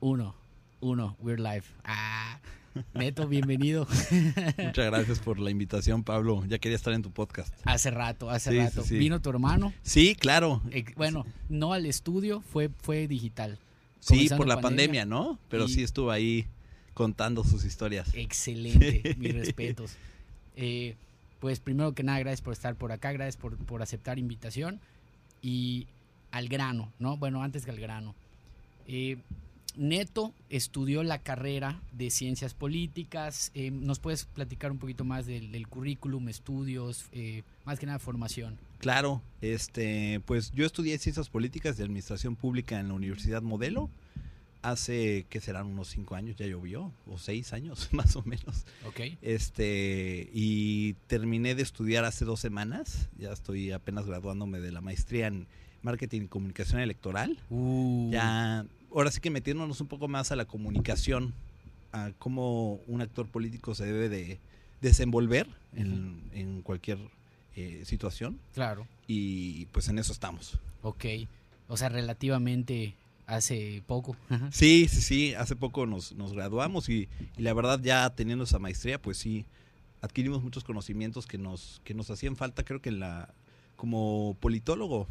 Uno, uno, we're live. Ah, Neto, bienvenido. Muchas gracias por la invitación, Pablo. Ya quería estar en tu podcast. Hace rato, hace Sí, rato. sí, sí. ¿Vino tu hermano? Sí, claro. Eh, bueno, no al estudio, fue, fue digital. Sí, por la pandemia, ¿no? Pero Y- sí estuvo ahí contando sus historias. Excelente, mis respetos. Eh, pues primero que nada, gracias por estar por acá, gracias por, por aceptar invitación y al grano, ¿no? Bueno, antes que al grano. Eh, Neto estudió la carrera de ciencias políticas. eh, ¿Nos puedes platicar un poquito más del, del currículum, estudios, eh, más que nada formación? Claro, este, pues yo estudié Ciencias Políticas de Administración Pública en la Universidad Modelo. Hace, que serán unos cinco años, ya llovió, o seis años más o menos. Ok. Este, y terminé de estudiar hace dos semanas. Ya estoy apenas graduándome de la maestría en Marketing y Comunicación Electoral. Uh, Ya, ahora sí que metiéndonos un poco más a la comunicación, a cómo un actor político se debe de desenvolver en, en cualquier eh, situación. Claro. Y pues en eso estamos. Ok. O sea, relativamente hace poco. Ajá. Sí, sí, sí. Hace poco nos, nos graduamos y, y la verdad ya teniendo esa maestría, pues sí, adquirimos muchos conocimientos que nos, que nos hacían falta. Creo que en la, como politólogo,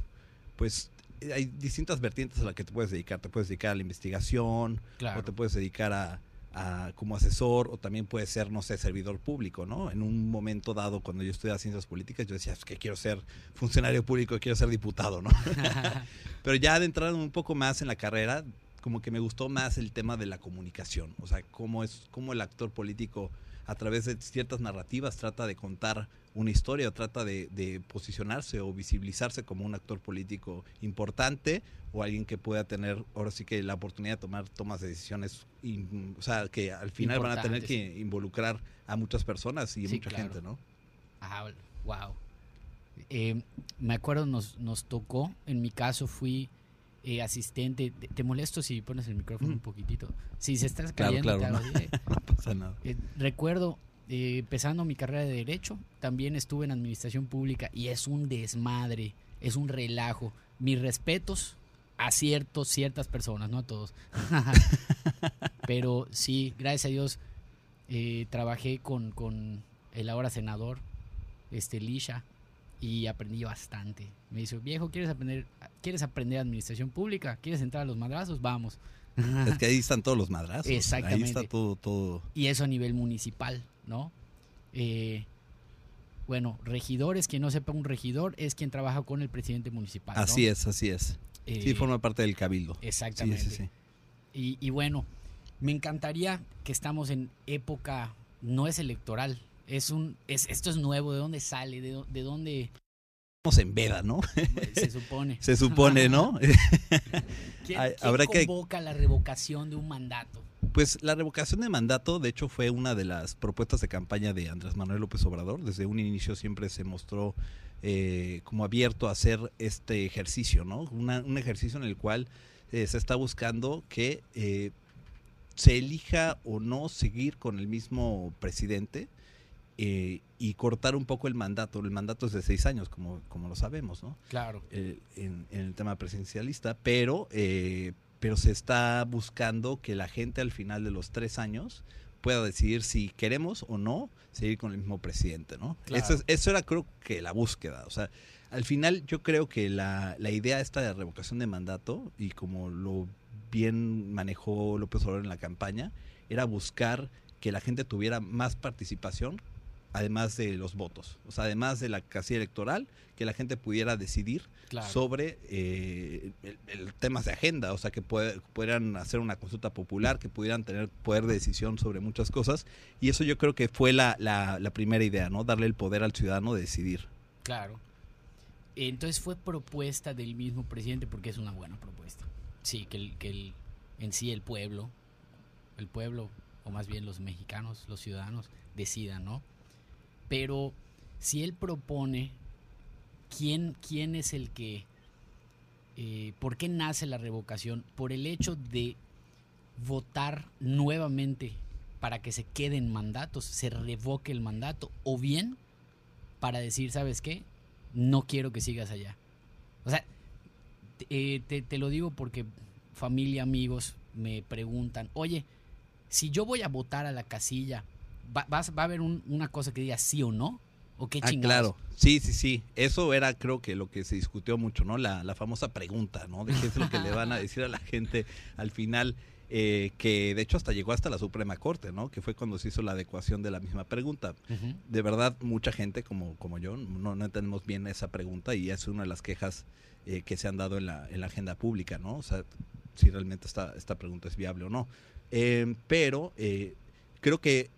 pues hay distintas vertientes a las que te puedes dedicar. Te puedes dedicar a la investigación, Claro. o te puedes dedicar a, a como asesor, o también puedes ser, no sé, servidor público, ¿no? En un momento dado, cuando yo estudiaba ciencias políticas, yo decía, es que quiero ser funcionario público, quiero ser diputado, ¿no? Pero ya de entrar un poco más en la carrera, como que me gustó más el tema de la comunicación. O sea, cómo es, cómo el actor político a través de ciertas narrativas trata de contar una historia o trata de, de posicionarse o visibilizarse como un actor político importante o alguien que pueda tener ahora sí que la oportunidad de tomar tomas de decisiones, in- o sea, que al final van a tener que involucrar a muchas personas y Sí, mucha claro. gente, ¿no? Ah, wow. Eh, me acuerdo, nos, nos tocó, en mi caso fui eh, asistente. Te, te molesto si pones el micrófono Mm. un poquitito? Si se estás Claro, cayendo, claro, así, eh. No pasa nada. Recuerdo, eh, empezando mi carrera de Derecho, también estuve en Administración Pública y es un desmadre, es un relajo. Mis respetos a ciertos, ciertas personas, no a todos. Pero sí, gracias a Dios, eh, trabajé con, con el ahora senador, este Lisha, y aprendí bastante. Me dijo, viejo, ¿quieres aprender, ¿quieres aprender administración pública? ¿Quieres entrar a los madrazos? Vamos. Es que ahí están todos los madrazos. Ahí Exactamente. está todo, todo. y eso a nivel municipal, ¿no? Eh, bueno, regidores, quien no sepa un regidor es quien trabaja con el presidente municipal. ¿no? Así es, así es. Eh, Sí, forma parte del cabildo. Sí, Exactamente. sí, sí. Y, y bueno, me encantaría que estamos en época, no es electoral, es un, es, esto es nuevo, ¿de dónde sale? ¿De, dó- de dónde En veda, ¿no? se supone? Se supone, ¿no? ¿Quién, quién habrá que- convoca la revocación de un mandato? Pues la revocación de mandato, de hecho, fue una de las propuestas de campaña de Andrés Manuel López Obrador. Desde un inicio siempre se mostró eh, como abierto a hacer este ejercicio, ¿no? Una- un ejercicio en el cual eh, se está buscando que eh, se elija o no seguir con el mismo presidente eh, y cortar un poco el mandato. El mandato es de seis años, como, como lo sabemos, ¿no? Claro. eh, en, en el tema presidencialista, pero, eh, pero se está buscando que la gente al final de los tres años pueda decidir si queremos o no seguir con el mismo presidente, ¿no? Claro. Eso, es- eso era creo que la búsqueda, o sea, al final yo creo que la, la idea esta de revocación de mandato y como lo bien manejó López Obrador en la campaña, era buscar que la gente tuviera más participación además de los votos, o sea, además de la casilla electoral, que la gente pudiera decidir Claro. sobre eh, el, el temas de agenda, o sea, que puede- pudieran hacer una consulta popular, que pudieran tener poder de decisión sobre muchas cosas, y eso yo creo que fue la, la, la primera idea, ¿no? Darle el poder al ciudadano de decidir. Claro. Entonces fue propuesta del mismo presidente porque es una buena propuesta. Sí, que, el, que el, en sí el pueblo, el pueblo, o más bien los mexicanos, los ciudadanos, decidan, ¿no? Pero si él propone, ¿quién, quién es el que... eh, ¿Por qué nace la revocación? Por el hecho de votar nuevamente para que se queden mandatos, se revoque el mandato, o bien para decir, ¿sabes qué? No quiero que sigas allá. O sea, te, eh, te- te lo digo porque familia, amigos, me preguntan, oye, si yo voy a votar a la casilla, ¿va, vas- va a haber un- una cosa que diga sí o no? ¿O qué Ah, chingados? claro. Sí, sí, sí. Eso era, creo que lo que se discutió mucho, ¿no? La, la famosa pregunta, ¿no? De qué es lo que le van a decir a la gente al final, eh, que de hecho hasta llegó hasta la Suprema Corte, ¿no? Que fue cuando se hizo la adecuación de la misma pregunta. De verdad, mucha gente como, como yo no, no entendemos bien esa pregunta y es una de las quejas eh, que se han dado en la, en la agenda pública, ¿no? O sea, si realmente esta, esta pregunta es viable o no. Eh, pero creo que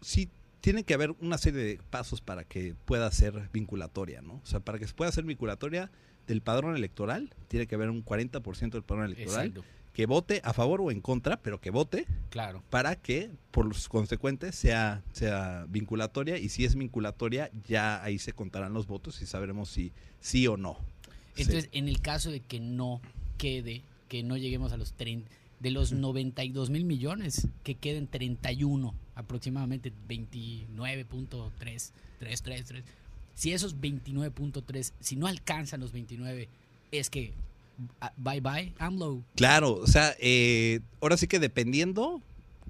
sí tiene que haber una serie de pasos para que pueda ser vinculatoria, ¿no? O sea, para que se pueda ser vinculatoria del padrón electoral, tiene que haber un 40% del padrón electoral Exacto, que vote a favor o en contra, pero que vote claro. para que por los consecuentes sea, sea vinculatoria y si es vinculatoria ya ahí se contarán los votos y sabremos si sí o no. Sí. Entonces, en el caso de que no quede, que no lleguemos a los 30, de los 92 mil millones, que queden 31, aproximadamente 29.3, 3, 3, 3. Si esos 29.3, si no alcanzan los 29, es que ah, bye bye, AMLO. Claro, o sea, eh, ahora sí que dependiendo,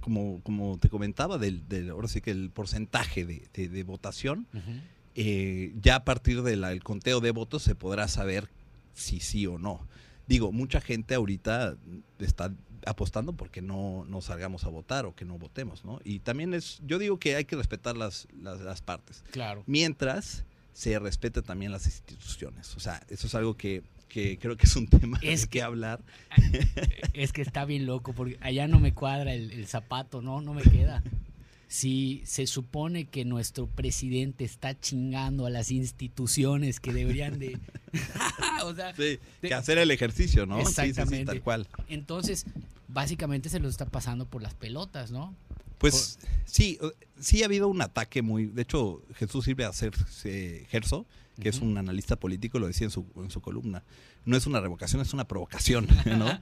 como, como te comentaba, del, del- ahora sí que el porcentaje de, de- de votación, eh, ya a partir del conteo de votos se podrá saber si sí o no. Digo, mucha gente ahorita está apostando porque no, no salgamos a votar o que no votemos, ¿no? Y también es, yo digo que hay que respetar las, las, las partes, Claro. mientras se respete también las instituciones. O sea, eso es algo que, que creo que es un tema Es que hablar. Es que está bien loco, porque allá no me cuadra el, el zapato, no, no me queda. Si se supone que nuestro presidente está chingando a las instituciones que deberían de... o sea, Sí, de- que hacer el ejercicio, ¿no? Sí, sí, sí, Exactamente. tal cual. entonces, básicamente se lo está pasando por las pelotas, ¿no? Pues sí, sí ha habido un ataque muy... De hecho, Jesús sirve a hacer Gerso, que es un analista político, lo decía en su, en su columna. No es una revocación, es una provocación, ¿no?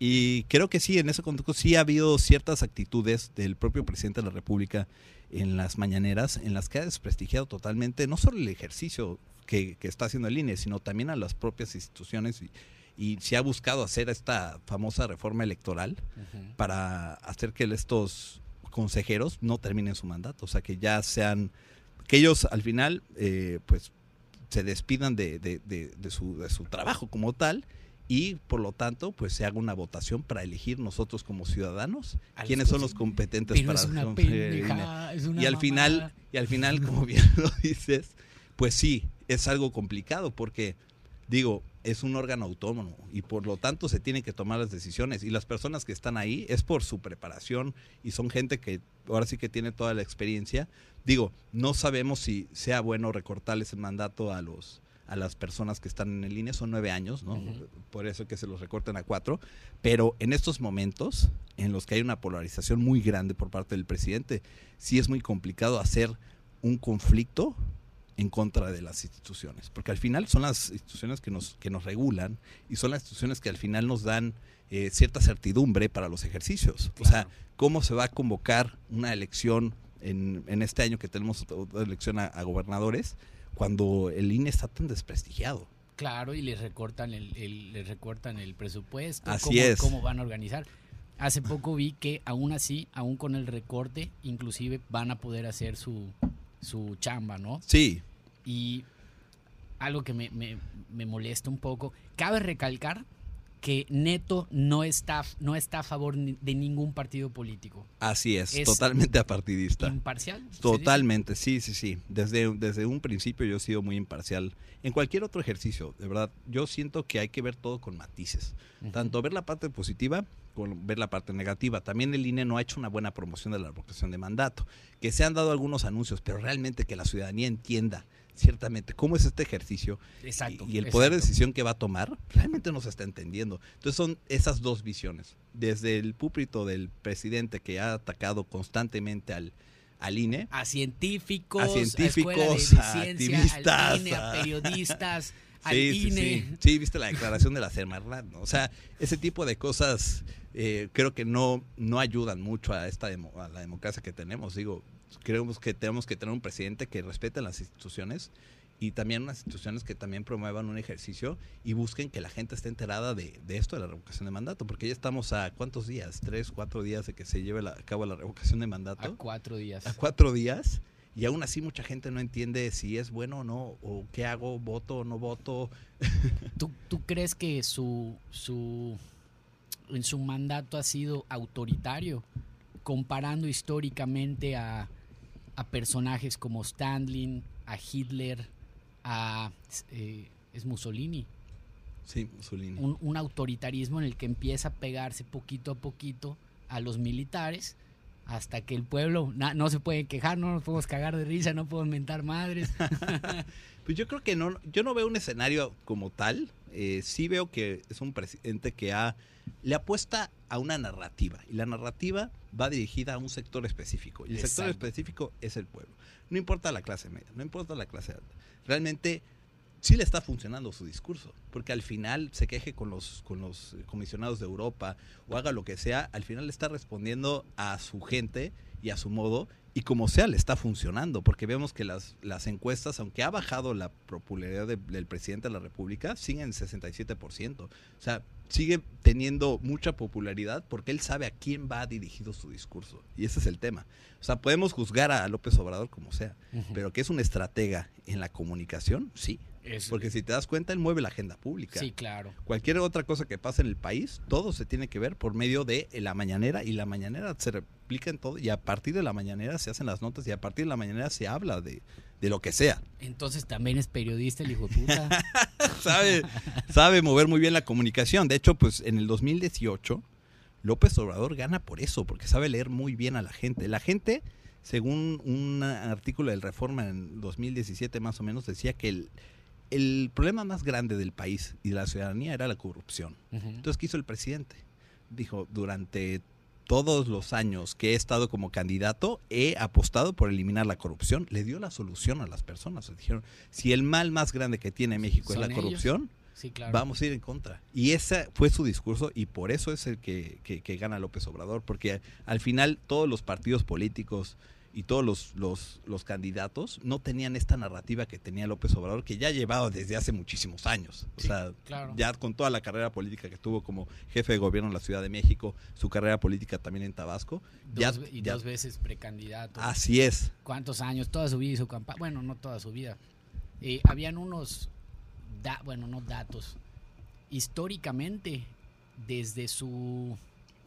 Y creo que sí, en ese contexto sí ha habido ciertas actitudes del propio presidente de la República en las mañaneras en las que ha desprestigiado totalmente no solo el ejercicio que, que está haciendo el INE, sino también a las propias instituciones y, y se ha buscado hacer esta famosa reforma electoral para hacer que estos consejeros no terminen su mandato, o sea, que ya sean, que ellos al final, eh, pues, se despidan de, de- de- de su, de su trabajo como tal y por lo tanto, pues se haga una votación para elegir nosotros como ciudadanos A los quiénes son los competentes Pero para es una pendeja, es Y al final, y al final, como bien lo dices, pues sí, es algo complicado porque, digo, es un órgano autónomo y por lo tanto se tienen que tomar las decisiones y las personas que están ahí es por su preparación y son gente que ahora sí que tiene toda la experiencia. Digo, no sabemos si sea bueno recortarles el mandato a los a las personas que están en el INE, son nueve años, ¿no? Por eso que se los recorten a cuatro. Pero en estos momentos, en los que hay una polarización muy grande por parte del presidente, sí es muy complicado hacer un conflicto en contra de las instituciones, porque al final son las instituciones que nos, que nos regulan y son las instituciones que al final nos dan eh, cierta certidumbre para los ejercicios. O sea, cómo se va a convocar una elección en, en este año que tenemos otra elección a, a gobernadores cuando el INE está tan desprestigiado. Claro, y les recortan el, el- les recortan el presupuesto, Así cómo, es. cómo van a organizar. Hace poco vi que aún así, aún con el recorte, inclusive van a poder hacer su, su chamba, ¿no? Sí, Y algo que me, me- me molesta un poco, cabe recalcar que Neto no está, no está a favor de ningún partido político. así es, Es totalmente apartidista. Imparcial. Totalmente, sí, sí, sí. Desde, desde un principio yo he sido muy imparcial en cualquier otro ejercicio, de verdad. Yo siento que hay que ver todo con matices. Tanto ver la parte positiva como ver la parte negativa. También el INE no ha hecho una buena promoción de la revocación de mandato. Que se han dado algunos anuncios, pero realmente que la ciudadanía entienda ciertamente cómo es este ejercicio Exacto. y, y el poder de decisión que va a tomar, realmente no se está entendiendo. Entonces son esas dos visiones. Desde el púlpito del presidente que ha atacado constantemente al, al INE, a científicos, A científicos, escuelas de, de a activistas, al INE, a periodistas, al Sí, sí, INE. sí. Sí, viste la declaración de la Semarnat, ¿no? O sea, ese tipo de cosas eh, creo que no, no ayudan mucho a esta demo- a la democracia que tenemos. Digo, creemos que tenemos que tener un presidente que respete las instituciones y también unas instituciones que también promuevan un ejercicio y busquen que la gente esté enterada de, de esto de la revocación de mandato, porque ya estamos a cuántos días, tres, cuatro días de que se lleve a cabo la revocación de mandato. A cuatro días. A cuatro días. Y aún así mucha gente no entiende si es bueno o no, o qué hago, voto o no voto. ¿Tú, ¿Tú crees que su, su, en su mandato ha sido autoritario, comparando históricamente a, a personajes como Stanley, a Hitler, a eh, es Mussolini. Sí, Mussolini. Un, un, autoritarismo en el que empieza a pegarse poquito a poquito a los militares hasta que el pueblo na, no se puede quejar, no nos podemos cagar de risa, no podemos mentar madres. pues yo creo que no, yo no veo un escenario como tal. Eh, sí veo que es un presidente que ha, le apuesta a una narrativa y la narrativa va dirigida a un sector específico y el Exacto. sector específico es el pueblo. No importa la clase media, no importa la clase alta. Realmente sí le está funcionando su discurso, porque al final se queje con los, con los comisionados de Europa o haga lo que sea, al final le está respondiendo a su gente y a su modo, y como sea le está funcionando, porque vemos que las, las encuestas, aunque ha bajado la popularidad de, del presidente de la República, siguen en 67%. O sea, sigue teniendo mucha popularidad porque él sabe a quién va dirigido su discurso. Y ese es el tema. O sea, podemos juzgar a López Obrador como sea, uh -huh. pero que es un estratega en la comunicación, sí. Es, porque si te das cuenta, él mueve la agenda pública. Sí, claro. Cualquier otra cosa que pase en el país, todo se tiene que ver por medio de la mañanera y la mañanera se replica en todo y a partir de la mañanera se hacen las notas y a partir de la mañanera se habla de, de lo que sea. Entonces también es periodista el hijo de puta. sabe, sabe mover muy bien la comunicación. De hecho, pues en el 2018 López Obrador gana por eso, porque sabe leer muy bien a la gente. La gente, según un artículo del Reforma en 2017 más o menos, decía que el, el problema más grande del país y de la ciudadanía era la corrupción. Uh -huh. Entonces, ¿qué hizo el presidente? Dijo, durante todos los años que he estado como candidato, he apostado por eliminar la corrupción. Le dio la solución a las personas. Dijeron, si el mal más grande que tiene México es la corrupción, sí, claro. vamos a ir en contra. Y ese fue su discurso y por eso es el que, que, que gana López Obrador, porque al final todos los partidos políticos y todos los, los, los, candidatos no tenían esta narrativa que tenía López Obrador, que ya llevaba desde hace muchísimos años. O sí, sea, claro. ya con toda la carrera política que tuvo como jefe de gobierno en la Ciudad de México, su carrera política también en Tabasco. Dos, ya, y ya, dos veces precandidato. Así es. ¿Cuántos años? Toda su vida hizo campaña. Bueno, no toda su vida. Eh, habían unos, da, bueno, no datos. Históricamente, desde su,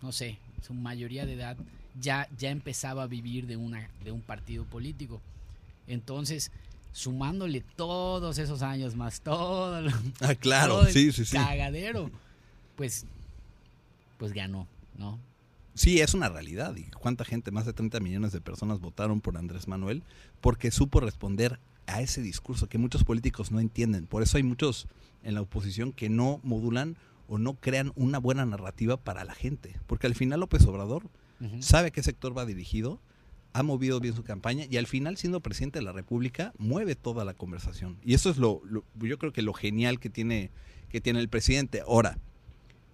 no sé, su mayoría de edad, ya, ya empezaba a vivir de, una, de un partido político. Entonces, sumándole todos esos años más todo, lo, ah, claro, todo el sí, sí, sí. cagadero, pues, pues ganó, ¿no? Sí, es una realidad. ¿Y cuánta gente, más de 30 millones de personas votaron por Andrés Manuel? Porque supo responder a ese discurso que muchos políticos no entienden. Por eso hay muchos en la oposición que no modulan o no crean una buena narrativa para la gente. Porque al final López Obrador uh -huh. sabe a qué sector va dirigido, ha movido bien su campaña y al final siendo presidente de la República mueve toda la conversación. Y eso es lo, lo yo creo que lo genial que tiene, que tiene el presidente. Ahora,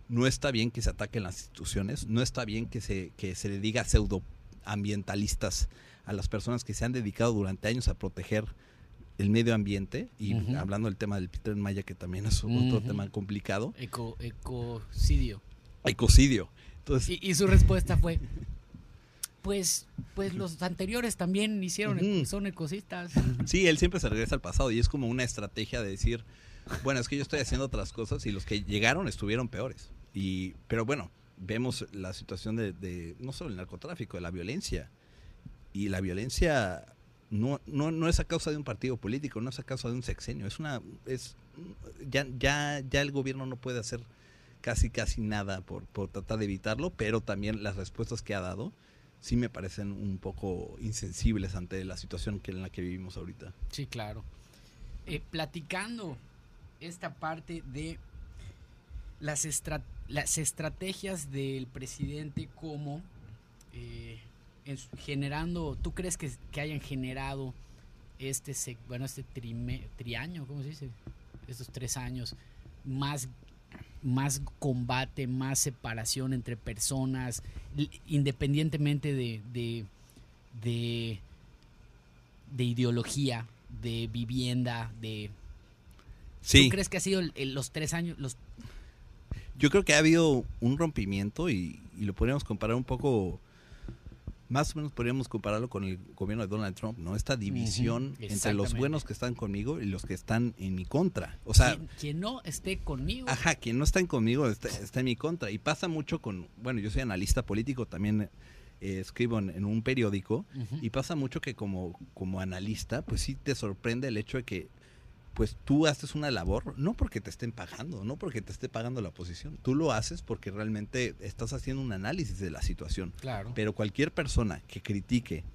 no está bien que se ataquen las instituciones, no está bien que se, que se le diga pseudoambientalistas a las personas que se han dedicado durante años a proteger el medio ambiente y uh -huh. hablando del tema del Peter Maya que también es otro uh -huh. tema complicado. Eco, ecocidio. Ecocidio. Entonces, y, y, su respuesta fue pues pues los anteriores también hicieron uh -huh. son ecosistas. Sí, él siempre se regresa al pasado y es como una estrategia de decir, bueno, es que yo estoy haciendo otras cosas y los que llegaron estuvieron peores. Y pero bueno, vemos la situación de, de no solo el narcotráfico, de la violencia. Y la violencia no, no, no es a causa de un partido político, no es a causa de un sexenio, es una es ya ya ya el gobierno no puede hacer casi casi nada por, por tratar de evitarlo, pero también las respuestas que ha dado sí me parecen un poco insensibles ante la situación que en la que vivimos ahorita. Sí, claro. Eh, platicando esta parte de las, estra las estrategias del presidente como eh, generando, ¿tú crees que, que hayan generado este, bueno, este triaño, ¿cómo se dice? Estos tres años, más, más combate, más separación entre personas, independientemente de, de, de, de ideología, de vivienda, de... Sí. ¿Tú crees que ha sido el- el- los tres años, los Yo creo que ha habido un rompimiento y, y lo podríamos comparar un poco, más o menos podríamos compararlo con el gobierno de Donald Trump, ¿no? Esta división entre los buenos que están conmigo y los que están en mi contra. O sea, quien, quien no esté conmigo? ajá, quien no está conmigo está, está en mi contra. Y pasa mucho con, bueno, yo soy analista político, también eh, escribo en, en un periódico y pasa mucho que como, como analista, pues sí te sorprende el hecho de que pues tú haces una labor, no porque te estén pagando, no porque te esté pagando la oposición, tú lo haces porque realmente estás haciendo un análisis de la situación. Claro. Pero cualquier persona que critique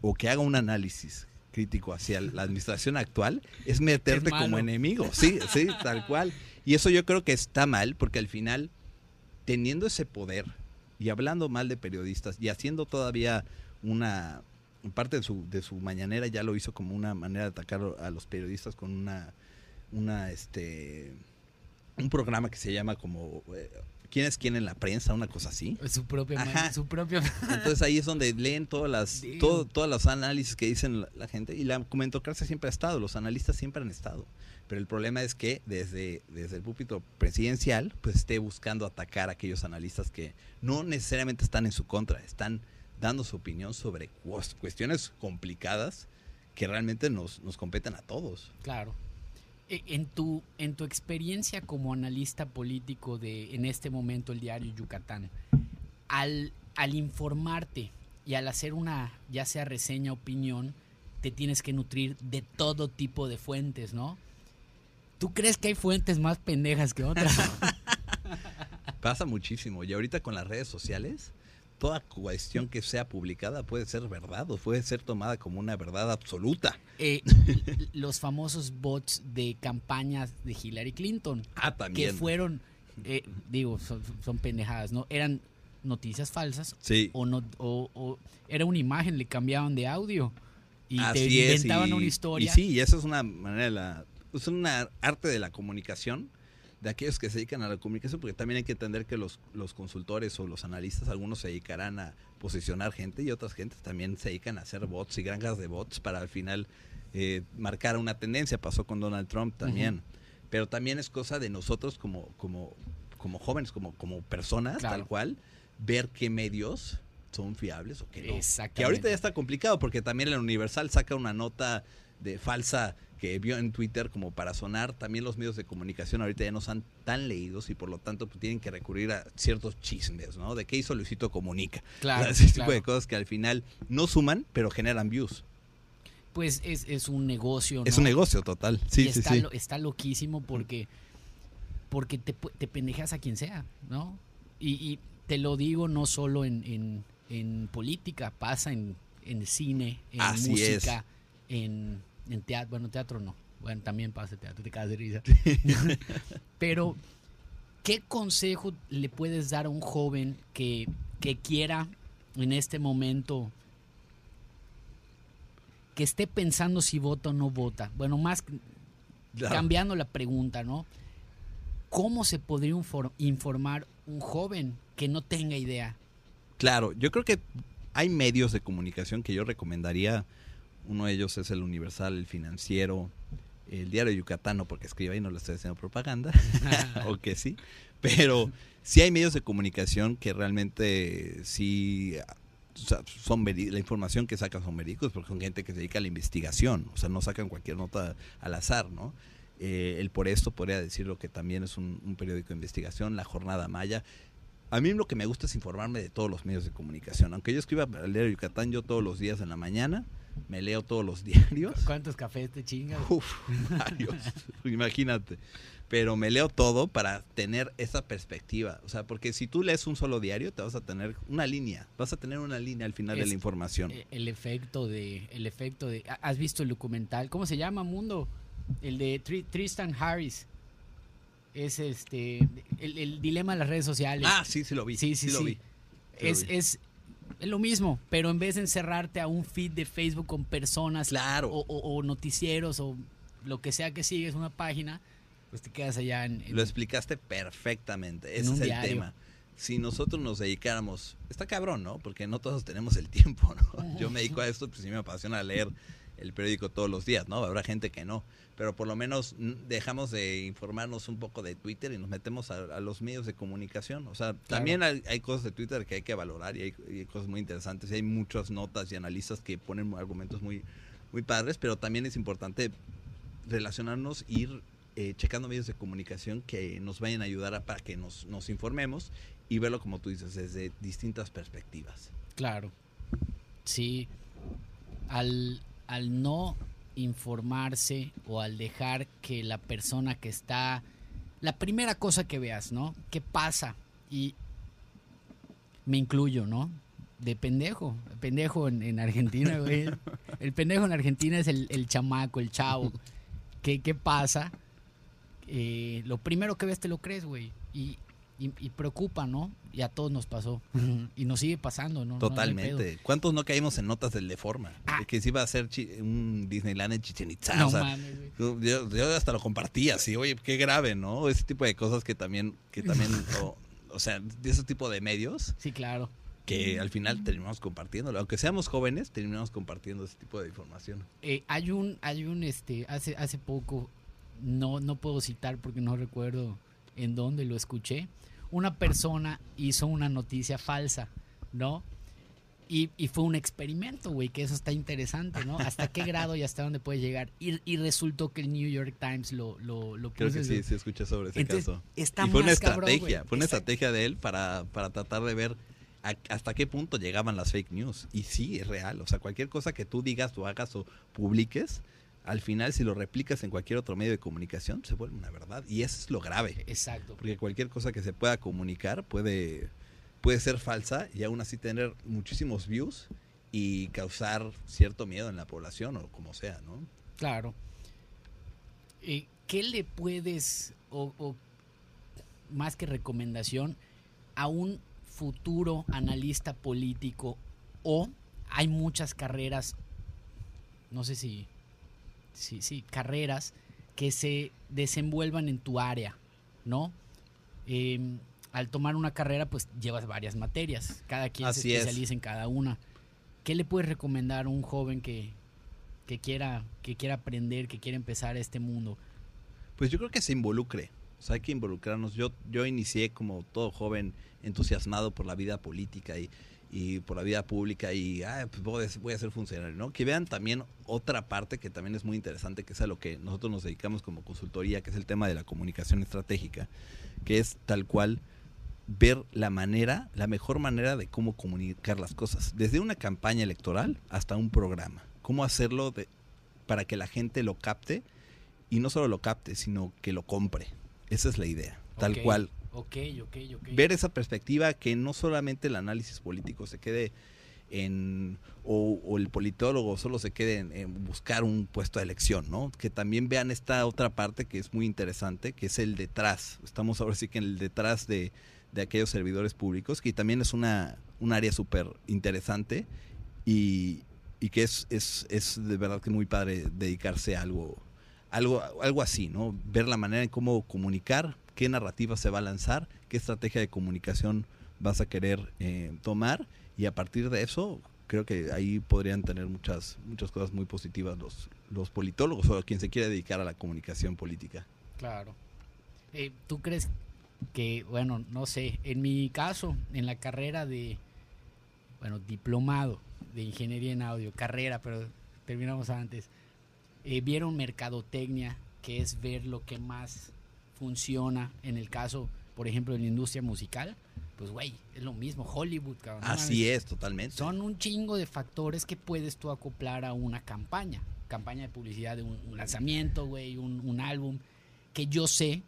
o que haga un análisis crítico hacia la administración actual es meterte Es como enemigo, sí, sí, tal cual. Y eso yo creo que está mal porque al final, teniendo ese poder y hablando mal de periodistas y haciendo todavía una parte de su, de su mañanera ya lo hizo como una manera de atacar a los periodistas con una, una este, un programa que se llama como eh, ¿Quién es quién en la prensa? Una cosa así. Su propio... Ajá. Su propio... Entonces ahí es donde leen todas las, todo, todos los análisis que dicen la, la gente y la comentocracia siempre ha estado, los analistas siempre han estado. Pero el problema es que desde, desde el púlpito presidencial pues esté buscando atacar a aquellos analistas que no necesariamente están en su contra, están dando su opinión sobre cues- cuestiones complicadas que realmente nos, nos competen a todos. Claro. E- En tu, en tu experiencia como analista político de, en este momento, el diario Yucatán, al, al informarte y al hacer una, ya sea reseña, opinión, te tienes que nutrir de todo tipo de fuentes, ¿no? ¿Tú crees que hay fuentes más pendejas que otras? Pasa muchísimo y ahorita con las redes sociales, toda cuestión que sea publicada puede ser verdad o puede ser tomada como una verdad absoluta. Eh, los famosos bots de campañas de Hillary Clinton. Ah, que también. fueron, eh, digo, son, son pendejadas, ¿no? Eran noticias falsas Sí. o no o, o era una imagen, le cambiaban de audio y te Así es, inventaban y- una historia. Y sí, y eso es una manera de la, es una arte de la comunicación de aquellos que se dedican a la comunicación, porque también hay que entender que los, los consultores o los analistas, algunos se dedicarán a posicionar gente y otras gentes también se dedican a hacer bots y granjas de bots para al final eh, marcar una tendencia. Pasó con Donald Trump también. Pero también es cosa de nosotros como, como, como jóvenes, como, como personas, Claro. tal cual, ver qué medios son fiables o qué no. Que ahorita ya está complicado porque también el Universal saca una nota de falsa que vio en Twitter como para sonar. También los medios de comunicación ahorita ya no son tan leídos y por lo tanto pues, tienen que recurrir a ciertos chismes, ¿no? De qué hizo Luisito Comunica. Claro, Ese tipo de cosas que al final no suman, pero generan views. Pues es, es un negocio, Es ¿no? un negocio total. Sí, y sí, está, sí. lo- está loquísimo porque, porque te, te pendejas a quien sea, ¿no? Y, y te lo digo no solo en, en- en política, pasa en, en cine, en Así música, en, en teatro. Bueno, teatro no. Bueno, también pasa teatro, te cagas de risa. Pero, ¿qué consejo le puedes dar a un joven que, que quiera en este momento que esté pensando si vota o no vota? Bueno, más Claro. cambiando la pregunta, ¿no? ¿Cómo se podría infor- informar un joven que no tenga idea? Claro, yo creo que hay medios de comunicación que yo recomendaría. Uno de ellos es el Universal, el Financiero, el Diario Yucatano, porque escribe ahí no le estoy haciendo propaganda, o que sí. Pero sí hay medios de comunicación que realmente sí son la información que sacan son verídicos porque son gente que se dedica a la investigación, o sea, no sacan cualquier nota al azar, ¿no? Eh, el Por Esto podría decirlo que también es un, periódico de investigación, La Jornada Maya. A mí lo que me gusta es informarme de todos los medios de comunicación. Aunque yo escriba al diario Yucatán, yo todos los días en la mañana me leo todos los diarios. ¿Cuántos cafés te chingas? Uf, varios, imagínate. Pero me leo todo para tener esa perspectiva. O sea, porque si tú lees un solo diario, te vas a tener una línea. Vas a tener una línea al final de la información. Eh, El efecto de, el efecto de, ¿ha- ¿has visto el documental? ¿Cómo se llama, Mundo? El de Tri- Tristan Harris. Es este, el, el dilema de las redes sociales. ah, sí, sí lo vi. Sí, sí, lo sí. vi. Sí lo es, vi. es, es lo mismo, pero en vez de encerrarte a un feed de Facebook con personas Claro. o, o- o noticieros o lo que sea que sigues una página, pues te quedas allá en, en- Lo explicaste perfectamente. en Ese es el diario. tema. Si nosotros nos dedicáramos, está cabrón, ¿no? Porque no todos tenemos el tiempo, ¿no? Yo me dedico a esto, pues sí me apasiona leer el periódico todos los días, ¿no? Habrá gente que no, pero por lo menos dejamos de informarnos un poco de Twitter y nos metemos a, los medios de comunicación. O sea, también hay, cosas de Twitter que hay que valorar y hay, cosas muy interesantes y hay muchas notas y analistas que ponen argumentos muy, muy padres, pero también es importante relacionarnos, ir eh, checando medios de comunicación que nos vayan a ayudar para que nos, nos informemos y verlo, como tú dices, desde distintas perspectivas. Claro. Sí. Al, al no informarse o al dejar que la persona que está... La primera cosa que veas, ¿no? ¿Qué pasa? Y me incluyo, ¿no? De pendejo. Pendejo en, Argentina, güey. El pendejo en Argentina es el, el chamaco, el chavo. ¿Qué, qué pasa? Eh, lo primero que ves te lo crees, güey. Y, y, preocupa, ¿no? Y a todos nos pasó. y nos sigue pasando, ¿no? Totalmente. ¿Cuántos no caímos en notas del Deforma? Ah. De que se iba a hacer un Disneyland en Chichen Itza. No, yo, hasta lo compartía, así, oye, qué grave, ¿no? Ese tipo de cosas que también, que también, o, sea, de ese tipo de medios. Sí, claro. Que al final terminamos compartiéndolo. Aunque seamos jóvenes, terminamos compartiendo ese tipo de información. Eh, hay un, hay un, este, hace, hace poco, no, no puedo citar porque no recuerdo en dónde lo escuché, una persona hizo una noticia falsa, ¿no? Y, fue un experimento, güey, que eso está interesante, ¿no? ¿Hasta qué grado y hasta dónde puede llegar? Y, resultó que el New York Times lo, lo, lo Creo que sí, sí escuché sobre ese caso. y fue una estrategia, fue una estrategia de él para, para tratar de ver hasta qué punto llegaban las fake news. Y sí, es real. O sea, cualquier cosa que tú digas o hagas o publiques, al final si lo replicas en cualquier otro medio de comunicación se vuelve una verdad y eso es lo grave. Exacto. Porque cualquier cosa que se pueda comunicar puede, puede ser falsa y aún así tener muchísimos views y causar cierto miedo en la población o como sea, ¿no? Claro. Eh, ¿Qué le puedes, o, o más que recomendación, a un futuro analista político o hay muchas carreras, no sé si sí, sí, carreras que se desenvuelvan en tu área, ¿no? Em, al tomar una carrera, pues llevas varias materias, cada quien se especializa en cada una. ¿Qué le puedes recomendar a un joven que, que, quiera, que quiera aprender, que quiera empezar este mundo? Pues yo creo que se involucre, o sea, hay que involucrarnos. Yo, yo inicié como todo joven entusiasmado por la vida política y, y por la vida pública y ah, pues voy a ser funcionario, ¿no? Que vean también otra parte que también es muy interesante, que es a lo que nosotros nos dedicamos como consultoría, que es el tema de la comunicación estratégica, que es tal cual ver la manera, la mejor manera de cómo comunicar las cosas, desde una campaña electoral hasta un programa, cómo hacerlo de, para que la gente lo capte y no solo lo capte, sino que lo compre. Esa es la idea, tal cual Ok, ok, ok. Ver esa perspectiva que no solamente el análisis político se quede en, o, el politólogo solo se quede en, buscar un puesto de elección, ¿no? Que también vean esta otra parte que es muy interesante, que es el detrás. Estamos ahora sí que en el detrás de, aquellos servidores públicos, que también es una, un área súper interesante y, que es, es, es de verdad que muy padre dedicarse a algo, algo, algo así, ¿no? Ver la manera en cómo comunicar, qué narrativa se va a lanzar, qué estrategia de comunicación vas a querer eh, tomar y a partir de eso creo que ahí podrían tener muchas muchas cosas muy positivas los los politólogos o quien se quiere dedicar a la comunicación política. Claro. Eh, ¿Tú crees que, bueno, no sé, en mi caso, en la carrera de, bueno, diplomado de ingeniería en audio, carrera, pero terminamos antes, eh, vieron mercadotecnia, que es ver lo que más funciona en el caso, por ejemplo, de la industria musical, pues güey, es lo mismo, Hollywood, cabrón. Así es, totalmente. Son un chingo de factores que puedes tú acoplar a una campaña, campaña de publicidad de un, lanzamiento, güey, un, álbum, que yo sé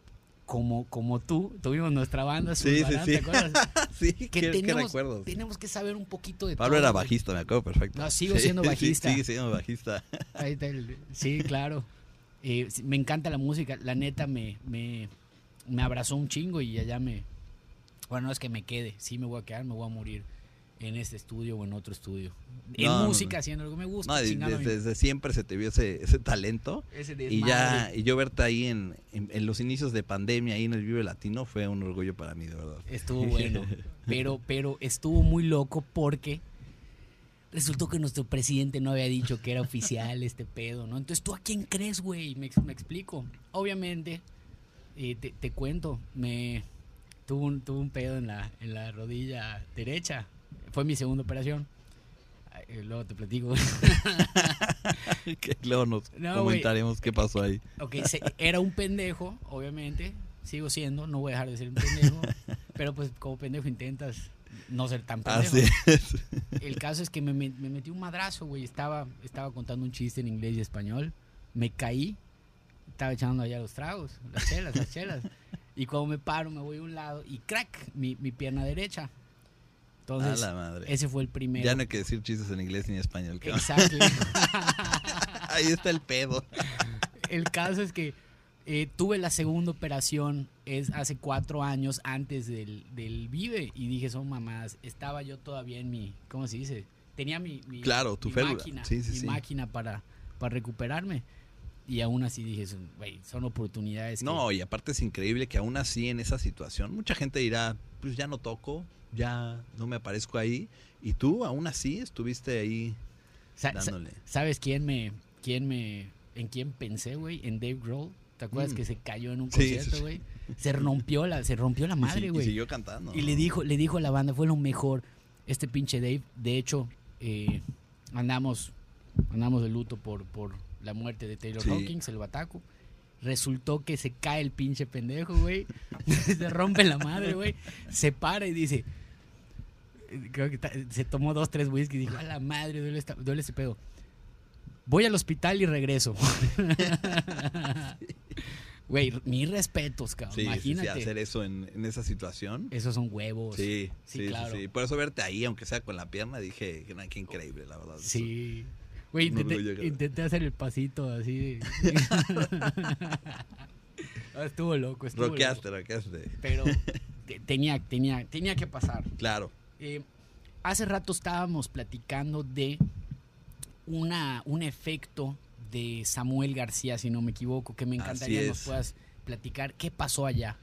como, como tú, tuvimos nuestra banda, sí, sí, sí. sí, que, tenemos, que tenemos que saber un poquito de Pablo era bajista, me acuerdo perfecto. No, sigo siendo bajista. sigue siendo bajista. sí, claro. Eh, me encanta la música, la neta me, me, abrazó un chingo y allá me... Bueno, no es que me quede, sí me voy a quedar, me voy a morir en este estudio o en otro estudio. En música, haciendo que me gusta. desde, siempre se te vio ese, ese talento. y ya y yo verte ahí en, en, los inicios de pandemia, ahí en el Vive Latino, fue un orgullo para mí, de verdad. Estuvo bueno. pero, pero estuvo muy loco porque resultó que nuestro presidente no había dicho que era oficial este pedo, ¿no? Entonces, ¿tú a quién crees, güey? Me, me explico. Obviamente, eh, te, te cuento, me tuve un, tuve un pedo en la, en la rodilla derecha. Fue mi segunda operación. Eh, Luego te platico. Que luego nos No, comentaremos qué pasó ahí. ok, se- era un pendejo, obviamente. Sigo siendo, no voy a dejar de ser un pendejo. pero pues como pendejo intentas no ser tan pendejo. Así es. El caso es que me, me- me metí un madrazo, güey. Estaba, estaba contando un chiste en inglés y español. Me caí. Estaba echando allá los tragos, las chelas, las chelas. Y cuando me paro, me voy a un lado y crack, mi, mi pierna derecha. Entonces, a la madre. ese fue el primero. Ya no hay que decir chistes en inglés ni en español. Exacto. Ahí está el pedo. el caso es que eh, tuve la segunda operación es hace cuatro años antes del, del Vive y dije, son mamás. Estaba yo todavía en mi, ¿cómo se dice? Tenía mi, mi- Claro, tu mi máquina, Sí, sí, mi sí. máquina para, para recuperarme. Y aún así dije, son, son oportunidades. que- No, y aparte es increíble que aún así en esa situación, mucha gente dirá, pues ya no toco, ya no me aparezco ahí. Y tú aún así estuviste ahí sa- dándole. ¿Sabes quién me, quién me, en quién pensé, güey? En Dave Grohl. ¿Te acuerdas Mm. que se cayó en un Sí, sí, concierto, sí. güey? Se rompió la, se rompió la Y madre, y, güey. siguió cantando. Y le dijo, le dijo a la banda, fue lo mejor. Este pinche Dave, de hecho, eh, andamos, andamos de luto por, por la muerte de Taylor. Hawkins, el bataco. Resultó que se cae el pinche pendejo, güey. se rompe la madre, güey. Se para y dice. Creo que se tomó dos, tres whisky y dijo, a la madre, duele, esta- duele ese pedo. Voy al hospital y regreso. Güey, mis respetos, cabrón. Sí, sí, sí, Imagínate. hacer eso en, en esa situación. Esos son huevos. Sí, Sí, sí, claro. sí. Por eso verte ahí, aunque sea con la pierna, dije, qué increíble, la verdad. Sí. Güey, intenté, hacer el pasito así. Ah, estuvo loco, estuvo Roqueaste, loco. roqueaste. Pero te- tenía, tenía, tenía que pasar. Claro. Eh, hace rato estábamos platicando de una, un efecto de Samuel García, si no me equivoco, que me encantaría nos es. puedas platicar. ¿Qué pasó allá?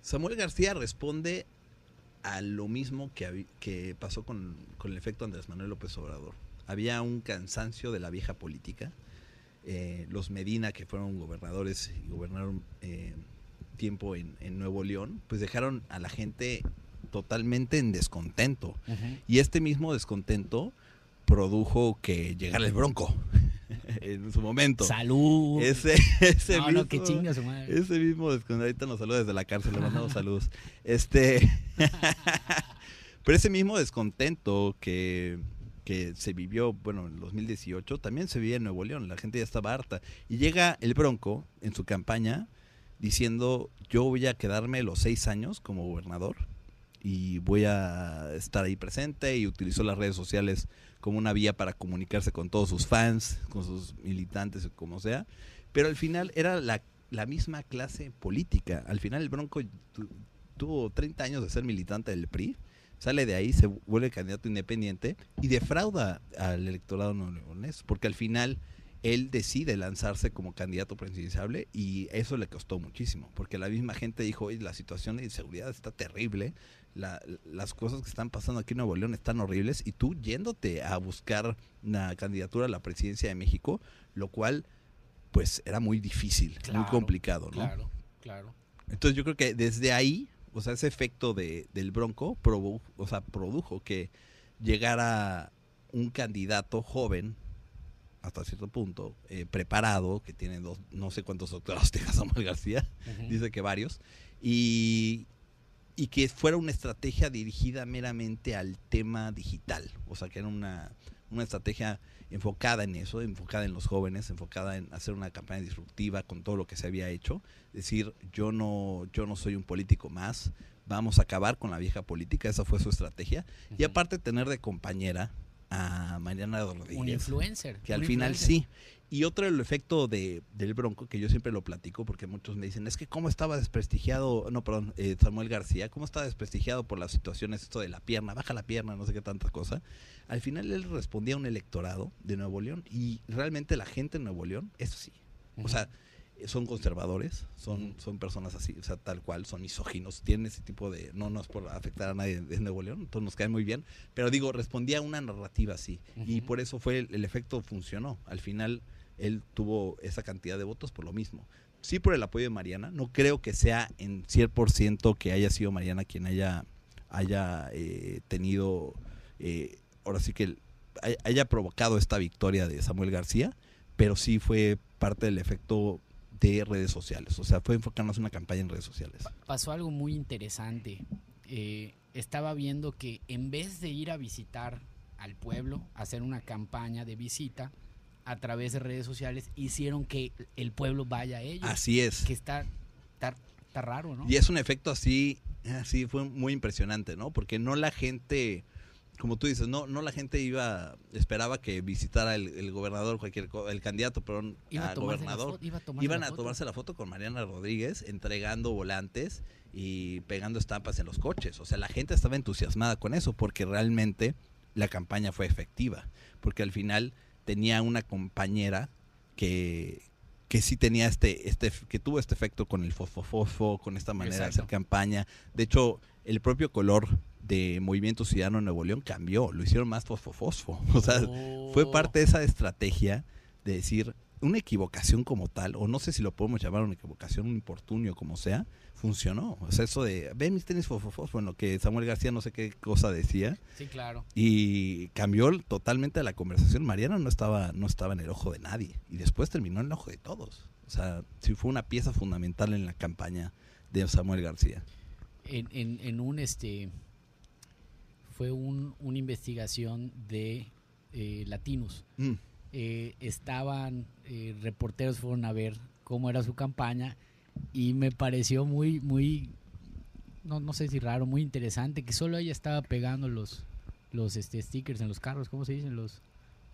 Samuel García responde a lo mismo que, que pasó con, con el efecto Andrés Manuel López Obrador. Había un cansancio de la vieja política. Eh, los Medina, que fueron gobernadores y gobernaron eh, tiempo en, en Nuevo León, pues dejaron a la gente totalmente en descontento. Y este mismo descontento produjo que llegara el Bronco en su momento. Salud. Ese, ese no, mismo, no, que ese mismo nos saluda desde la cárcel, le mandamos saludos. Este, pero ese mismo descontento que, que se vivió, bueno, en 2018, también se vivía en Nuevo León, la gente ya estaba harta. Y llega el Bronco en su campaña diciendo, yo voy a quedarme los seis años como gobernador y voy a estar ahí presente y utilizó las redes sociales como una vía para comunicarse con todos sus fans, con sus militantes, como sea. Pero al final era la, la misma clase política. Al final el Bronco tu- tuvo 30 años de ser militante del PRI, sale de ahí, se vuelve candidato independiente y defrauda al electorado neoleonés, porque al final él decide lanzarse como candidato presidenciable y eso le costó muchísimo, porque la misma gente dijo, la situación de inseguridad está terrible, la- las cosas que están pasando aquí en Nuevo León están horribles y tú yéndote a buscar una candidatura a la presidencia de México, lo cual pues era muy difícil, muy complicado, ¿no? Claro, claro. Entonces yo creo que desde ahí, o sea, ese efecto de, del Bronco produ- o sea, produjo que llegara un candidato joven, hasta cierto punto, eh, preparado, que tiene dos, no sé cuántos doctorados tenga Samuel García, dice que varios, y, y que fuera una estrategia dirigida meramente al tema digital, o sea, que era una, una estrategia enfocada en eso, enfocada en los jóvenes, enfocada en hacer una campaña disruptiva con todo lo que se había hecho, decir, yo no, yo no soy un político más, vamos a acabar con la vieja política, esa fue su estrategia, y aparte tener de compañera a Mariana Rodríguez Un influencer. que al un final influencer. sí. Y otro el efecto de, del Bronco, que yo siempre lo platico, porque muchos me dicen, es que cómo estaba desprestigiado, no, perdón, eh, Samuel García, cómo estaba desprestigiado por las situaciones, esto de la pierna, baja la pierna, no sé qué tanta cosa. Al final él respondía a un electorado de Nuevo León y realmente la gente en Nuevo León, eso sí. O sea, son conservadores, son, son personas así, o sea, tal cual, son misóginos, tienen ese tipo de, no, no es por afectar a nadie de Nuevo León, entonces nos cae muy bien, pero digo, respondía a una narrativa así, y por eso fue, el, el, efecto funcionó, al final él tuvo esa cantidad de votos por lo mismo. Sí por el apoyo de Mariana, no creo que sea en 100% que haya sido Mariana quien haya, haya eh, tenido, eh, ahora sí que haya provocado esta victoria de Samuel García, pero sí fue parte del efecto de redes sociales. O sea, fue enfocarnos en una campaña en redes sociales. Pasó algo muy interesante. Eh, estaba viendo que en vez de ir a visitar al pueblo, hacer una campaña de visita a través de redes sociales, hicieron que el pueblo vaya a ellos. Así es. Que está, está, está raro, ¿no? Y es un efecto así, así fue muy impresionante, ¿no? Porque no la gente como tú dices, no, no la gente iba, esperaba que visitara el, gobernador, cualquier el candidato, perdón, iba a gobernador. Iba a Iban a tomarse la foto con Mariana Rodríguez, entregando volantes y pegando estampas en los coches. O sea, la gente estaba entusiasmada con eso porque realmente la campaña fue efectiva. Porque al final tenía una compañera que, que sí tenía este, este, que tuvo este efecto con el fosfo, con esta manera de hacer campaña. De hecho, el propio color de Movimiento Ciudadano Nuevo León cambió, lo hicieron más fosfo-fosfo. O sea, fue oh. parte de esa estrategia de decir una equivocación como tal, o no sé si lo podemos llamar una equivocación, un importunio, como sea, funcionó. O sea, eso de, ven mis tenis fosfo-fosfo, en lo que Samuel García no sé qué cosa decía. Sí, claro. Y cambió totalmente la conversación. Mariana no estaba, no estaba en el ojo de nadie. Y después terminó en el ojo de todos. O sea, sí fue una pieza fundamental en la campaña de Samuel García. En, en, en un este fue un, una investigación de eh, latinos. Mm. Eh, estaban, eh, reporteros fueron a ver cómo era su campaña y me pareció muy, muy, no, no sé si raro, muy interesante que solo ella estaba pegando los, los este, stickers en los carros, ¿cómo se dicen? Los,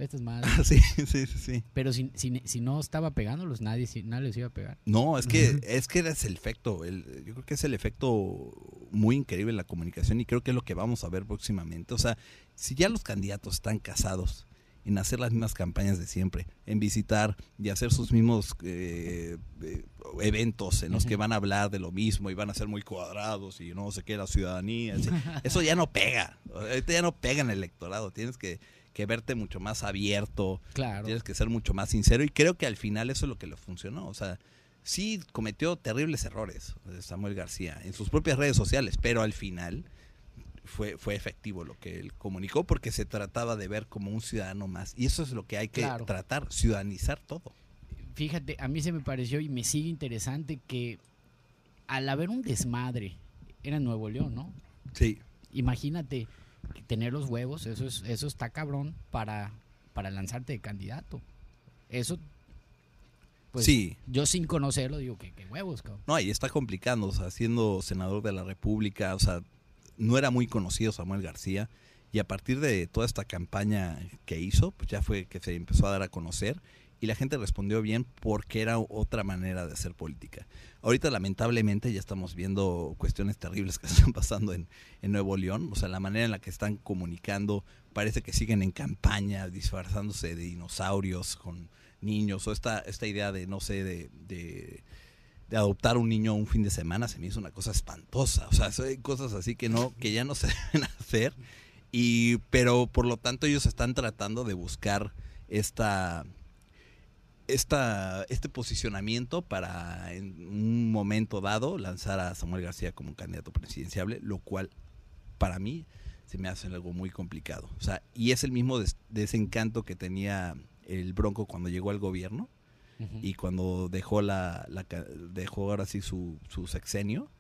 estas madres. Ah, sí, sí, sí, Pero si, si, no estaba pegándolos, nadie, nadie les iba a pegar. No, es que, es que es el efecto. El, yo creo que es el efecto muy increíble en la comunicación y creo que es lo que vamos a ver próximamente. O sea, si ya los candidatos están casados en hacer las mismas campañas de siempre, en visitar y hacer sus mismos eh, eh, eventos en los que van a hablar de lo mismo y van a ser muy cuadrados y no sé qué, la ciudadanía. Eso ya no pega. ya no pega en el electorado. Tienes que que verte mucho más abierto. Claro. Tienes que ser mucho más sincero. Y creo que al final eso es lo que le funcionó. O sea, sí cometió terribles errores eh, Samuel García en sus propias redes sociales, pero al final fue, fue efectivo lo que él comunicó porque se trataba de ver como un ciudadano más. Y eso es lo que hay que tratar, ciudadanizar todo. Fíjate, a mí se me pareció y me sigue interesante que al haber un desmadre, era Nuevo León, ¿no? Sí. Imagínate tener los huevos, eso es, eso está cabrón para, para lanzarte de candidato. Eso pues sí. yo sin conocerlo digo que, huevos, cabrón. No, y está complicando, o sea, siendo senador de la República, o sea, no era muy conocido Samuel García y a partir de toda esta campaña que hizo, pues ya fue que se empezó a dar a conocer y la gente respondió bien porque era otra manera de hacer política. Ahorita lamentablemente ya estamos viendo cuestiones terribles que están pasando en, Nuevo León, o sea, la manera en la que están comunicando, parece que siguen en campaña, disfrazándose de dinosaurios con niños, o esta, esta idea de, no sé, de, de, adoptar un niño un fin de semana, se me hizo una cosa espantosa, o sea, hay cosas así que, no, que ya no se deben hacer, y, pero por lo tanto ellos están tratando de buscar esta esta, este posicionamiento para en un momento dado lanzar a Samuel García como candidato presidenciable, lo cual para mí se me hace algo muy complicado. O sea, y es el mismo desencanto que tenía el Bronco cuando llegó al gobierno y cuando dejó la, dejó ahora sí su, su sexenio.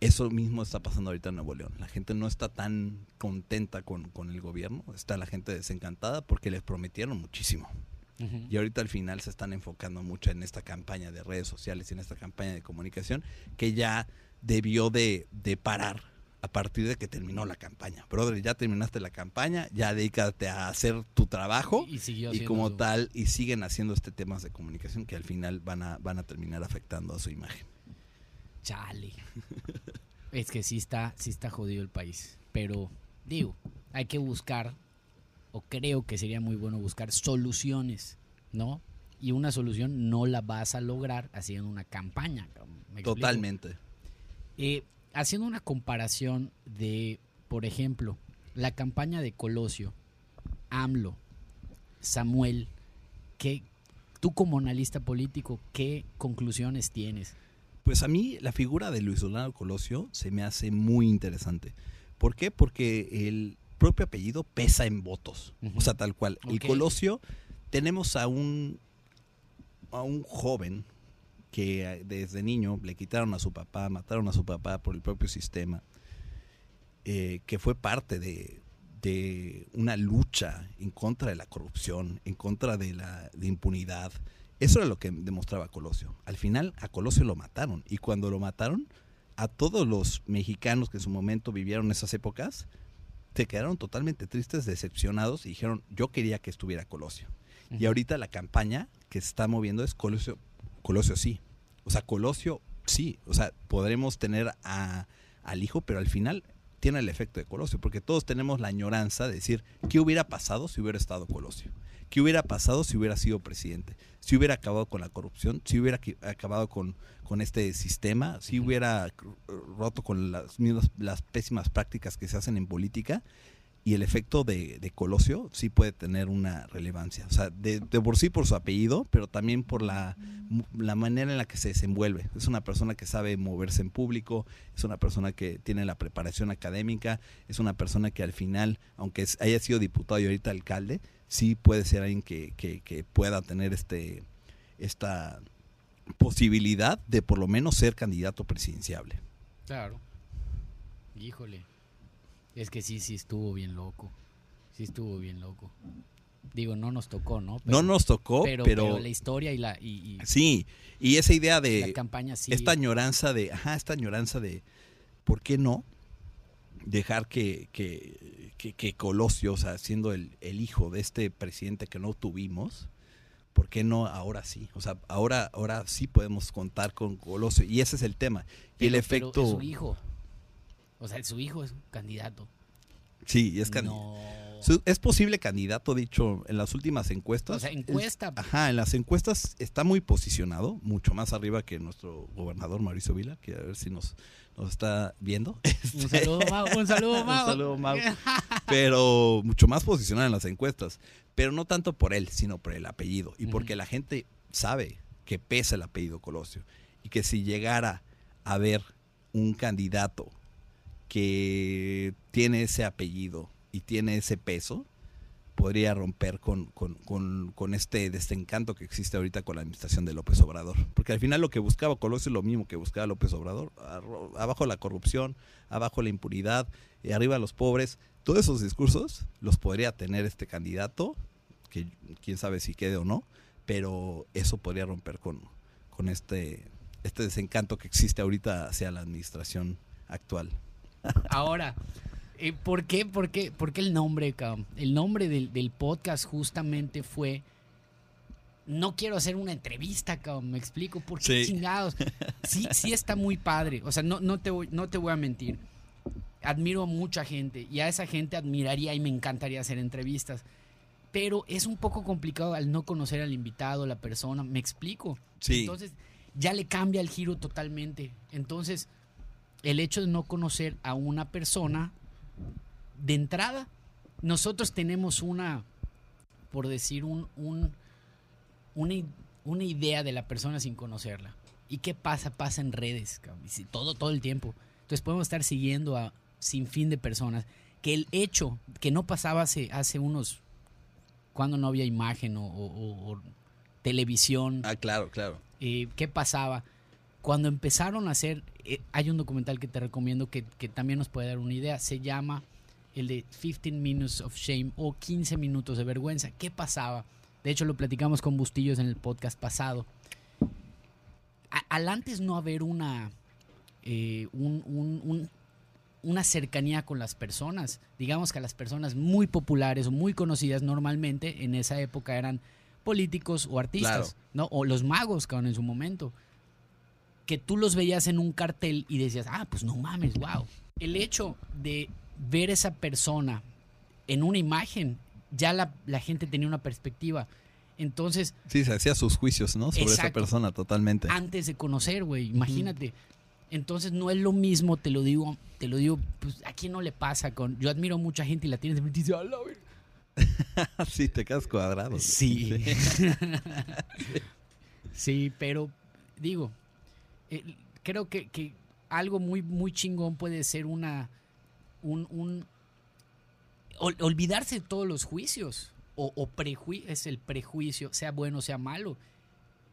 Eso mismo está pasando ahorita en Nuevo León. La gente no está tan contenta con, con el gobierno, está la gente desencantada porque les prometieron muchísimo. Y ahorita al final se están enfocando mucho en esta campaña de redes sociales y en esta campaña de comunicación que ya debió de, parar a partir de que terminó la campaña. Brother, ya terminaste la campaña, ya dedícate a hacer tu trabajo y, como tal, y siguen haciendo este temas de comunicación que al final van a, van a terminar afectando a su imagen. Chale. es que sí está, sí está jodido el país. Pero, digo, hay que buscar o creo que sería muy bueno buscar soluciones, ¿no? y una solución no la vas a lograr haciendo una campaña. Totalmente. Eh, haciendo una comparación de, por ejemplo, la campaña de Colosio, AMLO, Samuel, que tú como analista político, ¿qué conclusiones tienes? Pues a mí la figura de Luis Donaldo Colosio se me hace muy interesante. ¿Por qué? Porque el propio apellido pesa en votos. O sea, tal cual. El Colosio, tenemos a un, a un joven que desde niño le quitaron a su papá, mataron a su papá por el propio sistema, eh, que fue parte de, una lucha en contra de la corrupción, en contra de la impunidad. Eso era lo que demostraba Colosio. Al final a Colosio lo mataron y cuando lo mataron, a todos los mexicanos que en su momento vivieron esas épocas, se quedaron totalmente tristes, decepcionados y dijeron, yo quería que estuviera Colosio. Y ahorita la campaña que se está moviendo es Colosio, Colosio sí. O sea, Colosio sí. O sea, podremos tener a, al hijo, pero al final tiene el efecto de Colosio, porque todos tenemos la añoranza de decir, ¿qué hubiera pasado si hubiera estado Colosio? ¿Qué hubiera pasado si hubiera sido presidente? Si hubiera acabado con la corrupción, si hubiera acabado con, con este sistema, si hubiera roto con las mismas, las pésimas prácticas que se hacen en política. Y el efecto de, Colosio sí puede tener una relevancia. O sea, de, por sí por su apellido, pero también por la, la manera en la que se desenvuelve. Es una persona que sabe moverse en público, es una persona que tiene la preparación académica, es una persona que al final, aunque haya sido diputado y ahorita alcalde, sí puede ser alguien que, que, pueda tener este esta posibilidad de por lo menos ser candidato presidenciable. Claro. Híjole. Es que sí, sí estuvo bien loco. Sí estuvo bien loco. Digo, no nos tocó, ¿no? no nos tocó, pero, la historia y la... Y, sí, y esa idea de... La campaña sí. Esta añoranza de... Ajá, esta añoranza de... ¿Por qué no dejar que, que, que, Colosio, o sea, siendo el, el, hijo de este presidente que no tuvimos, ¿por qué no ahora sí? O sea, ahora, ahora sí podemos contar con Colosio. Y ese es el tema. y el efecto... Pero es su hijo. O sea, su hijo es un candidato. Sí, es candidato. Es posible candidato, dicho, en las últimas encuestas. O sea, encuesta. ajá, en las encuestas está muy posicionado, mucho más arriba que nuestro gobernador Mauricio Vila, que a ver si nos, nos está viendo. Un saludo, Mau. Un saludo, Mau. un saludo, Mau. Pero mucho más posicionado en las encuestas pero no tanto por él, sino por el apellido y porque la gente sabe que pesa el apellido Colosio y que si llegara a haber un candidato que tiene ese apellido y tiene ese peso, podría romper con, con, este desencanto que existe ahorita con la administración de López Obrador. Porque al final lo que buscaba Colosio es lo mismo que buscaba López Obrador. Abajo la corrupción, abajo la impunidad, y arriba los pobres. Todos esos discursos los podría tener este candidato que quién sabe si quede o no, pero eso podría romper con, con este, este desencanto que existe ahorita hacia la administración actual. Ahora, eh, ¿por, qué, por, qué, ¿por qué el nombre, El nombre del, podcast justamente fue no quiero hacer una entrevista, cabrón, me explico, por qué chingados. Sí, sí está muy padre, o sea, no, no, te voy, no te voy a mentir. Admiro a mucha gente y a esa gente admiraría y me encantaría hacer entrevistas pero es un poco complicado al no conocer al invitado, la persona, me explico. Entonces, ya le cambia el giro totalmente. Entonces, el hecho de no conocer a una persona, de entrada, nosotros tenemos una, por decir, un, un una, una, idea de la persona sin conocerla. ¿Y qué pasa? Pasa en redes, todo, todo el tiempo. Entonces podemos estar siguiendo a sin fin de personas. Que el hecho que no pasaba hace, hace unos cuando no había imagen o, televisión. Ah, claro, claro. Eh, ¿Qué pasaba? Cuando empezaron a hacer, eh, hay un documental que te recomiendo que, también nos puede dar una idea, se llama el de 15 Minutes of Shame o 15 minutos de vergüenza. ¿Qué pasaba? De hecho, lo platicamos con Bustillos en el podcast pasado. al antes no haber una, eh, un, una cercanía con las personas. Digamos que a las personas muy populares o muy conocidas normalmente en esa época eran políticos o artistas, ¿no? O los magos, cabrón, en su momento. Que tú los veías en un cartel y decías, ah, pues no mames, wow. El hecho de ver esa persona en una imagen, ya la, la gente tenía una perspectiva. Entonces, Sí, se hacía sus juicios, ¿no? Sobre esa persona totalmente. antes de conocer, güey, imagínate. Entonces no es lo mismo, te lo digo, te lo digo, pues a quién no le pasa con. Yo admiro a mucha gente y la tienes y dice, sí, te quedas cuadrado. Sí. sí, pero digo, eh, creo que, que algo muy, muy chingón puede ser una. un. un- ol- olvidarse de todos los juicios. O, o es el prejuicio, sea bueno, sea malo.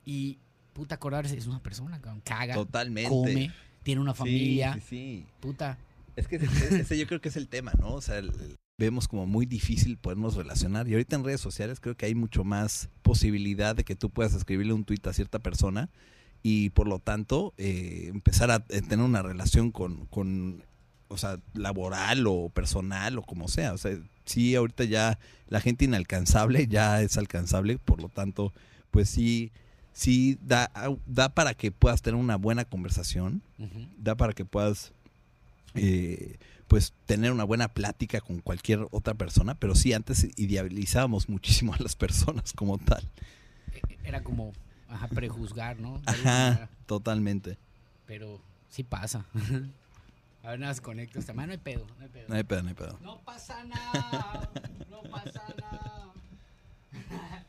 Y puta acordarse, es una persona, caga, Totalmente. come, tiene una Sí, familia, Sí, sí. puta. Es que ese, ese yo creo que es el tema, ¿no? O sea, el- el- vemos como muy difícil podernos relacionar. Y ahorita en redes sociales creo que hay mucho más posibilidad de que tú puedas escribirle un tuit a cierta persona y por lo tanto eh, empezar a eh, tener una relación con, con, o sea, laboral o personal o como sea. O sea, sí, ahorita ya la gente inalcanzable ya es alcanzable, por lo tanto, pues sí, sí da, da para que puedas tener una buena conversación da para que puedas eh, pues tener una buena plática con cualquier otra persona, pero sí antes idealizábamos muchísimo a las personas como tal. E- Era como ajá, prejuzgar, ¿no? Ajá, totalmente. Pero sí pasa. A ver, nada, más conecto esta mano, no hay pedo, no hay pedo. No hay pedo, no hay pedo. No pasa nada, no pasa nada.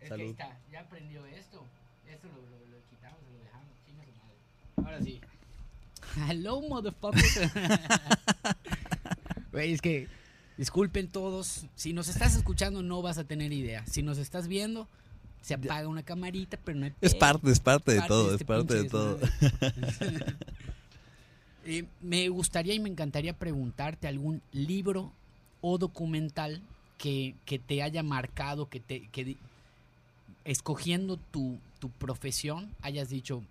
es que ahí está, ya aprendió esto. Esto lo, lo, lo quitamos, lo dejamos. Chinga su madre. Ahora sí. Hello, motherfucker. Güey, es que disculpen todos. Si nos estás escuchando, no vas a tener idea. Si nos estás viendo, se apaga una camarita, pero no hay Es parte, es parte de parte todo, de es este parte de todo. Eh, me gustaría y me encantaría preguntarte algún libro o documental que, que te haya marcado, que te que escogiendo tu, tu profesión hayas dicho,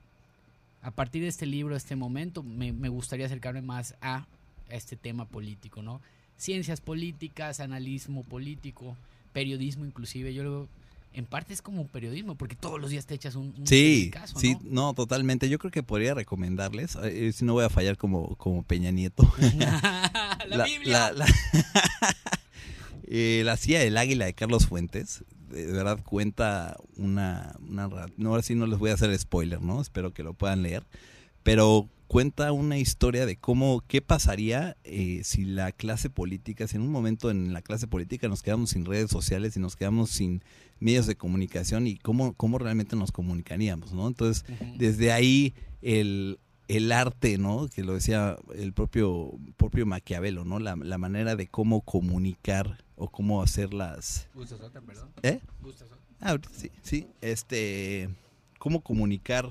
a partir de este libro, este momento, me, me gustaría acercarme más a este tema político, ¿no? Ciencias políticas, analismo político, periodismo inclusive, yo lo en parte es como un periodismo, porque todos los días te echas un, un Sí, periodicazo, sí, ¿no? totalmente. Yo creo que podría recomendarles, eh, si no voy a fallar como, como Peña Nieto. la, Biblia. La, la, eh, la silla del águila de Carlos Fuentes, de verdad cuenta una, una no ahora sí no les voy a hacer spoiler, ¿no? Espero que lo puedan leer, pero cuenta una historia de cómo, qué pasaría eh, si la clase política, si en un momento en la clase política nos quedamos sin redes sociales y nos quedamos sin medios de comunicación y cómo, cómo realmente nos comunicaríamos, ¿no? Entonces, desde ahí el, el arte, ¿no? Que lo decía el propio, propio Maquiavelo, ¿no? La, la manera de cómo comunicar o cómo hacer las... ¿Gustas otra, perdón? ¿Eh? ¿Gustas otra? Ah, sí, sí. Este... Cómo comunicar...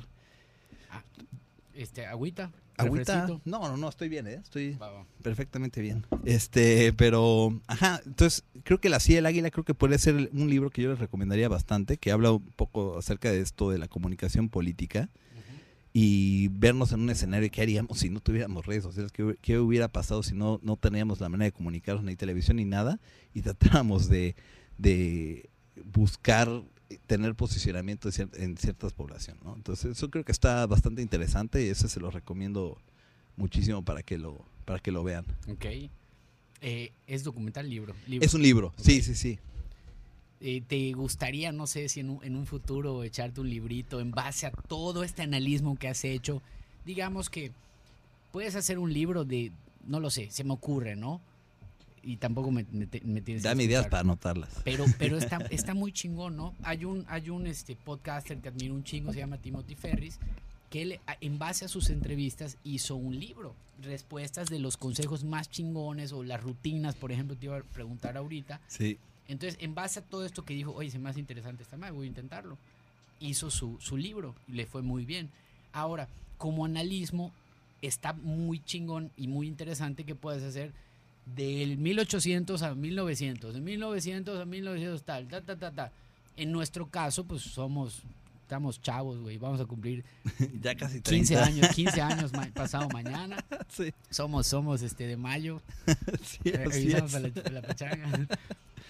Este, agüita. Agüita. No, no, no, estoy bien, ¿eh? Estoy Va, va. perfectamente bien. Este, pero... Ajá, entonces creo que La Silla del Águila creo que puede ser un libro que yo les recomendaría bastante, que habla un poco acerca de esto de la comunicación política. Y vernos en un escenario qué haríamos si no tuviéramos redes sociales, qué, hu- qué hubiera pasado si no, no teníamos la manera de comunicarnos ni televisión ni nada y tratáramos de, de buscar tener posicionamiento en, cier- en ciertas poblaciones. ¿no? Entonces eso creo que está bastante interesante y ese se lo recomiendo muchísimo para que lo, para que lo vean. Ok. Eh, es documental libro. libro. Es un libro, sí, sí, sí. Eh, ¿Te gustaría, no sé, si en un, en un futuro echarte un librito en base a todo este analismo que has hecho? Digamos que puedes hacer un libro de, no lo sé, se me ocurre, ¿no? Y tampoco me, me, me tienes que Dame ideas escuchar. para anotarlas. Pero, pero está, está muy chingón, ¿no? Hay un, hay un este, podcaster que admiro un chingo, se llama Timothy Ferris, que él, en base a sus entrevistas, hizo un libro. Respuestas de los consejos más chingones o las rutinas, por ejemplo, te iba a preguntar ahorita. Sí. Entonces, en base a todo esto que dijo, oye, se me hace interesante esta madre, voy a intentarlo. Hizo su, su libro y le fue muy bien. Ahora, como analismo, está muy chingón y muy interesante que puedes hacer del 1800 a 1900, de 1900 a 1900 tal, ta, ta, ta, ta. En nuestro caso, pues somos, estamos chavos, güey, vamos a cumplir ya casi 15 30. años, 15 años ma- pasado mañana. Sí, Somos, somos este de mayo. sí, Eh, revisamos la, la pachanga.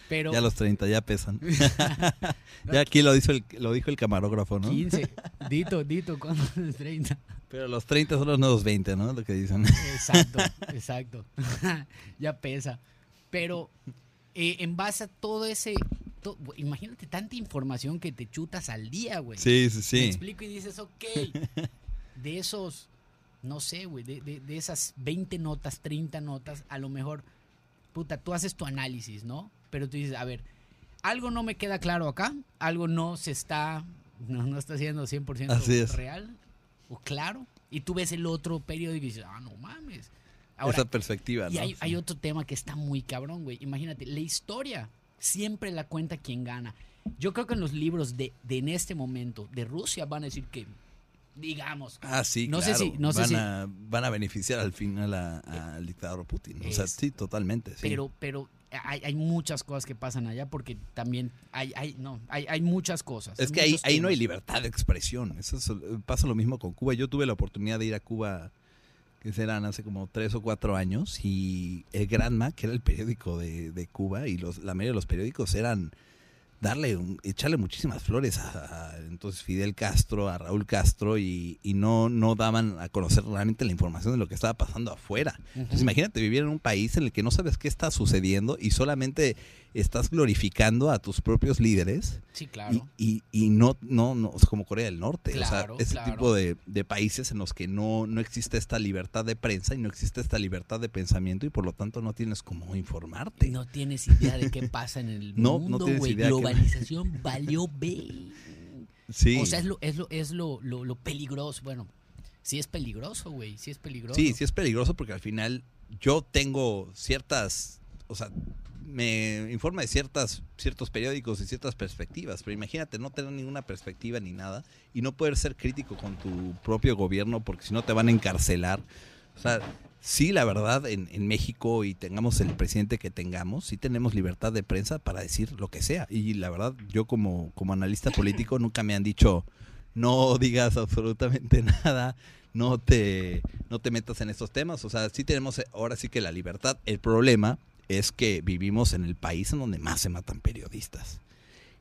Pero Ya los 30 ya pesan. ya aquí lo dijo el, lo dijo el camarógrafo, ¿no? 15. Dito, Dito, ¿cuándo es 30? Pero los 30 son los nuevos 20, ¿no? Lo que dicen. Exacto, exacto. ya pesa. Pero eh, en base a todo ese to- imagínate tanta información que te chutas al día, güey. Sí, sí, sí. explico y dices, ok, de esos, no sé, güey, de, de- de esas 20 notas, 30 notas, a lo mejor, puta, tú haces tu análisis, ¿no? Pero tú dices, a ver, algo no me queda claro acá, algo no se está, no, no está siendo 100% Así es. real o claro, y tú ves el otro periódico y dices, ah, no mames. Ahora, Esa perspectiva, y ¿no? hay, Sí. hay otro tema que está muy cabrón, güey. Imagínate, la historia siempre la cuenta quien gana. Yo creo que en los libros de, de en este momento de Rusia van a decir que, digamos, Ah, sí, No sé claro. si- no sé van, si- a, van a beneficiar al final al dictador Putin. O sea, sí, totalmente. Sí. pero, pero hay, hay muchas cosas que pasan allá porque también hay, hay, no, hay, hay muchas cosas. es que ahí, ahí no hay libertad de expresión. Eso es- pasa lo mismo con Cuba. Yo tuve la oportunidad de ir a Cuba, que serán hace como tres o cuatro años, y el Granma, que era el periódico de, de Cuba, y los, la mayoría de los periódicos eran darle, un- echarle muchísimas flores a, a entonces Fidel Castro, a Raúl Castro, y, y no, no daban a conocer realmente la información de lo que estaba pasando afuera. Entonces imagínate vivir en un país en el que no sabes qué está sucediendo y solamente estás glorificando a tus propios líderes Sí, claro. y, y, y no, no, no, sea, como Corea del Norte, Claro, o sea, ese claro. tipo de, de países en los que no, no existe esta libertad de prensa y no existe esta libertad de pensamiento y por lo tanto no tienes cómo informarte. No tienes idea de qué pasa en el No, no mundo, güey. qué- Globalización valió B. sí, O sea, es lo, es lo, es lo, lo, lo peligroso. Bueno, sí es peligroso, güey. Sí es peligroso. sí, sí es peligroso porque al final yo tengo ciertas, o sea, me informa de ciertas, ciertos periódicos y ciertas perspectivas, pero imagínate no tener ninguna perspectiva ni nada y no poder ser crítico con tu propio gobierno porque si no te van a encarcelar. O sea, sí, la verdad, en, México y tengamos el presidente que tengamos, sí tenemos libertad de prensa para decir lo que sea. Y la verdad, yo como, como analista político nunca me han dicho, no digas absolutamente nada, no te, no te metas en estos temas. O sea, sí tenemos eh, ahora sí que la libertad. El problema es que vivimos en el país en donde más se matan periodistas.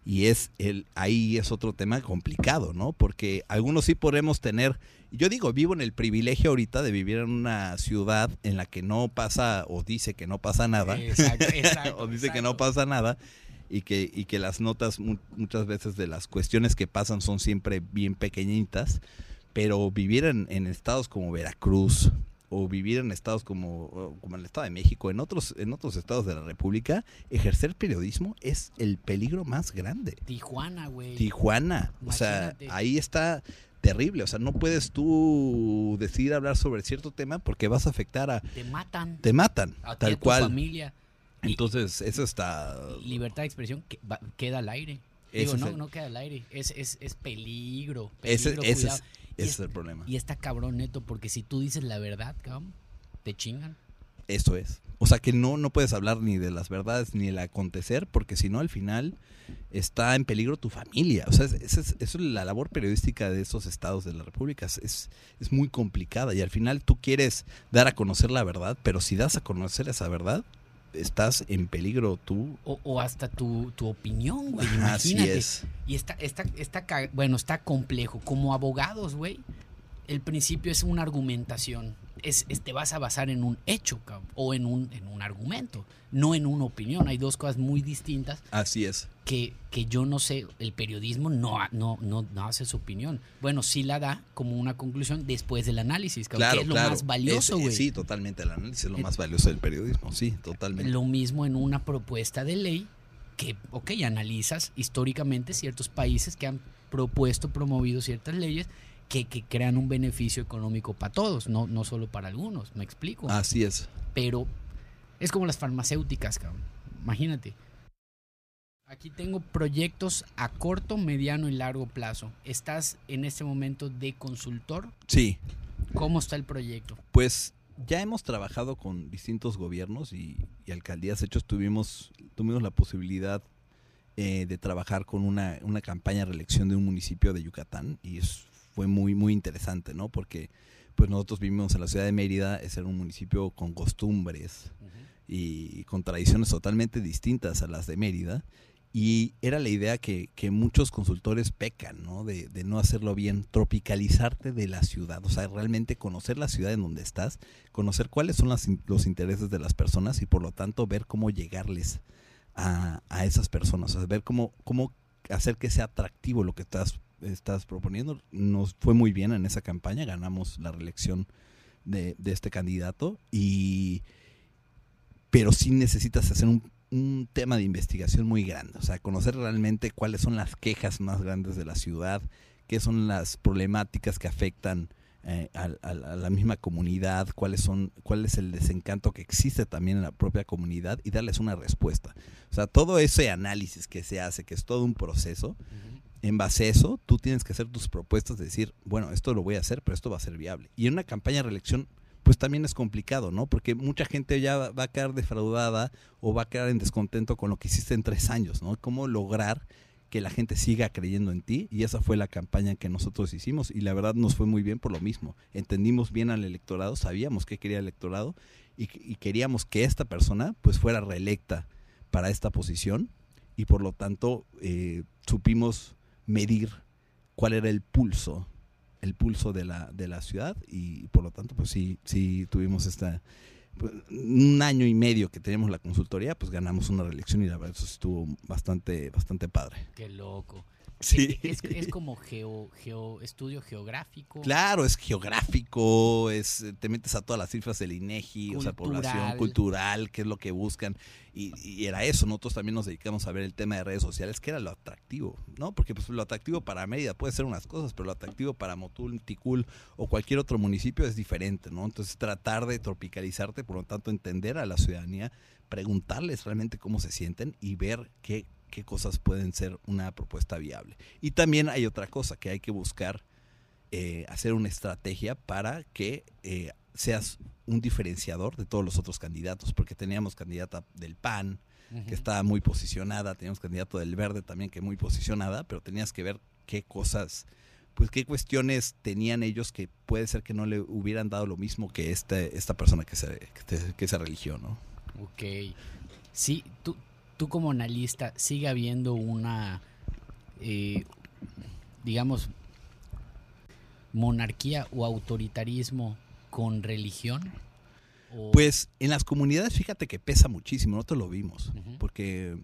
Y es el, ahí es otro tema complicado, ¿no? Porque algunos sí podemos tener, yo digo, vivo en el privilegio ahorita de vivir en una ciudad en la que no pasa o dice que no pasa nada, Exacto, exacto, o dice que no pasa nada y que, y que las notas mu- muchas veces de las cuestiones que pasan son siempre bien pequeñitas, pero vivir en, en estados como Veracruz o vivir en estados como, como el Estado de México, en otros, en otros estados de la República, ejercer periodismo es el peligro más grande. Tijuana, güey. Tijuana, o sea, ahí está terrible, o sea, no puedes tú decidir hablar sobre cierto tema porque vas a afectar a, Te matan. te matan, a tal a tu cual. familia. Y- Entonces, eso está libertad de expresión que va- queda al aire. Digo, no, el- no queda al aire. Es, es, es peligro. peligro, ese cuidado. es, Y ese es- es el problema. Y está cabrón neto, porque si tú dices la verdad, cabrón, te chingan. Eso es. O sea que no, no puedes hablar ni de las verdades ni el acontecer, porque si no, al final está en peligro tu familia. O sea, es- esa es, eso es la labor periodística de esos estados de la República. Es, es, es muy complicada y al final tú quieres dar a conocer la verdad, pero si das a conocer esa verdad, estás en peligro tú. O, o hasta tu, tu opinión, güey. Así Imagínate. es. Y está, está, está, bueno, está complejo. Como abogados, güey, el principio es una argumentación. Es, es- te vas a basar en un hecho, cabrón, o en un, en un argumento, no en una opinión. Hay dos cosas muy distintas Así es. que, que yo no sé, el periodismo no, no, no, no hace su opinión. Bueno, sí la da como una conclusión después del análisis, cabrón, Claro, que es lo claro. más valioso, güey. Sí, totalmente. El análisis es lo Eh, más valioso del periodismo. Sí, totalmente. Lo mismo en una propuesta de ley que, ok, analizas históricamente ciertos países que han propuesto, promovido ciertas leyes que, que crean un beneficio económico para todos, no, no solo para algunos, me explico. Así es. Pero es como las farmacéuticas, cabrón. Imagínate. Aquí tengo proyectos a corto, mediano y largo plazo. ¿Estás en este momento de consultor? Sí. ¿Cómo está el proyecto? Pues ya hemos trabajado con distintos gobiernos y, y alcaldías. De hecho, tuvimos, tuvimos la posibilidad eh, de trabajar con una, una campaña de reelección de un municipio de Yucatán y es- fue muy, muy interesante, ¿no? Porque pues nosotros vivimos en la ciudad de Mérida, es un municipio con costumbres y con tradiciones totalmente distintas a las de Mérida. Y era la idea que, que muchos consultores pecan, ¿no? De, de no hacerlo bien, tropicalizarte de la ciudad, o sea, realmente conocer la ciudad en donde estás, conocer cuáles son las los intereses de las personas y por lo tanto ver cómo llegarles a, a esas personas, a ver cómo, cómo hacer que sea atractivo lo que estás, estás proponiendo. Nos fue muy bien en esa campaña, ganamos la reelección de, de este candidato y pero sí necesitas hacer un, un tema de investigación muy grande, o sea, conocer realmente cuáles son las quejas más grandes de la ciudad, qué son las problemáticas que afectan eh, a, la misma comunidad, cuáles son, cuál es el desencanto que existe también en la propia comunidad y darles una respuesta. O sea, todo ese análisis que se hace, que es todo un proceso, en base a eso, tú tienes que hacer tus propuestas, de decir, bueno, esto lo voy a hacer, pero esto va a ser viable. Y en una campaña de reelección, pues también es complicado, ¿no? Porque mucha gente ya va- a quedar defraudada o va a quedar en descontento con lo que hiciste en tres años, ¿no? ¿Cómo lograr que la gente siga creyendo en ti? Y esa fue la campaña que nosotros hicimos y la verdad nos fue muy bien por lo mismo. Entendimos bien al electorado, sabíamos qué quería el electorado y, y queríamos que esta persona pues fuera reelecta para esta posición y por lo tanto eh, supimos medir cuál era el pulso el pulso de la, de la ciudad y por lo tanto pues sí, sí tuvimos esta pues, un año y medio que teníamos la consultoría pues ganamos una reelección y la verdad eso estuvo bastante bastante padre Qué loco. Sí Es, es como geo, geo, estudio geográfico. Claro, es geográfico, es te metes a todas las cifras del INEGI, o sea, población Cultural. cultural, qué es lo que buscan. Y, y era eso, nosotros también nos dedicamos a ver el tema de redes sociales, que era lo atractivo, ¿no? Porque pues, lo atractivo para Mérida puede ser unas cosas, pero lo atractivo para Motul, Ticul o cualquier otro municipio es diferente, ¿no? Entonces tratar de tropicalizarte, por lo tanto entender a la ciudadanía, preguntarles realmente cómo se sienten y ver qué, qué cosas pueden ser una propuesta viable. Y también hay otra cosa que hay que buscar eh, hacer una estrategia para que eh, seas un diferenciador de todos los otros candidatos, porque teníamos candidata del PAN, que estaba muy posicionada, teníamos candidato del Verde también que muy posicionada, pero tenías que ver qué cosas, pues qué cuestiones tenían ellos que puede ser que no le hubieran dado lo mismo que este, esta persona que se, que, que se religió, ¿no? Ok. Sí, tú, tú como analista, ¿sigue habiendo una, eh, digamos, monarquía o autoritarismo con religión? O- Pues en las comunidades, fíjate que pesa muchísimo, nosotros lo vimos, porque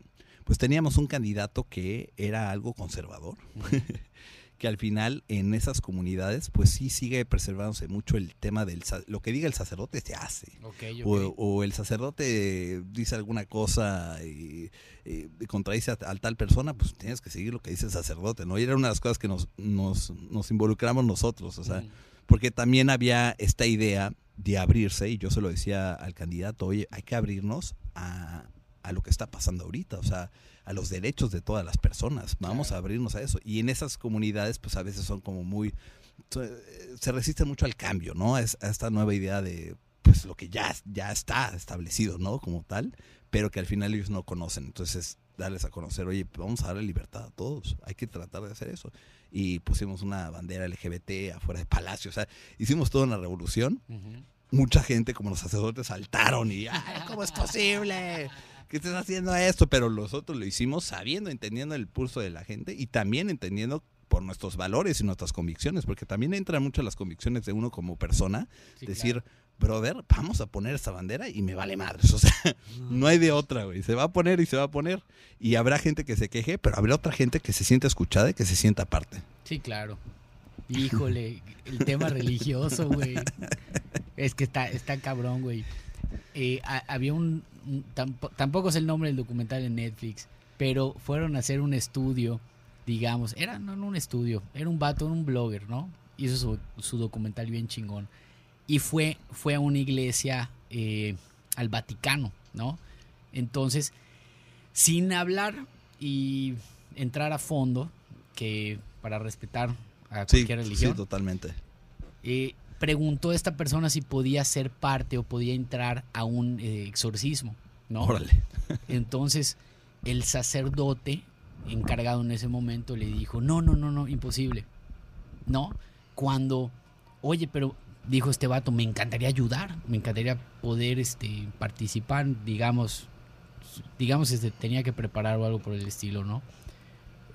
pues teníamos un candidato que era algo conservador. que al final en esas comunidades pues sí sigue preservándose mucho el tema del lo que diga el sacerdote se hace. Ok, O, ok. o el sacerdote dice alguna cosa y, y contradice a, a tal persona, pues tienes que seguir lo que dice el sacerdote, ¿no? Y era una de las cosas que nos, nos, nos involucramos nosotros, o sea, porque también había esta idea de abrirse, y yo se lo decía al candidato, oye, hay que abrirnos a, a lo que está pasando ahorita, o sea, a los derechos de todas las personas, vamos Claro. a abrirnos a eso. Y en esas comunidades, pues a veces son como muy, se se resisten mucho al cambio, ¿no? A, es- a esta nueva idea de, pues lo que ya, ya está establecido, ¿no? Como tal, pero que al final ellos no conocen. Entonces, darles a conocer, oye, vamos a darle libertad a todos, hay que tratar de hacer eso. Y pusimos una bandera LGBT afuera del palacio, o sea, hicimos toda una revolución. Mucha gente, como los sacerdotes, saltaron y, ¡ay, cómo es posible! Que estés haciendo esto? Pero nosotros lo hicimos sabiendo, entendiendo el pulso de la gente y también entendiendo por nuestros valores y nuestras convicciones, porque también entran mucho las convicciones de uno como persona, Sí, decir, claro. brother, vamos a poner esta bandera y me vale madres. O sea, no hay de otra, güey. Se va a poner y se va a poner. Y habrá gente que se queje, pero habrá otra gente que se siente escuchada y que se sienta aparte. Sí, claro. Híjole, el tema religioso, güey. Es que está, está cabrón, güey. Eh, ha- había un... un- tampo- tampoco es el nombre del documental en Netflix, pero fueron a hacer un estudio, digamos. Era no, no un estudio, era un vato, un blogger, ¿no? Hizo su, su documental bien chingón. Y fue, fue a una iglesia, eh, al Vaticano, ¿no? Entonces, sin hablar y entrar a fondo, que para respetar a Sí, cualquier religión, sí, totalmente. eh, preguntó a esta persona si podía ser parte o podía entrar a un eh, exorcismo, ¿no? Órale. Entonces, el sacerdote encargado en ese momento le dijo, no, no, no, no, imposible. ¿No? Cuando, oye, pero dijo este vato, me encantaría ayudar, me encantaría poder este, participar, digamos, digamos, este, tenía que preparar o algo por el estilo, ¿no?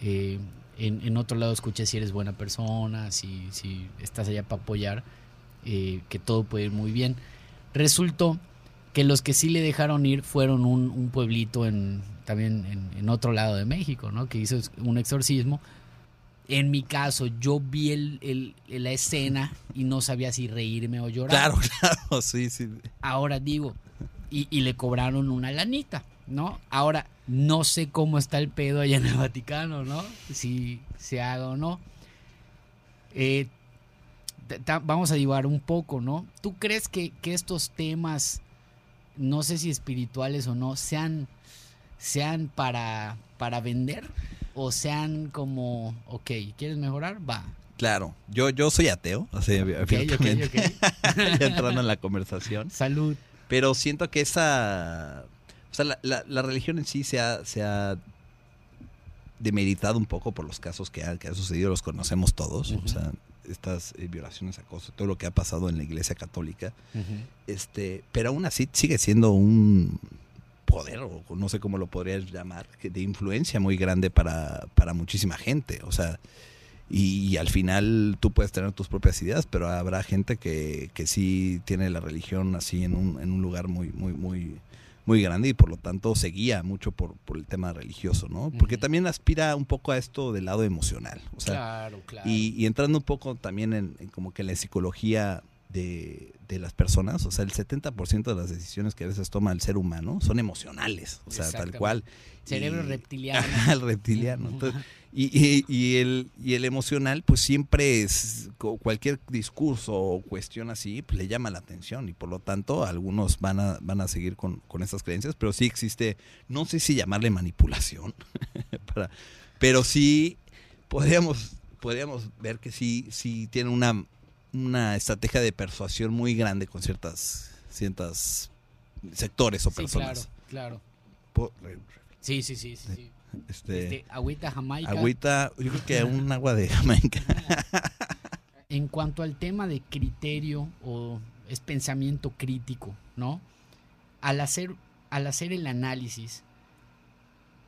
Eh, en, en otro lado escuché si eres buena persona, si, si estás allá para apoyar, eh, que todo puede ir muy bien. Resultó que los que sí le dejaron ir fueron un, pueblito en también en, otro lado de México, ¿no? Que hizo un exorcismo. En mi caso, yo vi el, la escena y no sabía si reírme o llorar. Claro, claro, sí, sí. Ahora digo, y, y le cobraron una lanita, ¿no? Ahora, no sé cómo está el pedo allá en el Vaticano, ¿no? Si se haga o no. Eh, vamos a llevar un poco, ¿no? ¿Tú crees que, estos temas, no sé si espirituales o no, sean, sean para, para vender? ¿O sean como, ok, ¿quieres mejorar? Va. Claro, yo, yo soy ateo, así, okay, entrando en la conversación. Salud. Pero siento que esa... O sea, la, religión en sí se ha, se ha demeritado un poco por los casos que han, que sucedido, los conocemos todos. O sea, estas eh, violaciones, acoso, todo lo que ha pasado en la Iglesia Católica. este, pero aún así sigue siendo un poder, o no sé cómo lo podrías llamar, de influencia muy grande para, para muchísima gente. O sea, y, al final tú puedes tener tus propias ideas, pero habrá gente que, que sí tiene la religión así en un, en un lugar muy, muy, muy muy grande y por lo tanto se guía mucho por, por el tema religioso, ¿no? Porque también aspira un poco a esto del lado emocional. O sea, claro, claro. Y, entrando un poco también en, como que en la psicología de, las personas, o sea, el 70% de las decisiones que a veces toma el ser humano son emocionales, o sea, tal cual. Cerebro reptiliano. el reptiliano. Y, y, el, y el emocional, pues siempre es, cualquier discurso o cuestión así, pues le llama la atención y por lo tanto algunos van a, van a seguir con, con estas creencias, pero sí existe, no sé si llamarle manipulación, para, pero sí podríamos, podríamos ver que sí, sí tiene una una estrategia de persuasión muy grande con ciertas, ciertas sectores o personas. Claro, claro. sí, sí, sí, sí. Este, este, agüita jamaica. Agüita, yo creo que un agua de jamaica. en cuanto al tema de criterio o es pensamiento crítico, ¿no? Al hacer, al hacer el análisis,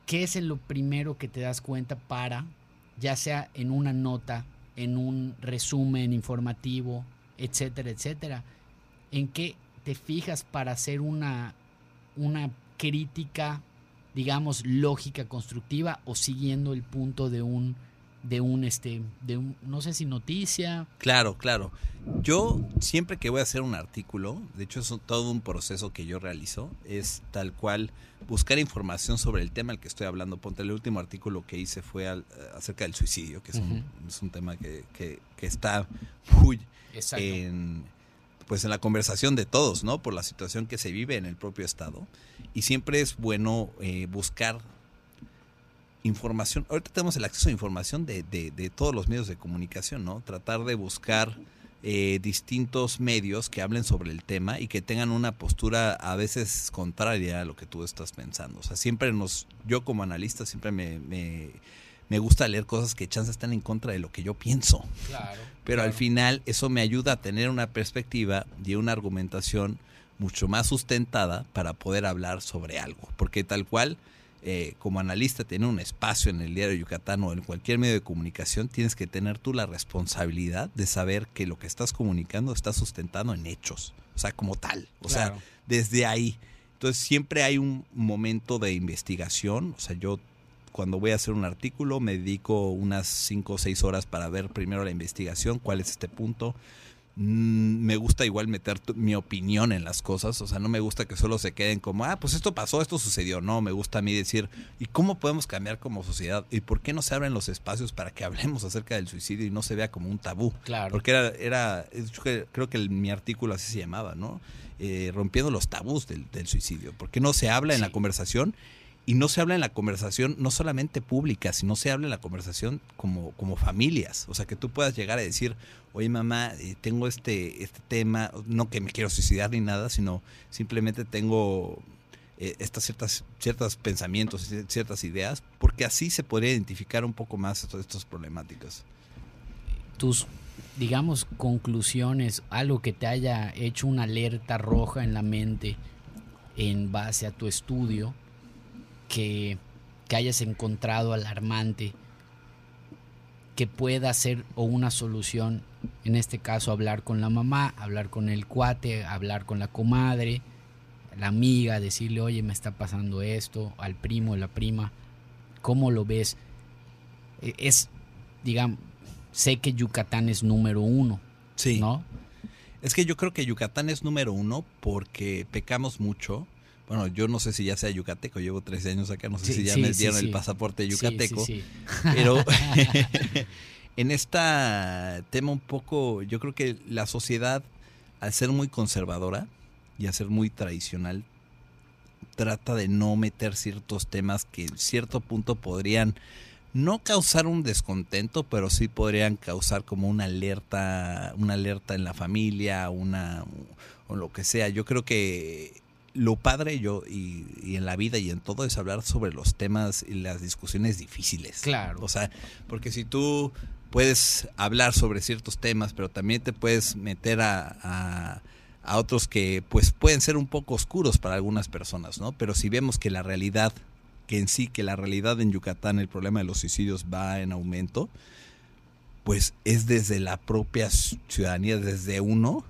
¿qué es lo primero que te das cuenta para, ya sea en una nota en un resumen informativo, etcétera, etcétera. ¿En qué te fijas para hacer una, una crítica, digamos, lógica, constructiva o siguiendo el punto de un de un este de un no sé si noticia. Claro claro. Yo siempre que voy a hacer un artículo de hecho es todo un proceso que yo realizo es tal cual buscar información sobre el tema al que estoy hablando. Ponte el último artículo que hice fue acerca del suicidio que es, un, es un, tema que, que, está muy en pues en la conversación de todos no por la situación que se vive en el propio estado y siempre es bueno eh, buscar información. Ahorita tenemos el acceso a información de, de, todos los medios de comunicación, ¿no? Tratar de buscar eh, distintos medios que hablen sobre el tema y que tengan una postura a veces contraria a lo que tú estás pensando. O sea, siempre nos, yo como analista siempre me, me, gusta leer cosas que chances están en contra de lo que yo pienso. Claro. Pero al final eso me ayuda a tener una perspectiva y una argumentación mucho más sustentada para poder hablar sobre algo. Porque tal cual eh, como analista tener un espacio en el diario Yucatán o en cualquier medio de comunicación, tienes que tener tú la responsabilidad de saber que lo que estás comunicando está sustentado en hechos, o sea, como tal, o sea, desde ahí. Entonces siempre hay un momento de investigación, o sea, yo cuando voy a hacer un artículo me dedico unas 5 o 6 horas para ver primero la investigación, cuál es este punto, Mm, me gusta igual meter mi opinión en las cosas, o sea, no me gusta que solo se queden como, ah, pues esto pasó, esto sucedió, no, me gusta a mí decir, ¿y cómo podemos cambiar como sociedad? ¿Y por qué no se abren los espacios para que hablemos acerca del suicidio y no se vea como un tabú? Claro. Porque era, era creo que mi artículo así se llamaba, ¿no? Eh, rompiendo los tabús del, suicidio. ¿Por qué no se habla en la conversación? Y no se habla en la conversación no solamente pública, sino se habla en la conversación como, como familias. O sea, que tú puedas llegar a decir, oye mamá, eh, tengo este, este tema, no que me quiero suicidar ni nada, sino simplemente tengo eh, estas ciertas, ciertos pensamientos, ciertas ideas, porque así se podría identificar un poco más estas, estas problemáticas. Tus, digamos, conclusiones, algo que te haya hecho una alerta roja en la mente en base a tu estudio, que, hayas encontrado alarmante que pueda ser o una solución, en este caso hablar con la mamá, hablar con el cuate, hablar con la comadre, la amiga, decirle, oye, me está pasando esto, al primo, la prima, ¿cómo lo ves? E, es, digamos, sé que Yucatán es número uno, Sí. ¿no? Es que yo creo que Yucatán es número uno porque pecamos mucho. Bueno, yo no sé si ya sea yucateco, llevo 13 años acá, no sé Sí, si ya sí, me dieron sí. el pasaporte yucateco. sí. Pero en este tema un poco, yo creo que la sociedad, al ser muy conservadora y al ser muy tradicional, trata de no meter ciertos temas que en cierto punto podrían no causar un descontento, pero sí podrían causar como una alerta, una alerta en la familia, una o lo que sea. Yo creo que lo padre yo y, y en la vida y en todo es hablar sobre los temas y las discusiones difíciles. Claro. O sea, porque si tú puedes hablar sobre ciertos temas, pero también te puedes meter a, a, a otros que pues pueden ser un poco oscuros para algunas personas, ¿no? Pero si vemos que la realidad, que en sí, que la realidad en Yucatán, el problema de los suicidios va en aumento, pues es desde la propia ciudadanía, desde uno,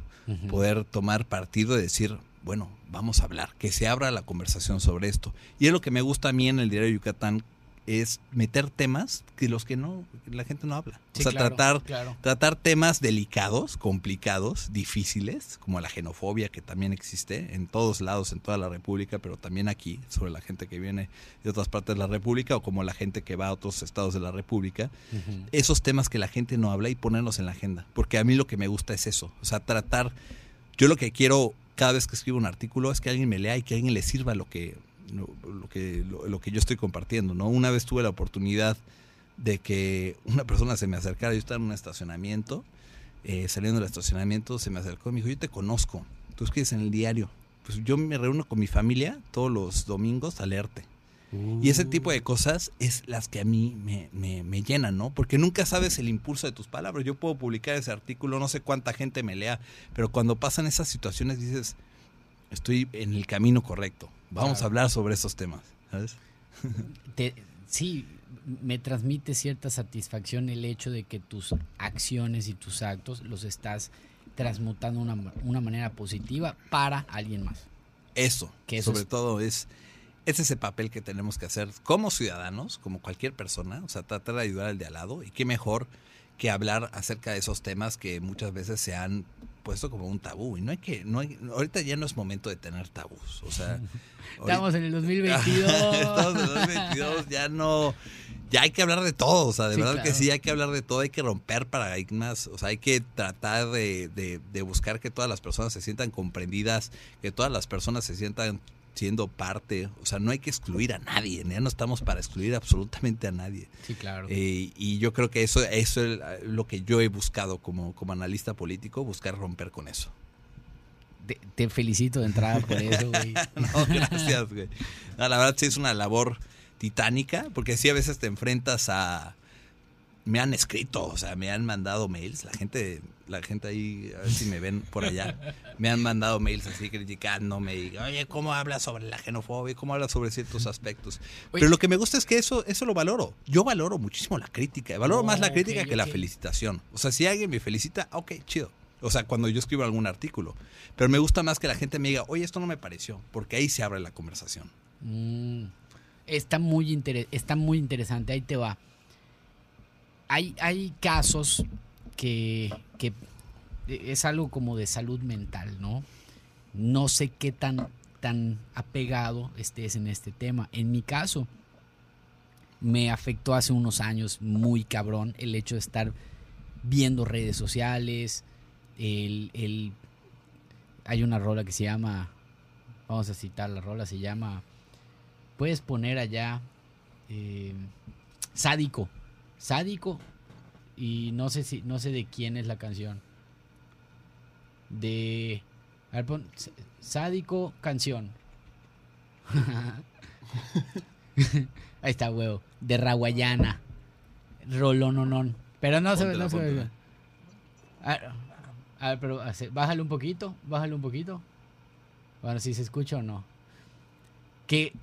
poder tomar partido y decir, bueno, vamos a hablar, que se abra la conversación sobre esto. Y es lo que me gusta a mí en el diario Yucatán, es meter temas que los que no, la gente no habla. Sí, o sea, claro, tratar, claro. tratar temas delicados, complicados, difíciles, como la xenofobia que también existe en todos lados, en toda la República, pero también aquí, sobre la gente que viene de otras partes de la República o como la gente que va a otros estados de la República esos temas que la gente no habla y ponerlos en la agenda. Porque a mí lo que me gusta es eso. O sea, tratar. Yo lo que quiero cada vez que escribo un artículo es que alguien me lea y que alguien le sirva lo que, lo, que, lo, lo que yo estoy compartiendo. ¿no? Una vez tuve la oportunidad de que una persona se me acercara. Yo estaba en un estacionamiento. eh, saliendo del estacionamiento, se me acercó y me dijo: Yo te conozco. Tú escribes en el diario. Pues yo me reúno con mi familia todos los domingos a leerte. Y ese tipo de cosas es las que a mí me, me, me llenan, ¿no? Porque nunca sabes el impulso de tus palabras. Yo puedo publicar ese artículo, no sé cuánta gente me lea, pero cuando pasan esas situaciones dices, estoy en el camino correcto. Vamos Claro. a hablar sobre esos temas, ¿sabes? te- sí, me transmite cierta satisfacción el hecho de que tus acciones y tus actos los estás transmutando de una, una manera positiva para alguien más. Eso, Que eso sobre es- todo es, es ese papel que tenemos que hacer como ciudadanos, como cualquier persona, o sea, tratar de ayudar al de al lado y qué mejor que hablar acerca de esos temas que muchas veces se han puesto como un tabú y no hay que no hay, ahorita ya no es momento de tener tabús, o sea, Estamos en el 2022. Estamos en el 2022, ya no. Ya hay que hablar de todo, o sea, de Sí, verdad que sí, hay que hablar de todo, hay que romper paradigmas, o sea, hay que tratar de, de- de buscar que todas las personas se sientan comprendidas, que todas las personas se sientan siendo parte, o sea, no hay que excluir a nadie, ya no estamos para excluir absolutamente a nadie. Sí, claro. Eh, y yo creo que eso, eso es lo que yo he buscado como, como analista político, buscar romper con eso. te, te felicito de entrada por eso, güey. No, gracias, güey. No, la verdad sí es una labor titánica, porque sí a veces te enfrentas a... Me han escrito, o sea, me han mandado mails, la gente, la gente ahí, a ver si me ven por allá, me han mandado mails así criticándome, y, oye, ¿cómo hablas sobre la xenofobia? ¿Cómo hablas sobre ciertos aspectos? Oye. Pero lo que me gusta es que eso, eso lo valoro. Yo valoro muchísimo la crítica, valoro Oh, más la ok, crítica que la felicitación. O sea, si alguien me felicita, ok, chido. O sea, cuando yo escribo algún artículo. Pero me gusta más que la gente me diga, oye, esto no me pareció, porque ahí se abre la conversación. Mm, está, muy inter- está muy interesante, ahí te va. Hay, hay casos que, que es algo como de salud mental, ¿no? No sé qué tan, tan apegado estés en este tema. En mi caso, me afectó hace unos años muy cabrón el hecho de estar viendo redes sociales, el, el- hay una rola que se llama, vamos a citar la rola, se llama, puedes poner allá, eh, sádico, sádico, y no sé si, no sé de quién es la canción, de, a ver, pon, sádico canción, ahí está huevo, de Raguayana, Rolononón, pero no se Póntela, no se ve. A ver, a ver, pero bájale un poquito, bájale un poquito. Bueno, si se escucha o no. Que,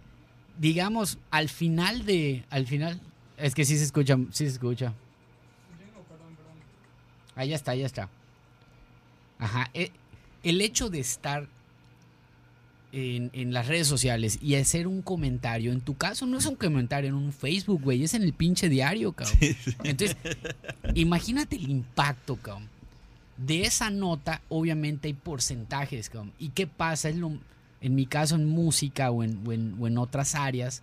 digamos, al final de. Al final. Es que sí se escucha, sí se escucha. Ahí está, ya está. Ajá. e- El hecho de estar en, en las redes sociales y hacer un comentario, en tu caso no es un comentario en un Facebook, güey, es en el pinche diario, cabrón. Entonces, imagínate el impacto, cabrón. De esa nota, obviamente hay porcentajes, cabrón. ¿Y qué pasa? Es lo, en mi caso, en música o en, o en, o en otras áreas,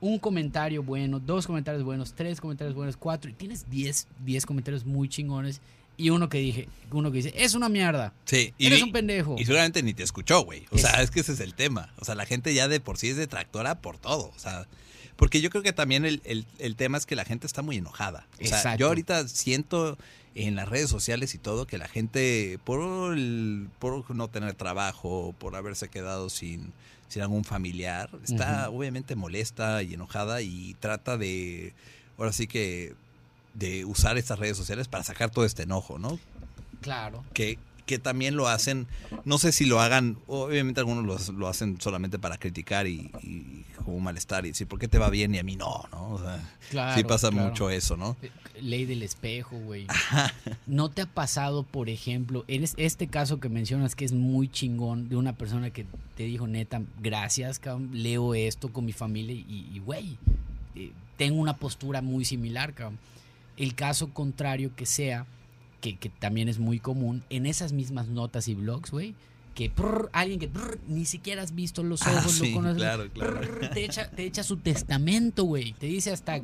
un comentario bueno, dos comentarios buenos, tres comentarios buenos, cuatro, y tienes 10, 10 comentarios muy chingones y uno que dije, uno que dice, es una mierda. Sí, y, Eres un pendejo. Y seguramente ni te escuchó, güey. O Es- sea, es que ese es el tema. O sea, la gente ya de por sí es detractora por todo. O sea, porque yo creo que también el, el- el tema es que la gente está muy enojada. O sea, Exacto. yo ahorita siento en las redes sociales y todo que la gente, por, el- por no tener trabajo, por haberse quedado sin, sin algún familiar, está obviamente molesta y enojada y trata de, ahora sí que, de usar estas redes sociales para sacar todo este enojo, ¿no? Claro. que, que también lo hacen, no sé si lo hagan, obviamente algunos lo, lo hacen solamente para criticar y, y como un malestar y decir, ¿por qué te va bien y a mí no? ¿no? O sea, Claro, sí pasa claro. mucho eso, ¿no? Eh, Ley del espejo, güey. ¿No te ha pasado, por ejemplo, en es- este caso que mencionas que es muy chingón de una persona que te dijo, neta, gracias, cabrón, leo esto con mi familia y, y, güey, eh, tengo una postura muy similar, cabrón. El caso contrario que sea, que, que también es muy común, en esas mismas notas y blogs, güey, que prr, alguien que prr, ni siquiera has visto los Ah, ojos, sí, lo conoces, claro, claro. prr, te, echa, te echa su testamento, güey, te dice hasta...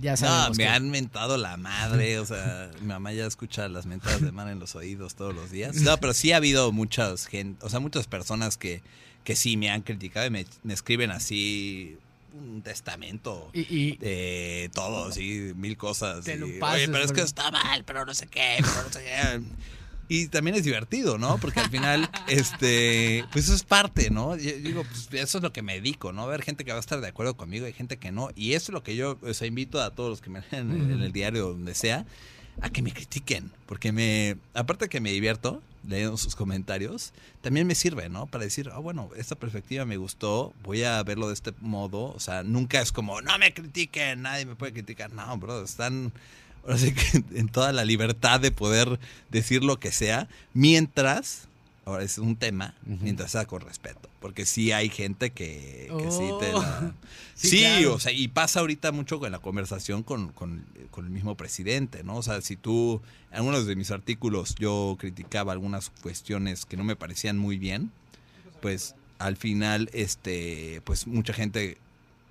Ya No, me que- han mentado la madre, o sea, mi mamá ya escucha las mentadas de madre en los oídos todos los días. No, pero sí ha habido muchas gente, o sea, muchas personas que, que sí me han criticado y me, me escriben así un testamento Y, y- de todo, sí, mil cosas. Te lo y, Oye, pero es que está mal, pero no sé qué, pero no sé qué. Y también es divertido, ¿no? Porque al final, este, pues eso es parte, ¿no? Yo digo, pues eso es lo que me dedico, ¿no? Ver gente que va a estar de acuerdo conmigo y gente que no. Y eso es lo que yo, o sea, invito a todos los que me leen en, en el diario, donde sea, a que me critiquen. Porque me, aparte que me divierto leyendo sus comentarios, también me sirve, ¿no? Para decir, ah, bueno, esta perspectiva me gustó, voy a verlo de este modo. O sea, nunca es como, no me critiquen, nadie me puede criticar. No, bro, están ahora que en toda la libertad de poder decir lo que sea, mientras, ahora es un tema, mientras sea con respeto. Porque sí hay gente que, que sí te Oh. la... Sí, Sí, claro. o sea, y pasa ahorita mucho con la conversación con, con- con el mismo presidente, ¿no? O sea, si tú, en algunos de mis artículos yo criticaba algunas cuestiones que no me parecían muy bien, pues al final, este, pues mucha gente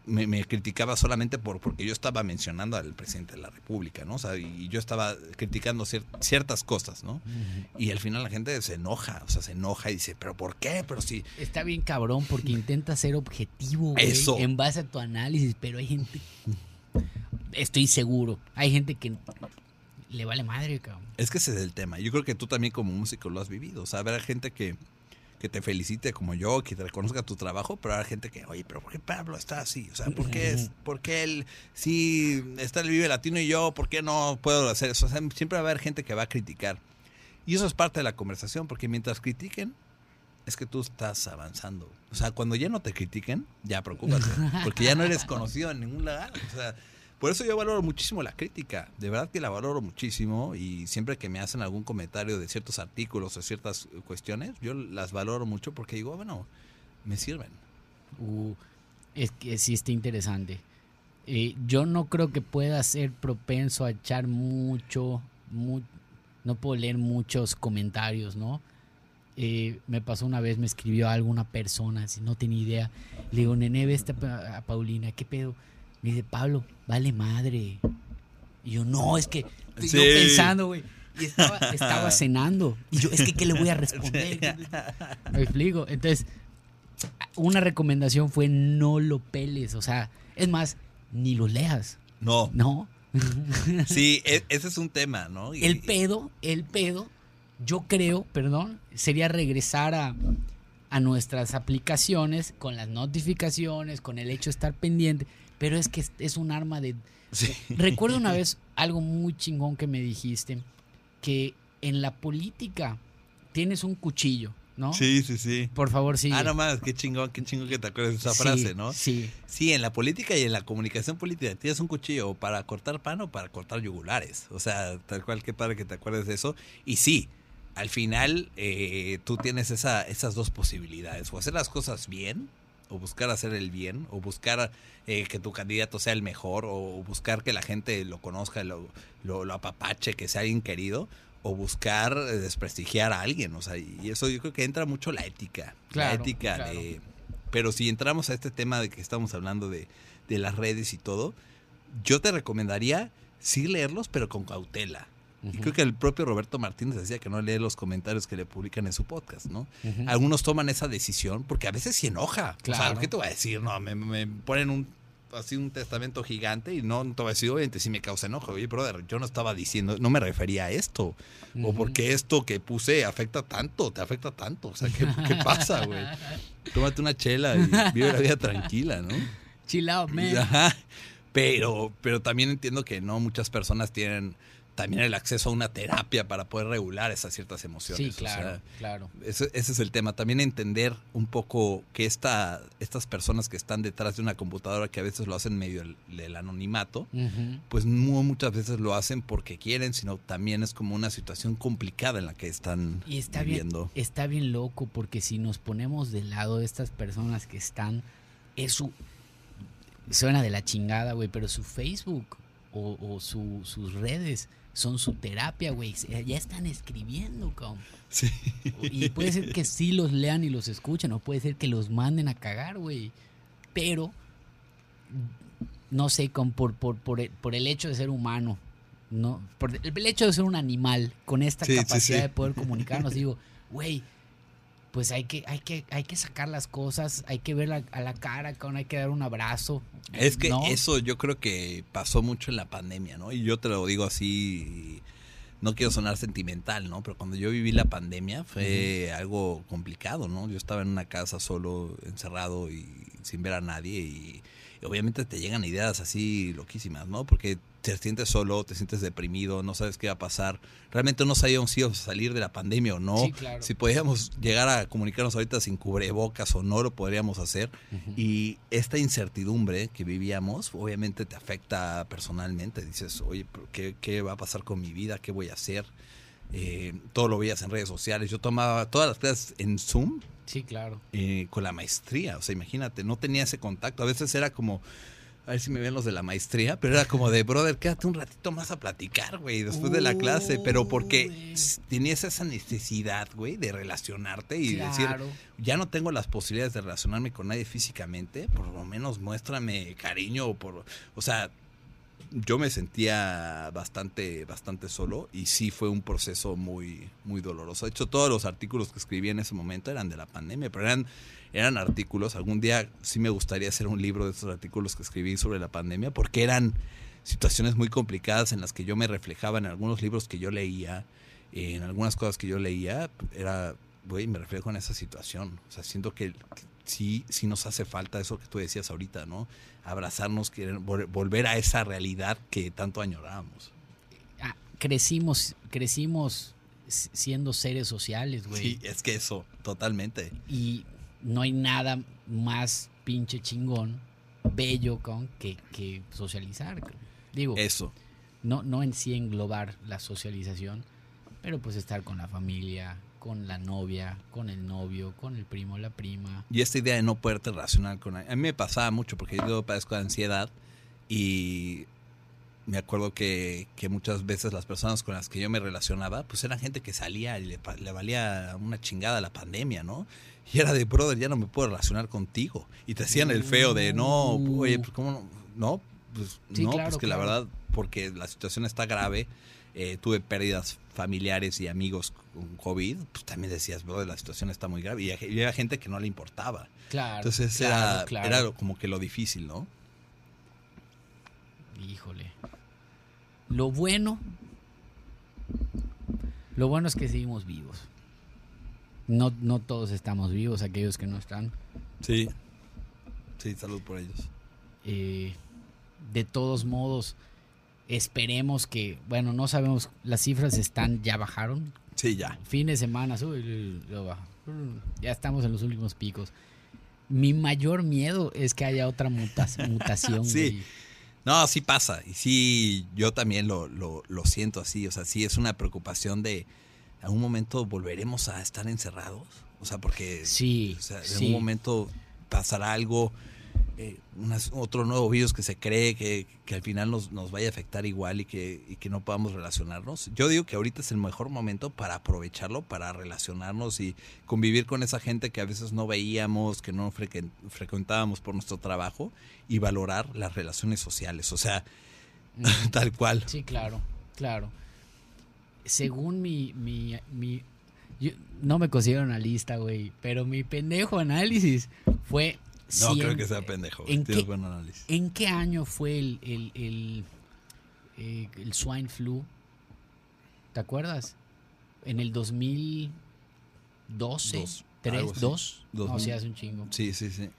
me, me criticaba solamente por porque yo estaba mencionando al presidente de la República, ¿no? O sea, y yo estaba criticando cier- ciertas cosas, ¿no? Y al final la gente se enoja, o sea, se enoja y dice, ¿pero por qué? Pero si... Está bien cabrón porque intenta ser objetivo, güey, Eso. en base a tu análisis, pero hay gente, estoy seguro, hay gente que le vale madre, cabrón. Es que ese es el tema. Yo creo que tú también como músico lo has vivido. O sea, habrá gente que, que te felicite como yo, que te reconozca tu trabajo, pero habrá gente que, oye, pero ¿por qué Pablo está así? O sea, ¿por qué, es, ¿por qué él sí está el Vive Latino y yo, ¿por qué no puedo hacer eso? O sea, siempre va a haber gente que va a criticar. Y eso es parte de la conversación, porque mientras critiquen, es que tú estás avanzando. O sea, cuando ya no te critiquen, ya preocúpate, porque ya no eres conocido en ningún lugar. O sea, por eso yo valoro muchísimo la crítica, de verdad que la valoro muchísimo y siempre que me hacen algún comentario de ciertos artículos o ciertas cuestiones, yo las valoro mucho porque digo, bueno, me sirven. Uh, es que sí está interesante. Eh, yo no creo que pueda ser propenso a echar mucho, mu- no puedo leer muchos comentarios, ¿no? Eh, me pasó una vez, me escribió algo una persona, si no tenía idea. Le digo, nene, ve esta a Paulina, ¿qué pedo? Me dice, Pablo, vale madre. Y yo, no, es que estoy yo Sí. pensando, güey. Y estaba, estaba cenando. Y yo, es que, ¿qué le voy a responder? Me explico. Entonces, una recomendación fue no lo peles. O sea, es más, ni lo leas. No, No. sí, e- ese es un tema, ¿no? Y- El pedo, el pedo, yo creo, perdón, sería regresar a, a nuestras aplicaciones con las notificaciones, con el hecho de estar pendiente. Pero es que es, un arma de... Sí. Recuerdo una vez algo muy chingón que me dijiste, que en la política tienes un cuchillo, ¿no? Sí, sí, sí. Por favor, sí. Ah, nomás, qué chingón, qué chingón que te acuerdes de esa Sí, frase, ¿no? Sí. Sí, en la política y en la comunicación política tienes un cuchillo para cortar pan o para cortar yugulares. O sea, tal cual, qué padre que te acuerdes de eso. Y sí, al final eh, tú tienes esa, esas dos posibilidades, o hacer las cosas bien, o buscar hacer el bien, o buscar eh, que tu candidato sea el mejor, o buscar que la gente lo conozca, lo, lo, apapache, que sea alguien querido, o buscar eh, desprestigiar a alguien, o sea, y eso yo creo que entra mucho la ética, la ética de... Pero si entramos a este tema de que estamos hablando de, de las redes y todo, yo te recomendaría sí leerlos, pero con cautela. Y creo que el propio Roberto Martínez decía que no lee los comentarios que le publican en su podcast, ¿no? Algunos toman esa decisión porque a veces se enoja. Claro. O sea, ¿qué te voy a decir? No, me, ponen un así un testamento gigante y no, te voy a decir, obviamente sí me causa enojo. Oye, brother, yo no estaba diciendo, no me refería a esto. O porque esto que puse afecta tanto, te afecta tanto. O sea, ¿qué, qué pasa, güey? Tómate una chela y vive la vida tranquila, ¿no? Chill out, man. Ajá. Pero, pero también entiendo que no muchas personas tienen también el acceso a una terapia para poder regular esas ciertas emociones. Sí, claro, claro. Ese, es el tema. También entender un poco que esta, estas personas que están detrás de una computadora, que a veces lo hacen medio del, anonimato, pues no muchas veces lo hacen porque quieren, sino también es como una situación complicada en la que están y está viviendo. Bien, está bien loco porque si nos ponemos del lado de estas personas que están, es su... Suena de la chingada, güey, pero su Facebook o, sus redes son su terapia, güey. Ya están escribiendo, cabrón. Sí. Y puede ser que sí los lean y los escuchen, o puede ser que los manden a cagar, güey. Pero, no sé, con, por, por, por, el, hecho de ser humano, no por el hecho de ser un animal con esta capacidad de poder comunicarnos, digo, güey, pues hay que, hay que, hay que sacar las cosas, hay que ver a la cara, hay que dar un abrazo. Es que eso yo creo que pasó mucho en la pandemia, ¿no? Y yo te lo digo así, no quiero sonar sentimental, ¿no? Pero cuando yo viví la pandemia fue algo complicado, ¿no? Yo estaba en una casa solo, encerrado y sin ver a nadie y obviamente te llegan ideas así loquísimas, ¿no? Porque te sientes solo, te sientes deprimido, no sabes qué va a pasar. Realmente no sabíamos si íbamos a salir de la pandemia o no. Si podíamos llegar a comunicarnos ahorita sin cubrebocas o no lo podríamos hacer. Y esta incertidumbre que vivíamos, obviamente te afecta personalmente. Dices, oye, ¿qué, qué va a pasar con mi vida? ¿Qué voy a hacer? Eh, todo lo veías en redes sociales. Yo tomaba todas las clases en Zoom. Sí, claro. Eh, con la maestría. O sea, imagínate, no tenía ese contacto. A veces era como a ver si me ven los de la maestría, pero era como de, brother, quédate un ratito más a platicar, güey, después de la clase, pero porque tenías esa necesidad, güey, de relacionarte y decir, ya no tengo las posibilidades de relacionarme con nadie físicamente, por lo menos muéstrame cariño, o por, o sea, yo me sentía bastante, bastante solo y sí fue un proceso muy, muy doloroso. De hecho, todos los artículos que escribí en ese momento eran de la pandemia, pero eran eran artículos. Algún día sí me gustaría hacer un libro de esos artículos que escribí sobre la pandemia, porque eran situaciones muy complicadas en las que yo me reflejaba en algunos libros que yo leía, en algunas cosas que yo leía, era, güey, me reflejo en esa situación. O sea, siento que, sí, sí nos hace falta eso que tú decías ahorita, ¿no? Abrazarnos, volver a esa realidad que tanto añorábamos. Ah, crecimos, crecimos siendo seres sociales, güey. Sí, es que eso, totalmente. Y no hay nada más pinche chingón, bello con que, que socializar. Digo, eso. No, no en sí englobar la socialización, pero pues estar con la familia, con la novia, con el novio, con el primo, la prima. Y esta idea de no poderte relacionar con... A mí me pasaba mucho porque yo padezco de ansiedad y me acuerdo que, que, muchas veces las personas con las que yo me relacionaba, pues eran gente que salía y le, le valía una chingada la pandemia, ¿no? Y era de, brother, ya no me puedo relacionar contigo. Y te hacían el feo de, no, oye, pues cómo no, no, pues no, pues que la verdad, porque la situación está grave, eh, tuve pérdidas familiares y amigos con COVID, pues también decías, brother, la situación está muy grave. Y había gente que no le importaba. Claro. Entonces era, era como que lo difícil, ¿no? Híjole. Lo bueno, lo bueno es que seguimos vivos. No, no todos estamos vivos, aquellos que no están. Sí, sí, salud por ellos. Eh, de todos modos, esperemos que, bueno, no sabemos, las cifras están, ya bajaron. Sí, ya. Fin de semana, ya estamos en los últimos picos. Mi mayor miedo es que haya otra mutación. sí. No, sí pasa. Y sí, yo también lo, lo, lo siento así. O sea, sí es una preocupación de, algún momento volveremos a estar encerrados. O sea, porque Sí, o sea, en sí. algún momento pasará algo, eh, unas- otro nuevo virus que se cree que, que al final nos, nos vaya a afectar igual y que, y que no podamos relacionarnos. Yo digo que ahorita es el mejor momento para aprovecharlo, para relacionarnos y convivir con esa gente que a veces no veíamos, que no frecuentábamos por nuestro trabajo y valorar las relaciones sociales. O sea, tal cual. Sí, claro, claro. Según mi, mi, mi yo no me considero analista, güey, pero mi pendejo análisis fue... No creo que sea pendejo. ¿en qué- buen análisis. ¿En qué año fue el, el, el, eh, el swine flu? ¿Te acuerdas? En el 2012, Dos, 3, algo así. 2, no, 2000. sí, hace un chingo. Sí, sí, sí.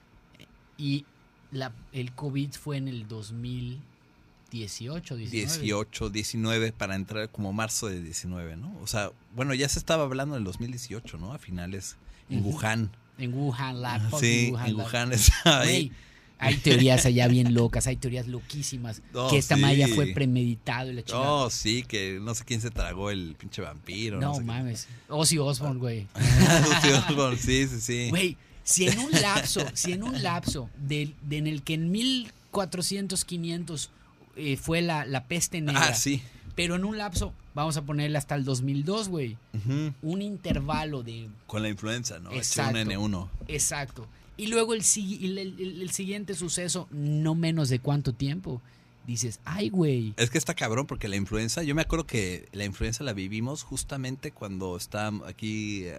Y la, el COVID fue en el 2018, 19. 18, 19 para entrar como marzo de 19, ¿no? O sea, bueno, ya se estaba hablando del 2018, ¿no? A finales en Ujú. Wuhan. En Wuhan, la fucking sí, en lab. Wuhan estaba ahí. Güey, hay teorías allá bien locas, hay teorías loquísimas. Que esta sí. malla fue premeditado y la chingada. Oh, sí, que no sé quién se tragó el pinche vampiro. no No, sé mames. Ozzy Osbourne, güey. quién. sí, sí, sí. Güey, si en un lapso, si en un lapso del- de, en el que en 1400, 500 eh, fue la, la peste negra, ah, sí. Pero en un lapso, vamos a ponerle hasta el 2002, güey, un intervalo de Con la influenza, ¿no? Exacto. H1N1. Exacto. Y luego el, el, el- el siguiente suceso, no menos de cuánto tiempo. Dices, ay, güey. Es que está cabrón porque la influenza, yo me acuerdo que la influenza la vivimos justamente cuando está aquí, eh,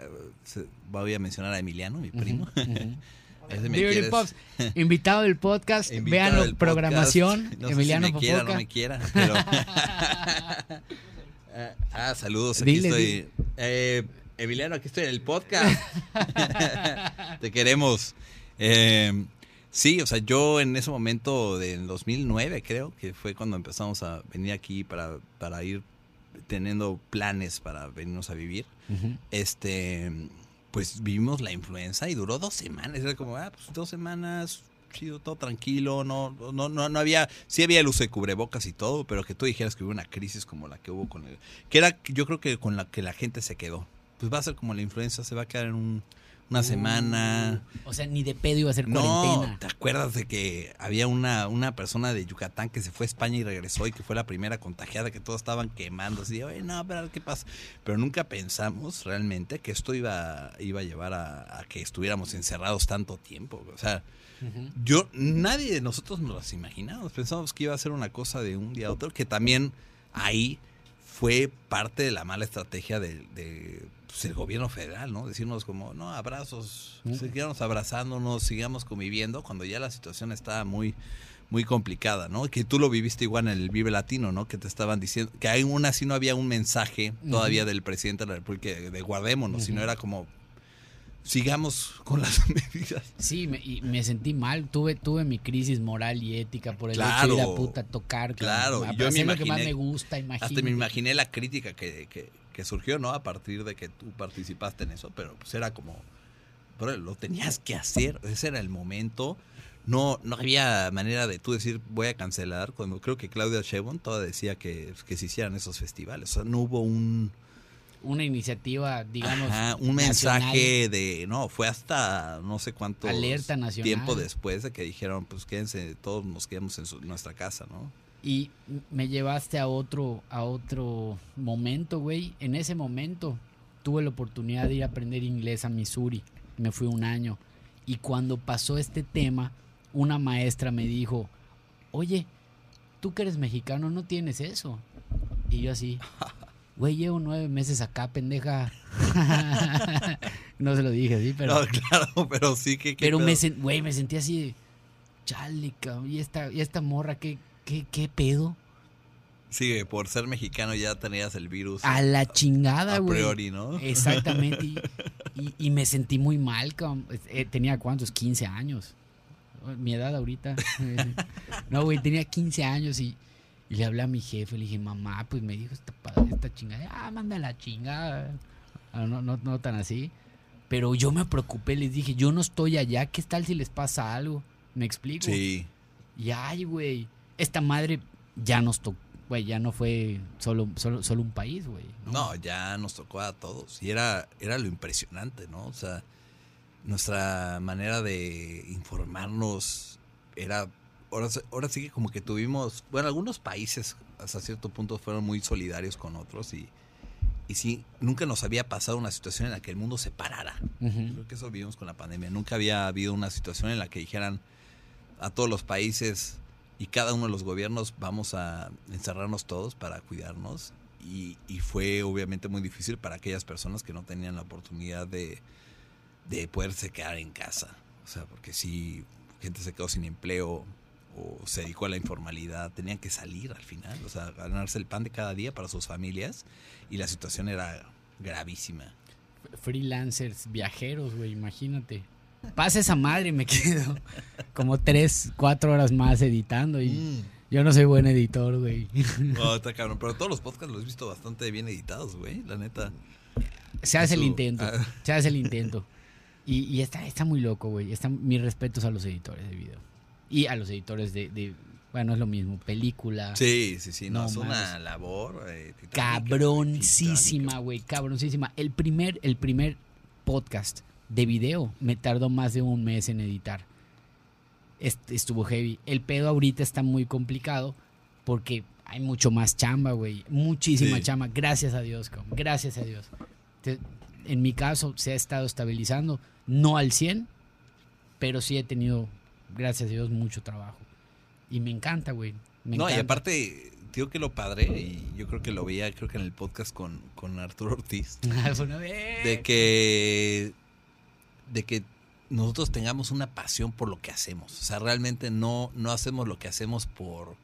voy a mencionar a Emiliano, mi primo. Ujú, me Beauty quieres- Pops, invitado del podcast, invitado véanlo, del programación, podcast. No sé Emiliano si me quiera no me quiera, pero... Ah, ah, saludos, aquí Dile, estoy. dile. Eh, Emiliano, aquí estoy en el podcast. Te queremos. Eh, sí, o sea, yo en ese momento del 2009 creo que fue cuando empezamos a venir aquí para, para ir teniendo planes para venirnos a vivir. Ujú. Este, pues vivimos la influenza y duró dos semanas. Era como, ah, pues dos semanas, chido, todo tranquilo. No, no, no, no había, sí había el uso de cubrebocas y todo, pero que tú dijeras que hubo una crisis como la que hubo con el, que era, yo creo que con la que la gente se quedó. Pues va a ser como la influenza, se va a quedar en un- una semana. Uh, o sea, ni de pedo iba a ser No, cuarentena. ¿te acuerdas de que había una, una persona de Yucatán que se fue a España y regresó y que fue la primera contagiada, que todos estaban quemando? Así, oye, no, pero ¿qué pasa? Pero nunca pensamos realmente que esto iba, iba a llevar a, a que estuviéramos encerrados tanto tiempo. O sea, yo, nadie de nosotros nos las imaginamos. Pensamos que iba a ser una cosa de un día a otro, que también ahí fue parte de la mala estrategia del de, pues, el gobierno federal, ¿no? Decirnos como, no, abrazos, Mm. sigamos abrazándonos, sigamos conviviendo, cuando ya la situación estaba muy muy complicada, ¿no? Que tú lo viviste igual en el Vive Latino, ¿no? Que te estaban diciendo que aún así no había un mensaje todavía del presidente de la República de, guardémonos, sino era como sigamos con las medidas. Sí, me, y me sentí mal. Tuve, tuve mi crisis moral y ética por el hecho Claro. de ir a puta tocar. Claro, yo a me hacer lo que más imaginé- me gusta, imagínate. Hasta me imaginé la crítica que, que- que surgió, ¿no? A partir de que tú participaste en eso, pero pues era como, bro, lo tenías que hacer, ese era el momento. No, no había manera de tú decir voy a cancelar, cuando creo que Claudia Sheinbaum toda decía que, que se hicieran esos festivales. O sea, no hubo un, Una iniciativa, digamos, ajá, un nacional. mensaje de, no, fue hasta no sé cuánto Alerta nacional. tiempo después de que dijeron, pues quédense, todos nos quedamos en su- nuestra casa, ¿no? Y me llevaste a otro, a otro momento, güey. En ese momento tuve la oportunidad de ir a aprender inglés a Missouri. Me fui un año. Y cuando pasó este tema, una maestra me dijo, oye, tú que eres mexicano no tienes eso. Y yo así, güey, llevo nueve meses acá, pendeja. no se lo dije así, pero... No, claro, pero sí que... que Pero me, sen- güey, me sentí así chale, cabrón, y esta, y esta morra, ¿qué, qué, qué pedo? Sí, por ser mexicano ya tenías el virus. A la chingada, a güey. priori, ¿no? Exactamente. Y, y- y me sentí muy mal, cabrón. Eh, tenía cuántos, 15 años. Mi edad ahorita. No, güey, tenía 15 años y, y le hablé a mi jefe, le dije, mamá, pues me dijo esta, esta chingada. Ah, manda la chingada. Ah, No, no, no tan así. Pero yo me preocupé, les dije, yo no estoy allá, ¿qué tal si les pasa algo? ¿Me explico? Sí. Y ay, güey, esta madre ya nos tocó. güey, ya no fue solo, solo, solo un país, güey. ¿no? ya nos tocó a todos. Y era, era lo impresionante, ¿no? O sea, nuestra manera de informarnos era. Ahora, ahora sí que como que tuvimos. Bueno, algunos países hasta cierto punto fueron muy solidarios con otros y. Y sí, nunca nos había pasado una situación en la que el mundo se parara. Creo que eso vivimos con la pandemia. Nunca había habido una situación en la que dijeran a todos los países y cada uno de los gobiernos vamos a encerrarnos todos para cuidarnos. Y, y fue obviamente muy difícil para aquellas personas que no tenían la oportunidad de, de poderse quedar en casa. O sea, porque si gente se quedó sin empleo o se dedicó a la informalidad, tenían que salir al final, o sea, ganarse el pan de cada día para sus familias y la situación era gravísima. Freelancers, viajeros, güey, imagínate. Pasa esa madre y me quedo como tres, cuatro horas más editando y Mm. yo no soy buen editor, güey. No, está cabrón, pero todos los podcasts los he visto bastante bien editados, güey, la neta. Se hace el intento, ah. se hace el intento. Y, y está, está muy loco, güey. Está, mis respetos a los editores de video. Y a los editores de, de- bueno, es lo mismo, película. Sí, sí, sí, no, No es una labor eh, cabroncísima, güey, cabroncísima. El primer, el primer podcast de video me tardó más de un mes en editar. Est- estuvo heavy. El pedo ahorita está muy complicado porque hay mucho más chamba, güey. Muchísima Sí. chamba. Gracias a Dios, cabrón. Gracias a Dios. En mi caso se ha estado estabilizando, no al 100, pero sí he tenido, gracias a Dios, mucho trabajo. Y me encanta, güey. Me No, y encanta. aparte, digo que lo padre, y yo creo que lo veía, creo que en el podcast con, con Arturo Ortiz, Una vez. de que de que nosotros tengamos una pasión por lo que hacemos. O sea, realmente no, no hacemos lo que hacemos por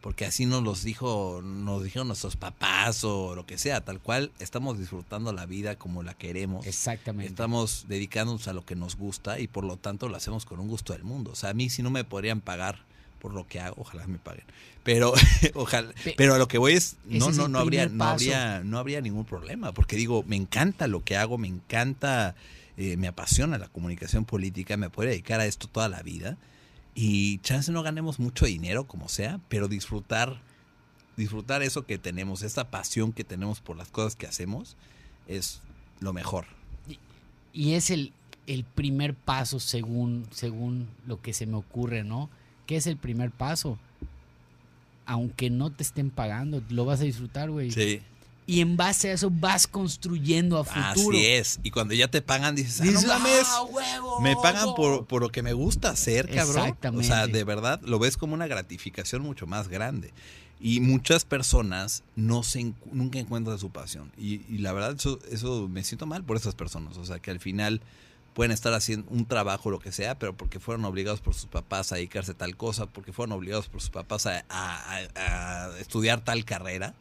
porque así nos los dijo, nos dijeron nuestros papás o lo que sea, tal cual estamos disfrutando la vida como la queremos. Exactamente. Estamos dedicándonos a lo que nos gusta y por lo tanto lo hacemos con un gusto del mundo. O sea, a mí si no me podrían pagar por lo que hago, ojalá me paguen. Pero ojalá, Pe- pero a lo que voy es no no no habría no habría no habría ningún problema, porque digo, me encanta lo que hago, me encanta eh, me apasiona la comunicación política, me puedo dedicar a esto toda la vida y chance no ganemos mucho dinero como sea, pero disfrutar disfrutar eso que tenemos, esta pasión que tenemos por las cosas que hacemos es lo mejor. Y es el, el primer paso según, según lo que se me ocurre, ¿no? ¿Qué es el primer paso? Aunque no te estén pagando, lo vas a disfrutar, güey. Sí. Y en base a eso vas construyendo a futuro. Así es. Y cuando ya te pagan, dices, ah, Dices, no mames, "Ah, huevo, me pagan huevo". por, por lo que me gusta hacer, cabrón. Exactamente. O sea, de verdad, lo ves como una gratificación mucho más grande. Y muchas personas no se nunca encuentran su pasión. Y, y la verdad, eso, eso me siento mal por esas personas. O sea, que al final pueden estar haciendo un trabajo, lo que sea, pero porque fueron obligados por sus papás a dedicarse a tal cosa, porque fueron obligados por sus papás a, a- a- a estudiar tal carrera.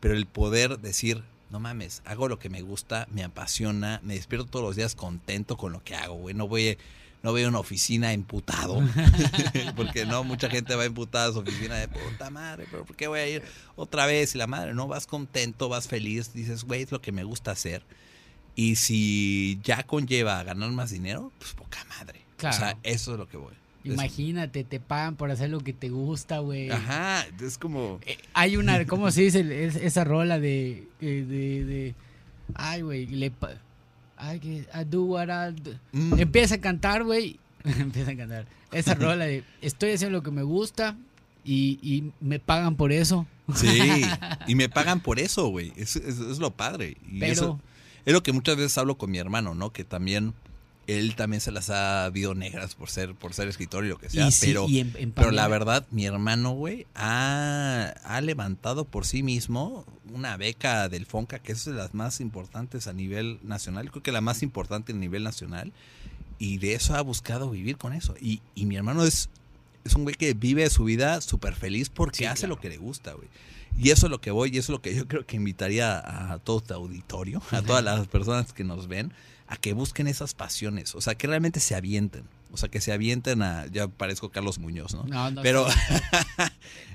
Pero el poder decir, no mames, hago lo que me gusta, me apasiona, me despierto todos los días contento con lo que hago, güey. No voy, no voy a una oficina emputado. porque no, mucha gente va emputada a su oficina de puta madre, pero ¿por qué voy a ir otra vez? Y la madre, no, vas contento, vas feliz, dices, güey, es lo que me gusta hacer. Y si ya conlleva a ganar más dinero, pues poca madre. Claro. O sea, eso es lo que voy. Imagínate, te pagan por hacer lo que te gusta, güey. Ajá, es como... Eh, hay una, ¿cómo se dice? Es- esa rola de, de, de- ay, güey, le, ay, que, I do what I do. mm, Empieza a cantar, güey. Empieza a cantar. Esa rola de estoy haciendo lo que me gusta y, y me pagan por eso. Sí, y me pagan por eso, güey. Es, es- es lo padre. Y Pero- eso es lo que muchas veces hablo con mi hermano, ¿no? Que también él también se las ha habido negras por ser por ser escritor y lo que sea, y sí, pero y en- en pero la verdad, mi hermano, güey, ha, ha levantado por sí mismo una beca del FONCA, que es de las más importantes a nivel nacional, creo que la más importante a nivel nacional, y de eso ha buscado vivir con eso. Y, y mi hermano es, es un güey que vive su vida súper feliz porque Sí, hace claro. lo que le gusta, güey. Y eso es lo que voy, y eso es lo que yo creo que invitaría a todo tu auditorio, a todas las personas que nos ven, a que busquen esas pasiones, o sea, que realmente se avienten, o sea, que se avienten a, ya parezco Carlos Muñoz, ¿no? No, no, Pero,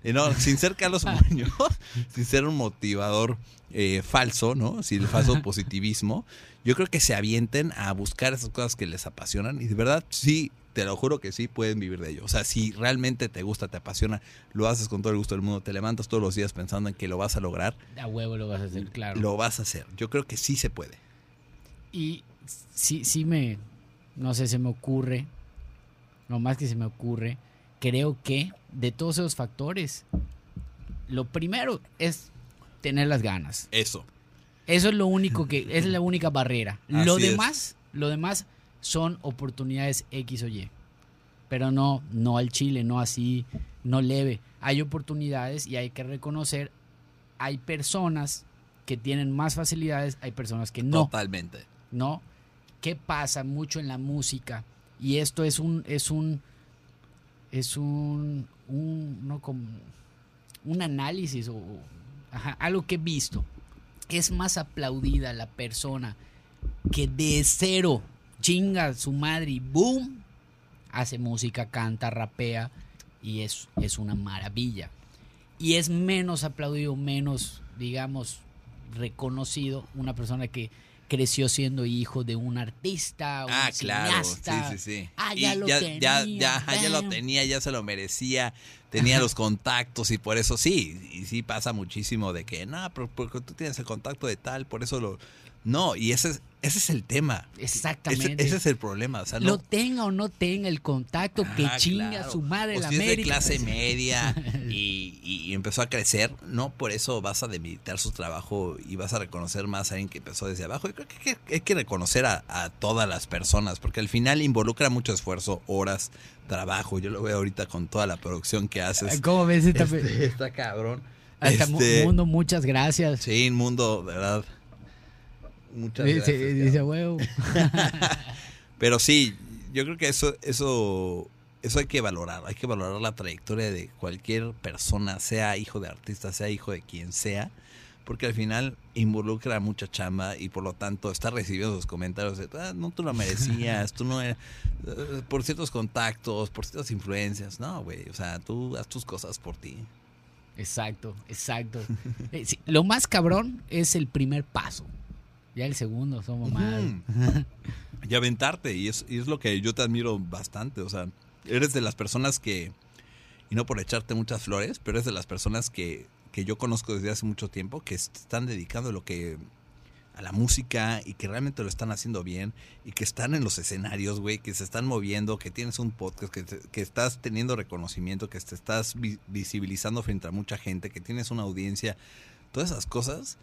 no, sin ser Carlos Muñoz, sin ser un motivador eh, falso, ¿no? Sin el falso positivismo, yo creo que se avienten a buscar esas cosas que les apasionan y de verdad sí, te lo juro que sí pueden vivir de ello. O sea, si realmente te gusta, te apasiona, lo haces con todo el gusto del mundo, te levantas todos los días pensando en que lo vas a lograr. A huevo lo vas a hacer, claro. Lo vas a hacer. Yo creo que sí se puede. Y sí, sí me, no sé, se me ocurre, no más que se me ocurre, creo que de todos esos factores, lo primero es tener las ganas. Eso. Eso es lo único que, es la única barrera. lo demás, lo demás son oportunidades X o Y. Pero no, no al chile, no así, no leve. Hay oportunidades y hay que reconocer, hay personas que tienen más facilidades, hay personas que no. Totalmente. ¿No? ¿Qué pasa mucho en la música? Y esto es un, es un, es un, un, análisis o algo que he visto. Es más aplaudida la persona que de cero chinga su madre y boom, hace música, canta, rapea y es, es una maravilla. Y es menos aplaudido, menos, digamos, reconocido una persona que creció siendo hijo de un artista, un ah, claro, sí, sí, sí. Ah, ya lo ya, tenía. Ya, ya, ya, lo tenía, ya se lo merecía, tenía los contactos y por eso sí, y sí pasa muchísimo de que, no, pero porque tú tienes el contacto de tal, por eso lo... No, y ese es, ese es el tema. Exactamente. Ese, es el problema. O sea, Lo tenga o no tenga el contacto que ah, chinga su madre la América. de clase media y, empezó a crecer, no por eso vas a demilitar su trabajo y vas a reconocer más a alguien que empezó desde abajo. Yo creo que hay que reconocer a, todas las personas porque al final involucra mucho esfuerzo, horas, trabajo. Yo lo veo ahorita con toda la producción que haces. ¿Cómo ves esta este, Está cabrón. este, Mundo, muchas gracias. Sí, Mundo, de verdad Muchas dice, Dice huevo. Pero sí, yo creo que eso, eso, eso hay que valorar. Hay que valorar la trayectoria de cualquier persona, sea hijo de artista, sea hijo de quien sea, porque al final involucra mucha chamba y por lo tanto está recibiendo los comentarios de, ah, no tú lo merecías, tú no eres, eh, por ciertos contactos, por ciertas influencias. No, güey, o sea, tú haz tus cosas por ti. Exacto, exacto. Eh, lo más cabrón es el primer paso. Ya el segundo, somos mal. y aventarte, y es, y es lo que yo te admiro bastante. O sea, eres de las personas que, y no por echarte muchas flores, pero eres de las personas que, que yo conozco desde hace mucho tiempo que están dedicando lo que a la música y que realmente lo están haciendo bien y que están en los escenarios, güey, que se están moviendo, que tienes un podcast, que, que estás teniendo reconocimiento, que te estás visibilizando frente a mucha gente, que tienes una audiencia, todas esas cosas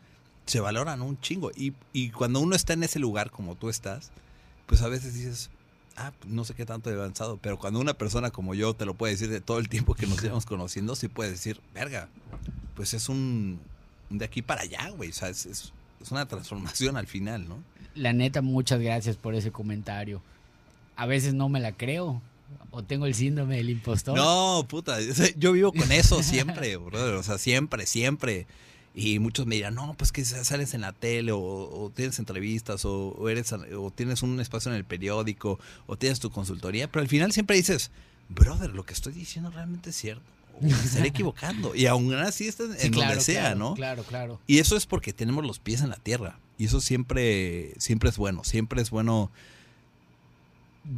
se valoran un chingo. Y, y cuando uno está en ese lugar como tú estás, pues a veces dices, ah, pues no sé qué tanto he avanzado, pero cuando una persona como yo te lo puede decir de todo el tiempo que nos llevamos conociendo, sí puede decir, verga, pues es un de aquí para allá, güey, o sea, es, es, una transformación al final, ¿no? La neta, muchas gracias por ese comentario. A veces no me la creo. O tengo el síndrome del impostor. No, puta. Yo vivo con eso siempre, brother. O sea, siempre, siempre. Y muchos me dirán, no, pues que sales en la tele o, tienes entrevistas o, eres, o tienes un espacio en el periódico o tienes tu consultoría, pero al final siempre dices, brother, lo que estoy diciendo realmente es cierto. O me estaré equivocando. Y aún así estás en donde sea, ¿no? Claro, claro. Y eso es porque tenemos los pies en la tierra. Y eso siempre, siempre es bueno. Siempre es bueno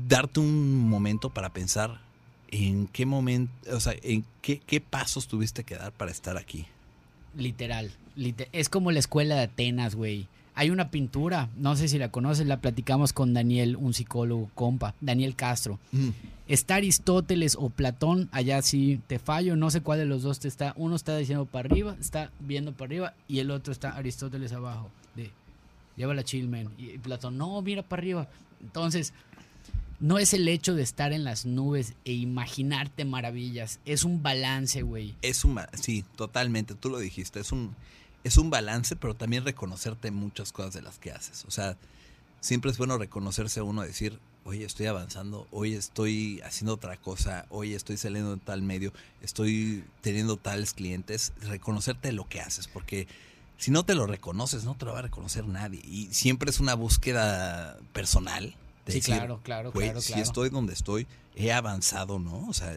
darte un momento para pensar en qué momento, o sea, en qué, qué pasos tuviste que dar para estar aquí. Literal, Es como la escuela de Atenas, güey. Hay una pintura, no sé si la conoces, la platicamos con Daniel, un psicólogo compa, Daniel Castro. Mm. Está Aristóteles o Platón, allá sí te fallo, no sé cuál de los dos te está. Uno está diciendo para arriba, está viendo para arriba, y el otro está Aristóteles abajo. De, lleva la chill, man. Y Platón, no, mira para arriba. Entonces, no es el hecho de estar en las nubes e imaginarte maravillas, es un balance, güey. Es un sí, totalmente, tú lo dijiste, es un es un balance, pero también reconocerte muchas cosas de las que haces. O sea, siempre es bueno reconocerse a uno, decir, oye, estoy avanzando, hoy estoy haciendo otra cosa, hoy estoy saliendo en tal medio, estoy teniendo tales clientes, reconocerte lo que haces, porque si no te lo reconoces, no te lo va a reconocer nadie. Y siempre es una búsqueda personal sí, claro, claro, claro, Si estoy donde estoy, he avanzado, ¿no? O sea,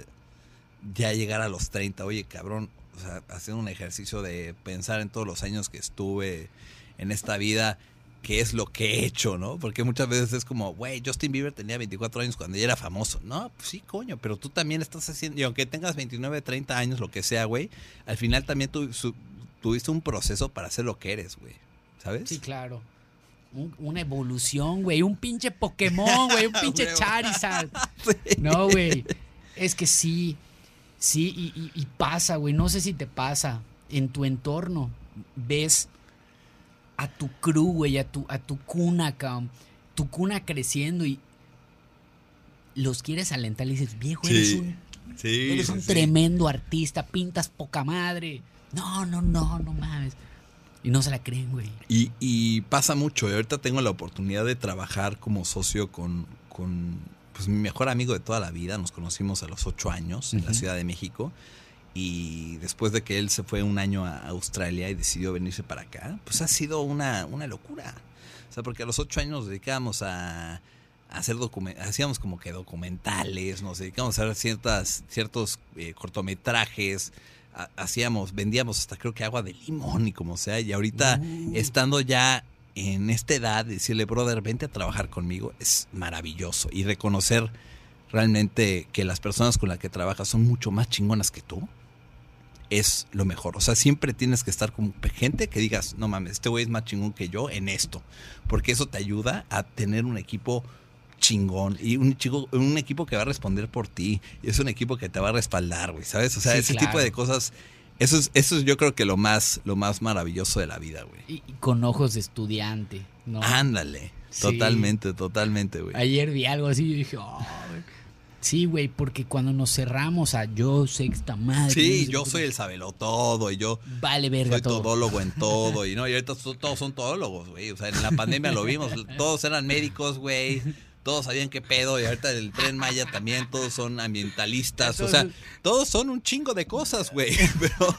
ya llegar a los 30, oye, cabrón, o sea, haciendo un ejercicio de pensar en todos los años que estuve en esta vida, qué es lo que he hecho, ¿no? Porque muchas veces es como, güey, Justin Bieber tenía 24 años cuando ya era famoso. No, pues sí, coño, pero tú también estás haciendo, y aunque tengas 29, 30 años, lo que sea, güey, al final también tú, su- tuviste un proceso para ser lo que eres, güey. ¿Sabes? Sí, claro. Un- una evolución, güey. Un pinche Pokémon, güey. Un pinche. Charizard. No, güey. Es que sí. Sí, y, y- y pasa, güey. No sé si te pasa. En tu entorno ves a tu crew, güey, a tu, a tu cuna, cabrón. Tu cuna creciendo y los quieres alentar. Le dices, viejo, eres Sí. un, Sí, eres un sí. tremendo artista. Pintas poca madre. No, no, no, no mames. Y no se la creen, güey. Y, y pasa mucho. y ahorita tengo la oportunidad de trabajar como socio con, con pues, mi mejor amigo de toda la vida. Nos conocimos a los ocho años en la. Ciudad de México. Y después de que él se fue un año a Australia y decidió venirse para acá, pues ha sido una, una locura. O sea, porque a los ocho años nos dedicábamos a, hacer hacíamos como que documentales, nos dedicábamos a hacer ciertas, ciertos eh, cortometrajes, hacíamos, vendíamos hasta creo que agua de limón y como sea, y ahorita Uh. estando ya en esta edad, decirle, brother, vente a trabajar conmigo, es maravilloso. Y reconocer realmente que las personas con las que trabajas son mucho más chingonas que tú, es lo mejor. O sea, siempre tienes que estar con gente que digas, no mames, este güey es más chingón que yo en esto. Porque eso te ayuda a tener un equipo chingón y un, chico, un equipo que va a responder por ti. Y es un equipo que te va a respaldar, güey, ¿sabes? O sea, Sí, ese claro. tipo de cosas, eso es, eso es yo creo que lo más, lo más maravilloso de la vida, güey. Y, y con ojos de estudiante, ¿no? Ándale. Sí. Totalmente, totalmente, güey. Ayer vi algo así y dije, "Oh, güey". sí, güey, porque cuando nos cerramos a yo sexta madre. Sí, no sé yo soy el sabelo todo y yo Vale, verga soy todo. todólogo en todo. Y no, y ahorita to- todos son todólogos, güey. O sea, en la pandemia lo vimos, todos eran médicos, güey. Todos sabían qué pedo. Y ahorita el tren Maya también, todos son ambientalistas. O sea, todos son un chingo de cosas, güey. Pero.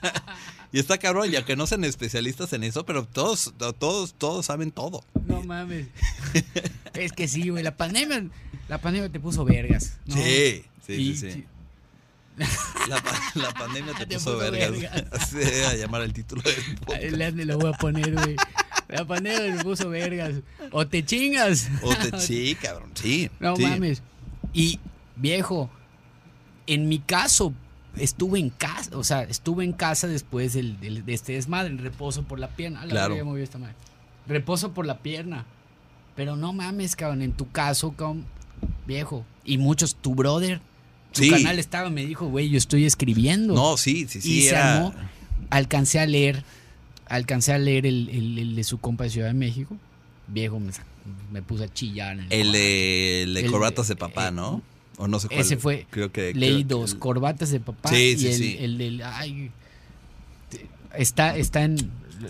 y está cabrón, ya que no sean especialistas en eso, pero todos, todos, todos saben todo. No mames. es que sí, güey, la pandemia, la pandemia te puso vergas. ¿no? Sí, sí, Y- sí, sí. La, la pandemia te, Te puso, puso vergas. vergas. Así debe a llamar el título del podcast. lo voy a poner, güey. La pandemia me puso vergas. O te chingas. O te, sí, cabrón, sí. No sí. mames. Y viejo, en mi caso, estuve en casa, o sea, estuve en casa después del, del- de este desmadre, en reposo por la pierna. La Claro. verga, ya movió esta madre. Reposo por la pierna. Pero no mames, cabrón, en tu caso, cabrón, viejo. Y muchos, tu brother, Sí. canal estaba, me dijo, güey, yo estoy escribiendo. No, sí, sí, sí. y se armó. Alcancé a leer, alcancé a leer el, el- el de su compa de Ciudad de México. Viejo, me, puse a chillar. el de, el de El- corbatas de papá, eh, ¿no? O no sé cuál. ese fue- Creo que. Leí creo dos, corbatas de papá Sí, y sí, el, sí. el del... Ay, está, está en...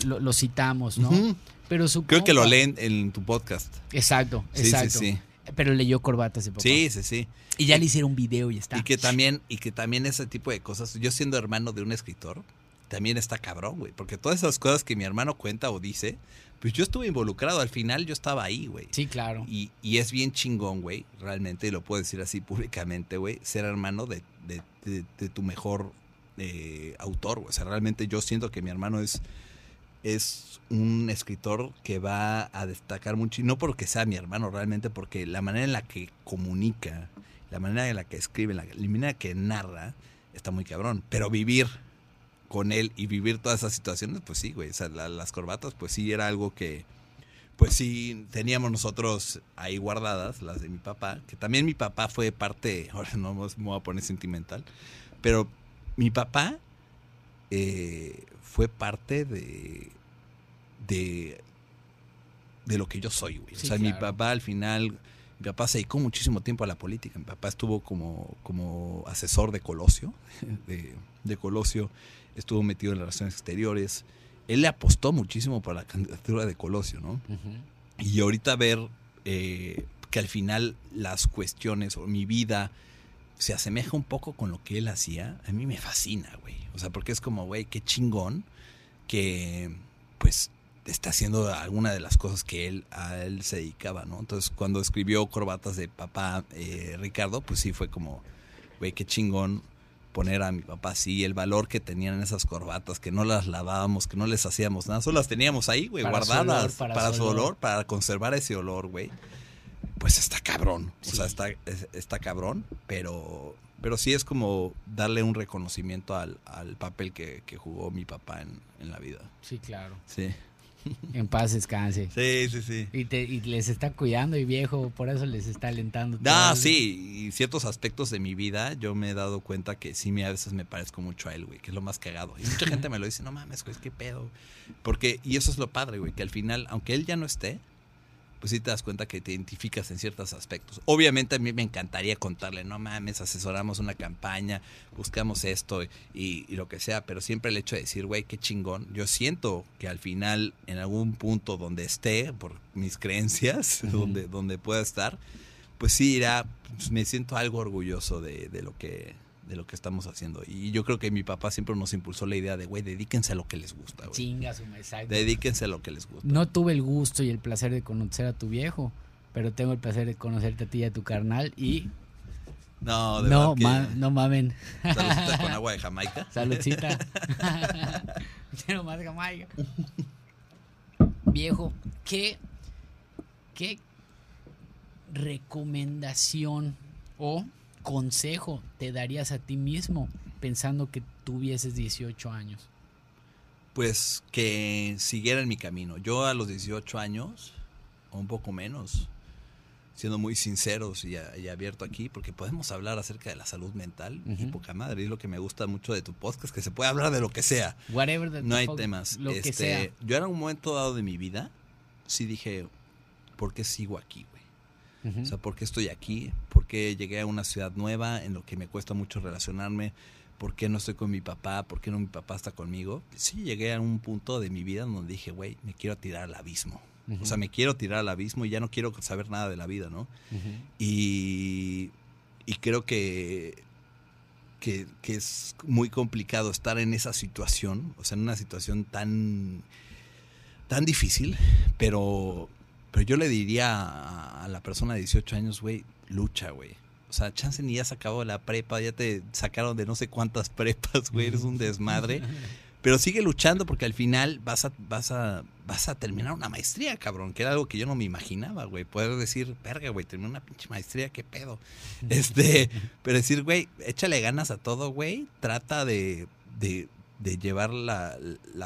Lo, lo citamos, ¿no? Pero su Creo que lo leen en tu podcast. Exacto, Sí, sí, exacto. sí. Pero leyó corbatas de papá. Sí, sí, sí. Y ya le hicieron un video y está. Y que también, y que también ese tipo de cosas, yo siendo hermano de un escritor, también está cabrón, güey. Porque todas esas cosas que mi hermano cuenta o dice, pues yo estuve involucrado. Al final yo estaba ahí, güey. Sí, claro. Y, y es bien chingón, güey, realmente, y lo puedo decir así públicamente, güey, ser hermano de, de- de- de tu mejor eh, autor, güey. O sea, realmente yo siento que mi hermano es, es un escritor que va a destacar mucho, y no porque sea mi hermano, realmente porque la manera en la que comunica, la manera en la que escribe, la, manera que narra, está muy cabrón. Pero vivir con él y vivir todas esas situaciones, pues sí, güey. O sea, la- las corbatas, pues sí, era algo que, pues sí, teníamos nosotros ahí guardadas, las de mi papá, que también mi papá fue parte, ahora no me voy a poner sentimental, pero mi papá eh, fue parte de, de, de lo que yo soy, güey. Sí, o sea, mi papá al final, mi papá se dedicó muchísimo tiempo a la política, mi papá estuvo como, como asesor de Colosio, de, de Colosio, estuvo metido en relaciones exteriores, él le apostó muchísimo por la candidatura de Colosio, ¿no? Y ahorita ver eh, que al final las cuestiones o mi vida se asemeja un poco con lo que él hacía, a mí me fascina, güey. O sea, porque es como, güey, qué chingón que pues está haciendo alguna de las cosas que él a él se dedicaba, ¿no? Entonces, cuando escribió Corbatas de papá eh, Ricardo, pues sí fue como, güey, qué chingón poner a mi papá así, el valor que tenían esas corbatas, que no las lavábamos, que no les hacíamos nada, solo las teníamos ahí, güey, guardadas para, su olor, para conservar ese olor, güey. Pues está cabrón, o sea, está, está cabrón, pero, pero sí es como darle un reconocimiento al, al papel que, que, jugó mi papá en, en la vida. Sí, claro. Sí. En paz descanse. Sí, sí, sí. Y, te, y les está cuidando y viejo, por eso les está alentando. Ah, sí, y ciertos aspectos de mi vida yo me he dado cuenta que sí, a veces me parezco mucho a él, güey, que es lo más cagado. Y mucha gente me lo dice, no mames, güey, qué pedo. Porque, y eso es lo padre, güey, que al final, aunque él ya no esté, pues sí te das cuenta que te identificas en ciertos aspectos. Obviamente a mí me encantaría contarle, no mames, asesoramos una campaña, buscamos esto y, lo que sea, pero siempre el hecho de decir, güey, qué chingón, yo siento que al final, en algún punto donde esté, por mis creencias, donde, donde pueda estar, pues sí irá, pues me siento algo orgulloso de, de lo que de lo que estamos haciendo. Y yo creo que mi papá siempre nos impulsó la idea de, güey, dedíquense a lo que les gusta, güey. Chingas, exacto. Dedíquense a lo que les gusta. No tuve el gusto y el placer de conocer a tu viejo, pero tengo el placer de conocerte a ti y a tu carnal y... No, de no, no mamen. Saludcita con agua de Jamaica. Saludcita. Quiero más Jamaica. Viejo, ¿qué, qué recomendación o consejo te darías a ti mismo pensando que tuvieses 18 años? Pues que siguiera en mi camino. Yo a los 18 años, o un poco menos, siendo muy sinceros y, abierto aquí, porque podemos hablar acerca de la salud mental y poca madre. Es lo que me gusta mucho de tu podcast, que se puede hablar de lo que sea. Whatever no hay temas. Lo que este, sea. Yo en un momento dado de mi vida, sí dije, ¿por qué sigo aquí, güey? O sea, ¿por qué estoy aquí? ¿Por qué llegué a una ciudad nueva en lo que me cuesta mucho relacionarme? ¿Por qué no estoy con mi papá? ¿Por qué no mi papá está conmigo? Sí, llegué a un punto de mi vida donde dije, güey, me quiero tirar al abismo. O sea, me quiero tirar al abismo y ya no quiero saber nada de la vida, ¿no? y, y, creo que, que, que, es muy complicado estar en esa situación, o sea, en una situación tan, tan difícil, pero pero yo le diría a, la persona de 18 años, güey, lucha, güey. O sea, chance ni ya se acabó la prepa, ya te sacaron de no sé cuántas prepas, güey, eres un desmadre. Pero sigue luchando porque al final vas a, vas a, vas a terminar una maestría, cabrón, que era algo que yo no me imaginaba, güey. Poder decir, verga, güey, terminé una pinche maestría, qué pedo. Este, pero decir, güey, échale ganas a todo, güey. Trata de, de, de llevar la,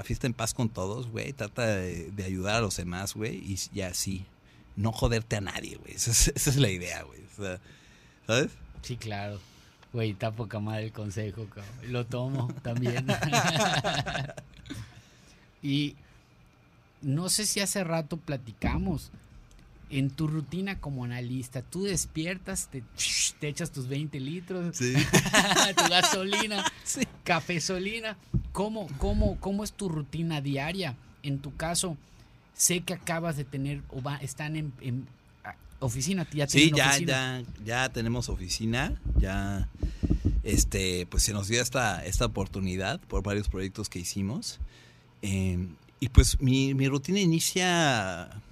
fiesta en paz con todos, güey. Trata de, ayudar a los demás, güey. Y ya así, no joderte a nadie, güey. Esa es, la idea, güey. ¿Sabes? Sí, claro. Güey, está poca madre el consejo, cabrón. Lo tomo también. y no sé si hace rato platicamos en tu rutina como analista, tú despiertas, te, te echas tus 20 litros, tu gasolina, cafesolina. ¿Cómo, cómo, ¿Cómo es tu rutina diaria? En tu caso, sé que acabas de tener o va, están en, oficina. ¿Ya sí, ya, ya, ya tenemos oficina, ya este, pues se nos dio esta, esta oportunidad por varios proyectos que hicimos. Eh, y pues mi, mi rutina inicia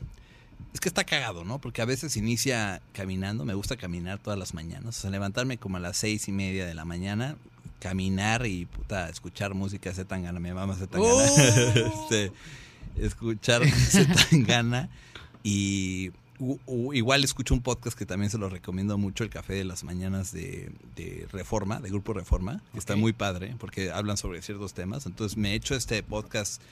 es que está cagado, ¿no? Porque a veces inicia caminando, me gusta caminar todas las mañanas, o sea, levantarme como a las seis y media de la mañana, caminar y puta, escuchar música de Tangana, mi mamá se Tangana, ¡Oh! este, escuchar Tangana y igual escucho un podcast que también se lo recomiendo mucho, el Café de las Mañanas de, Reforma, de Grupo Reforma, que está muy padre porque hablan sobre ciertos temas, entonces me he hecho este podcast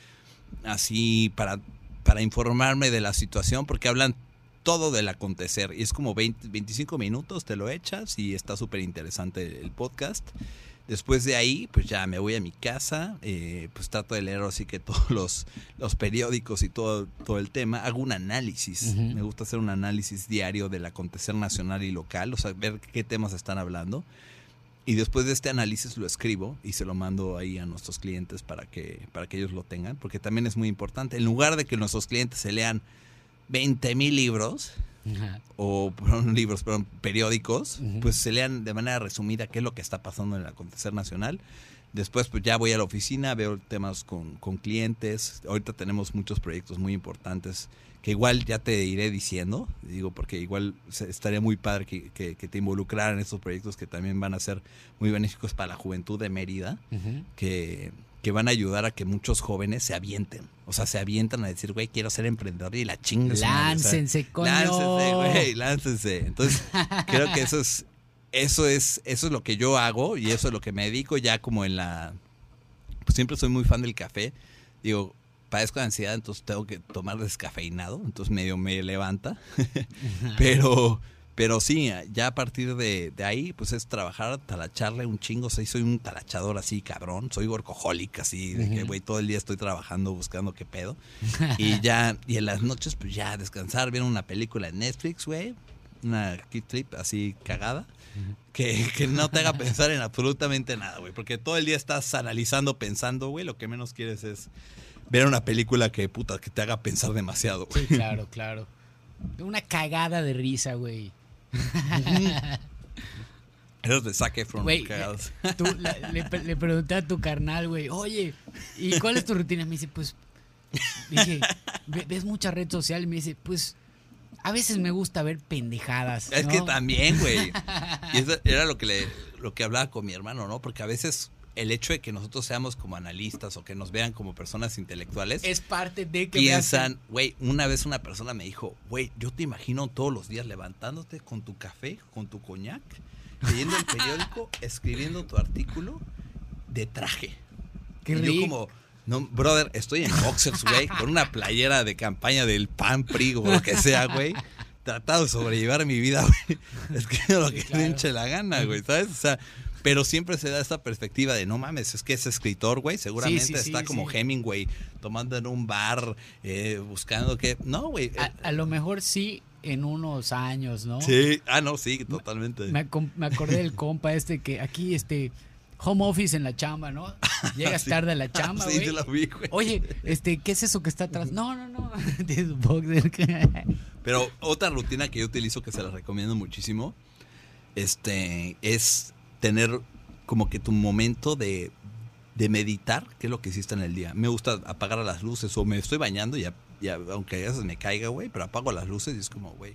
así para para informarme de la situación porque hablan todo del acontecer y es como 20, 25 minutos, te lo echas y está súper interesante el podcast. Después de ahí, pues ya me voy a mi casa, eh, pues trato de leer así que todos los, los periódicos y todo, todo el tema. Hago un análisis, me gusta hacer un análisis diario del acontecer nacional y local, o sea, ver qué temas están hablando. Y después de este análisis lo escribo y se lo mando ahí a nuestros clientes para que, para que ellos lo tengan, porque también es muy importante. En lugar de que nuestros clientes se lean 20 mil libros, o libros, perdón, periódicos, pues se lean de manera resumida qué es lo que está pasando en el acontecer nacional. Después pues ya voy a la oficina, veo temas con, con clientes. Ahorita tenemos muchos proyectos muy importantes que igual ya te iré diciendo, digo, porque igual estaría muy padre que, que, te involucraran en estos proyectos que también van a ser muy benéficos para la juventud de Mérida, que, que van a ayudar a que muchos jóvenes se avienten. O sea, se avientan a decir, güey, quiero ser emprendedor y la chinga. Láncense, coño. Láncense, güey, láncense. Entonces, creo que eso es, eso es, eso es lo que yo hago y eso es lo que me dedico ya como en la. Pues siempre soy muy fan del café. Digo, padezco de ansiedad, entonces tengo que tomar descafeinado, entonces medio me levanta. pero, pero sí, ya a partir de, ahí, pues es trabajar, talacharle un chingo. soy un talachador así, cabrón. Soy workaholic, así, de que, güey, todo el día estoy trabajando, buscando qué pedo. y ya, y en las noches, pues ya descansar, ver una película en Netflix, güey. Una kid trip así cagada. Que, que, no te haga pensar en absolutamente nada, güey. Porque todo el día estás analizando, pensando, güey. Lo que menos quieres es ver una película que puta, que te haga pensar demasiado. Sí, claro, claro. Una cagada de risa, güey. Esos de saque from güey, le, pregunté a tu carnal, güey, oye, ¿y cuál es tu rutina? Me dice, pues, dije, ¿ves mucha red social? Y me dice, pues, a veces me gusta ver pendejadas. Es que también, güey. Y eso era lo que, le, lo que hablaba con mi hermano, ¿no? Porque a veces el hecho de que nosotros seamos como analistas o que nos vean como personas intelectuales. Es parte de que piensan, güey, una vez una persona me dijo, güey, yo te imagino todos los días levantándote con tu café, con tu coñac, leyendo el periódico, escribiendo tu artículo de traje. Qué y yo como, no, brother, estoy en boxers, güey, con una playera de campaña del PAN, PRI o lo que sea, güey. Tratado de sobrellevar mi vida, güey. Es que lo que me hinche la gana, güey, ¿sabes? O sea, pero siempre se da esta perspectiva de no mames, es que es escritor, güey, seguramente está como Hemingway tomando en un bar, eh, buscando que. No, güey. A, a, lo mejor sí en unos años, ¿no? Sí, ah, no, sí, totalmente. Me, me acordé del compa este que aquí, este home office en la chamba, ¿no? Llegas tarde a la chamba, güey. Sí, lo vi, güey. Oye, este, ¿qué es eso que está atrás? No, no, no. Pero otra rutina que yo utilizo que se la recomiendo muchísimo, este, es tener como que tu momento de, de meditar, qué es lo que hiciste en el día. Me gusta apagar las luces o me estoy bañando y, ya, aunque a veces me caiga, güey, pero apago las luces y es como, güey,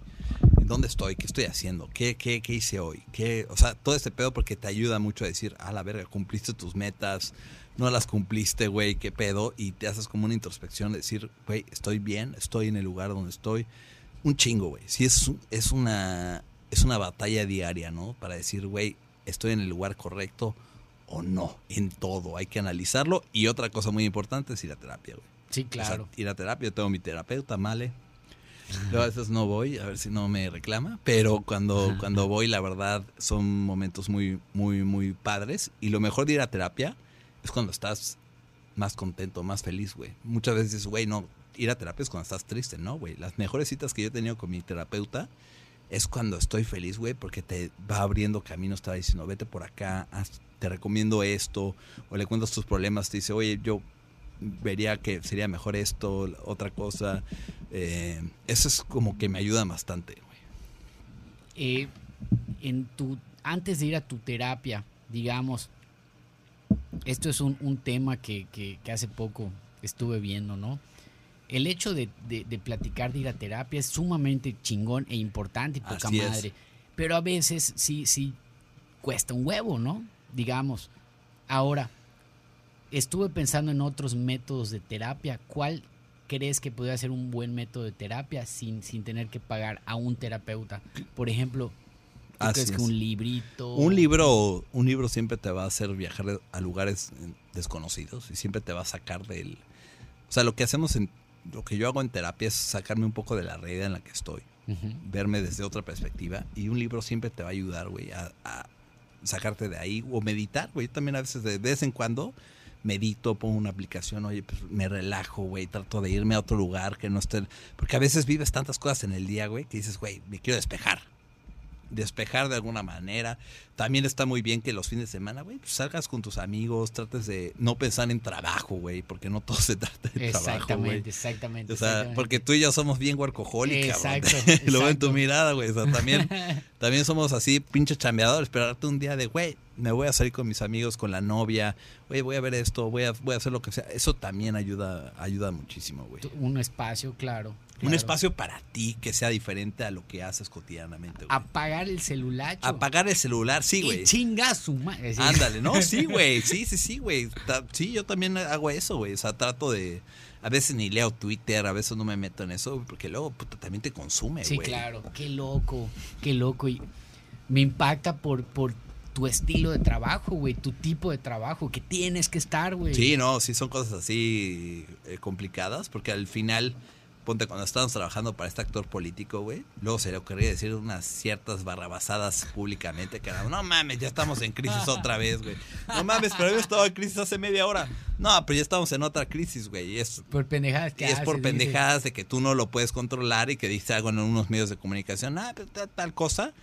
¿dónde estoy? ¿Qué estoy haciendo? ¿Qué, qué, qué hice hoy? ¿Qué? O sea, todo este pedo porque te ayuda mucho a decir, a la verga, cumpliste tus metas, no las cumpliste, güey, qué pedo, y te haces como una introspección de decir, güey, estoy bien, estoy en el lugar donde estoy. Un chingo, güey. Sí, es, es, una, es una batalla diaria, ¿no? Para decir, güey, estoy en el lugar correcto o no, en todo. Hay que analizarlo. Y otra cosa muy importante es ir a terapia, güey. Sí, claro. ir a terapia, yo tengo mi terapeuta, Male. Yo a veces no voy, a ver si no me reclama, pero cuando, cuando voy, la verdad, son momentos muy, muy, muy padres. Y lo mejor de ir a terapia es cuando estás más contento, más feliz, güey. Muchas veces, güey, no, ir a terapia es cuando estás triste, ¿no, güey? Las mejores citas que yo he tenido con mi terapeuta es cuando estoy feliz, güey, porque te va abriendo caminos, te va diciendo, vete por acá, te recomiendo esto, o le cuentas tus problemas, te dice, oye, yo vería que sería mejor esto, otra cosa. Eh, eso es como que me ayuda bastante, güey. Eh, en tu, antes de ir a tu terapia, digamos, esto es un, tema que, que hace poco estuve viendo, ¿no? El hecho de, platicar de ir a terapia es sumamente chingón e importante y poca madre. Pero a veces sí, sí cuesta un huevo, ¿no? Digamos. Ahora, estuve pensando en otros métodos de terapia. ¿Cuál crees que podría ser un buen método de terapia sin, sin tener que pagar a un terapeuta? Por ejemplo, ¿tú crees que un librito? Un libro, un libro siempre te va a hacer viajar a lugares desconocidos y siempre te va a sacar del... O sea, lo que hacemos en lo que yo hago en terapia es sacarme un poco de la realidad en la que estoy, verme desde otra perspectiva y un libro siempre te va a ayudar, güey, a, sacarte de ahí o meditar, güey. También a veces de vez en cuando medito, pongo una aplicación, oye, pues me relajo, güey, trato de irme a otro lugar que no esté... Porque a veces vives tantas cosas en el día, güey, que dices, güey, me quiero despejar despejar de alguna manera. También está muy bien que los fines de semana, güey, pues salgas con tus amigos, trates de no pensar en trabajo, güey, porque no todo se trata de trabajo, güey. Exactamente, O sea, porque tú y yo somos bien workaholics, Exacto. Lo veo en tu mirada, güey. O sea, también, también somos así, pinche chambeadores, pero darte un día de, güey, me voy a salir con mis amigos, con la novia, oye, voy a ver esto, voy a, voy a hacer lo que sea. Eso también ayuda, ayuda muchísimo, güey. Un espacio, claro. Un espacio para ti que sea diferente a lo que haces cotidianamente, güey. Apagar el celular. Apagar el celular, sí, güey. chinga su madre. Sí. Ándale, no, sí, güey, sí, sí, sí, güey. Sí, yo también hago eso, güey. O sea, trato de... A veces ni leo Twitter, a veces no me meto en eso, porque luego puta, también te consume, Sí, güey. claro. Qué loco, qué loco. Y me impacta por, por tu estilo de trabajo, güey, tu tipo de trabajo, que tienes que estar, güey. Sí, no, sí son cosas así eh, complicadas, porque al final, ponte, cuando estábamos trabajando para este actor político, güey, luego se le ocurría decir unas ciertas barrabasadas públicamente, que era, no mames, ya estamos en crisis otra vez, güey. No mames, pero yo estaba en crisis hace media hora. No, pero ya estamos en otra crisis, güey. Y es, Por pendejadas que y es por dices. pendejadas de que tú no lo puedes controlar y que dice algo en unos medios de comunicación, ah, pero tal, tal cosa,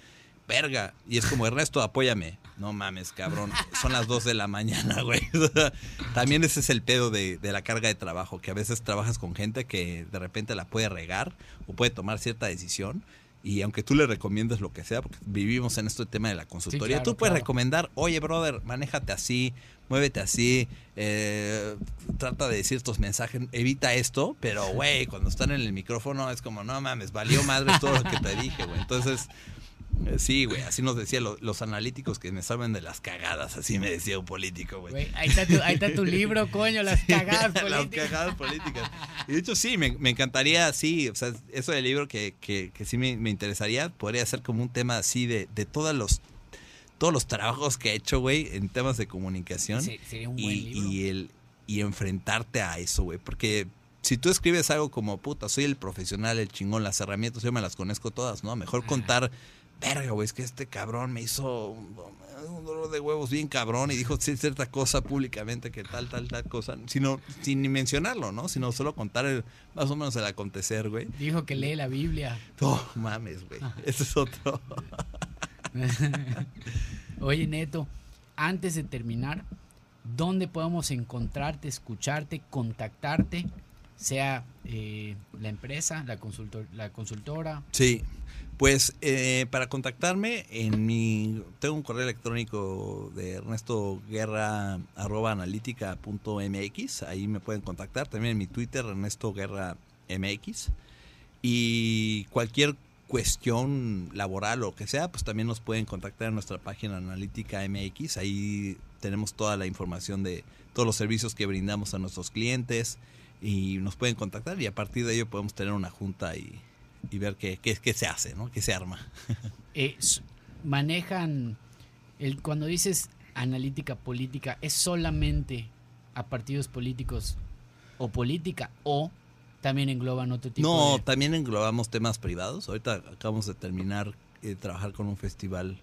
verga. Y es como, Ernesto, apóyame. No mames, cabrón. Son las 2 de la mañana, güey. También ese es el pedo de, de la carga de trabajo, que a veces trabajas con gente que de repente la puede regar o puede tomar cierta decisión. Y aunque tú le recomiendes lo que sea, porque vivimos en este tema de la consultoría, claro, tú puedes claro. recomendar, oye, brother, manéjate así, muévete así, eh, trata de decir estos mensajes, evita esto, pero, güey, cuando están en el micrófono es como, no mames, valió madre todo lo que te dije, güey. Entonces, sí, güey, así nos decía lo- los analíticos que me salven de las cagadas, así me decía un político, güey. Ahí, está tu, ahí está tu libro, coño, las cagadas Las políticas. cagadas políticas. Y de hecho sí, me, me encantaría, sí, o sea, eso del libro que, que, que sí me, me interesaría, podría ser como un tema así de, de todos los todos los trabajos que he hecho, güey, en temas de comunicación. Sí, sería un buen y, libro. y el y enfrentarte a eso, güey, porque si tú escribes algo como, puta, soy el profesional, el chingón, las herramientas, yo me las conozco todas, ¿no? Mejor Ajá. contar, verga, güey, es que este cabrón me hizo un, dolor de huevos bien cabrón y dijo ci- cierta cosa públicamente que tal, tal, tal cosa, sino, sin ni mencionarlo, ¿no? Sino solo contar el, más o menos el acontecer, güey. Dijo que lee la Biblia. Oh, mames, güey. Ese es otro. Oye, Neto, antes de terminar, ¿dónde podemos encontrarte, escucharte, contactarte? Sea eh, la empresa, la, consultor, la consultora. Sí, pues eh, para contactarme en mi tengo un correo electrónico de Ernesto Guerra arroba analítica punto mx, ahí me pueden contactar, también en mi Twitter Ernesto Guerra MX y cualquier cuestión laboral o que sea, pues también nos pueden contactar en nuestra página Analítica MX, ahí tenemos toda la información de todos los servicios que brindamos a nuestros clientes y nos pueden contactar y a partir de ello podemos tener una junta y, y ver qué, qué, qué se hace, ¿no? ¿Qué se arma? Eh, manejan, el, cuando dices analítica política, ¿es solamente a partidos políticos o política o también engloban otro tipo No, de... también englobamos temas privados. Ahorita acabamos de terminar de trabajar con un festival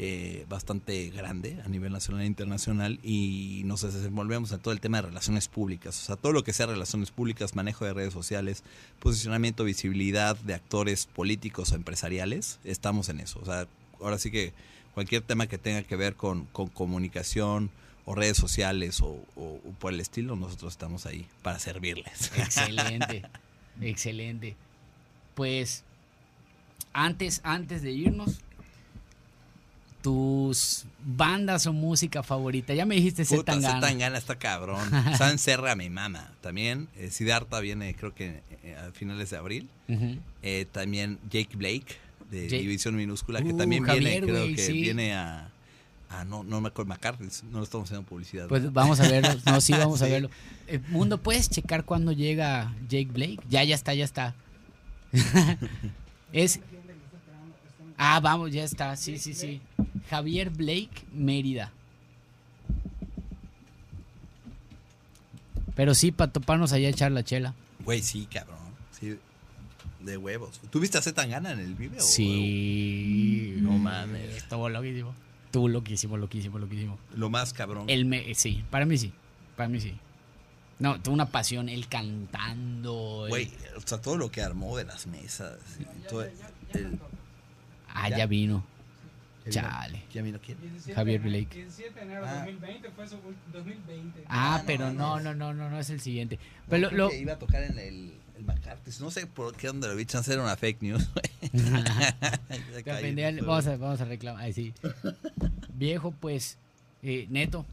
eh, bastante grande a nivel nacional e internacional y nos desenvolvemos en todo el tema de relaciones públicas. O sea, todo lo que sea relaciones públicas, manejo de redes sociales, posicionamiento, visibilidad de actores políticos o empresariales, estamos en eso. O sea, ahora sí que cualquier tema que tenga que ver con, con comunicación o redes sociales o, o- o por el estilo, nosotros estamos ahí para servirles. Excelente, excelente. Pues antes, antes de irnos, tus bandas o música favorita. Ya me dijiste Puta, Zetangana. Zetangana está cabrón. San Serra mi mama. También eh, Siddhartha viene creo que eh, a finales de abril. Eh, también Jake Blake de Jake. División Minúscula que Uh, también Javier, viene creo que sí. viene a, no no me acuerdo McCarthy. No lo estamos haciendo publicidad. Pues vamos a verlo. No, sí, vamos a verlo. Eh, Mundo, ¿puedes checar cuándo llega Jake Blake? Ya, ya está, ya está. es. Ah, vamos, ya está. Sí, sí, sí. Javier Blake, Mérida. Pero sí, para toparnos allá a echar la chela. Güey, sí, cabrón. Sí, de huevos. ¿Tuviste a Zetangana en el video? Sí. No mames. Estuvo loquísimo. Estuvo loquísimo, loquísimo, loquísimo. Lo más cabrón. Él me, sí, para mí sí. Para mí sí. No, tuvo una pasión, él cantando. Güey, o sea, todo lo que armó de las mesas. y todo el- Ah, ¿Ya? ya vino. ¿Ya vino? Chale. ¿Ya vino quién? 17 Javier Blake. 17 de enero de Ah. 2020 fue su ul- 2020. Ah, Ah, no pero no, no, no, no, no es el siguiente. Pero lo, que iba a tocar en el, el McCarthy. No sé por qué donde lo vi chance era una fake news. eso, vamos, a, vamos a reclamar. Ay, sí. Viejo, pues, eh, Neto,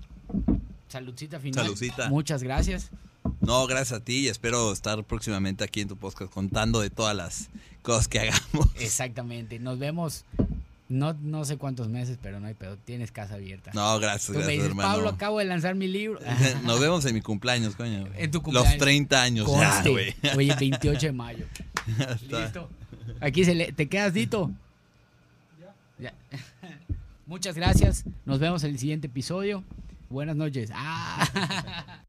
saludcita final. Saludcita. Muchas gracias. No, gracias a ti y espero estar próximamente aquí en tu podcast contando de todas las cosas que hagamos. Exactamente. Nos vemos, no, no sé cuántos meses, pero no hay pedo. Tienes casa abierta. No, gracias, Tú me gracias, dices, hermano. Pablo, acabo de lanzar mi libro. Nos vemos en mi cumpleaños, coño. En tu cumpleaños. Los 30 años ya, güey. Oye, 28 de mayo. Listo. Aquí se le, te quedas, Dito. Ya. Muchas gracias. Nos vemos en el siguiente episodio. Buenas noches. Ah.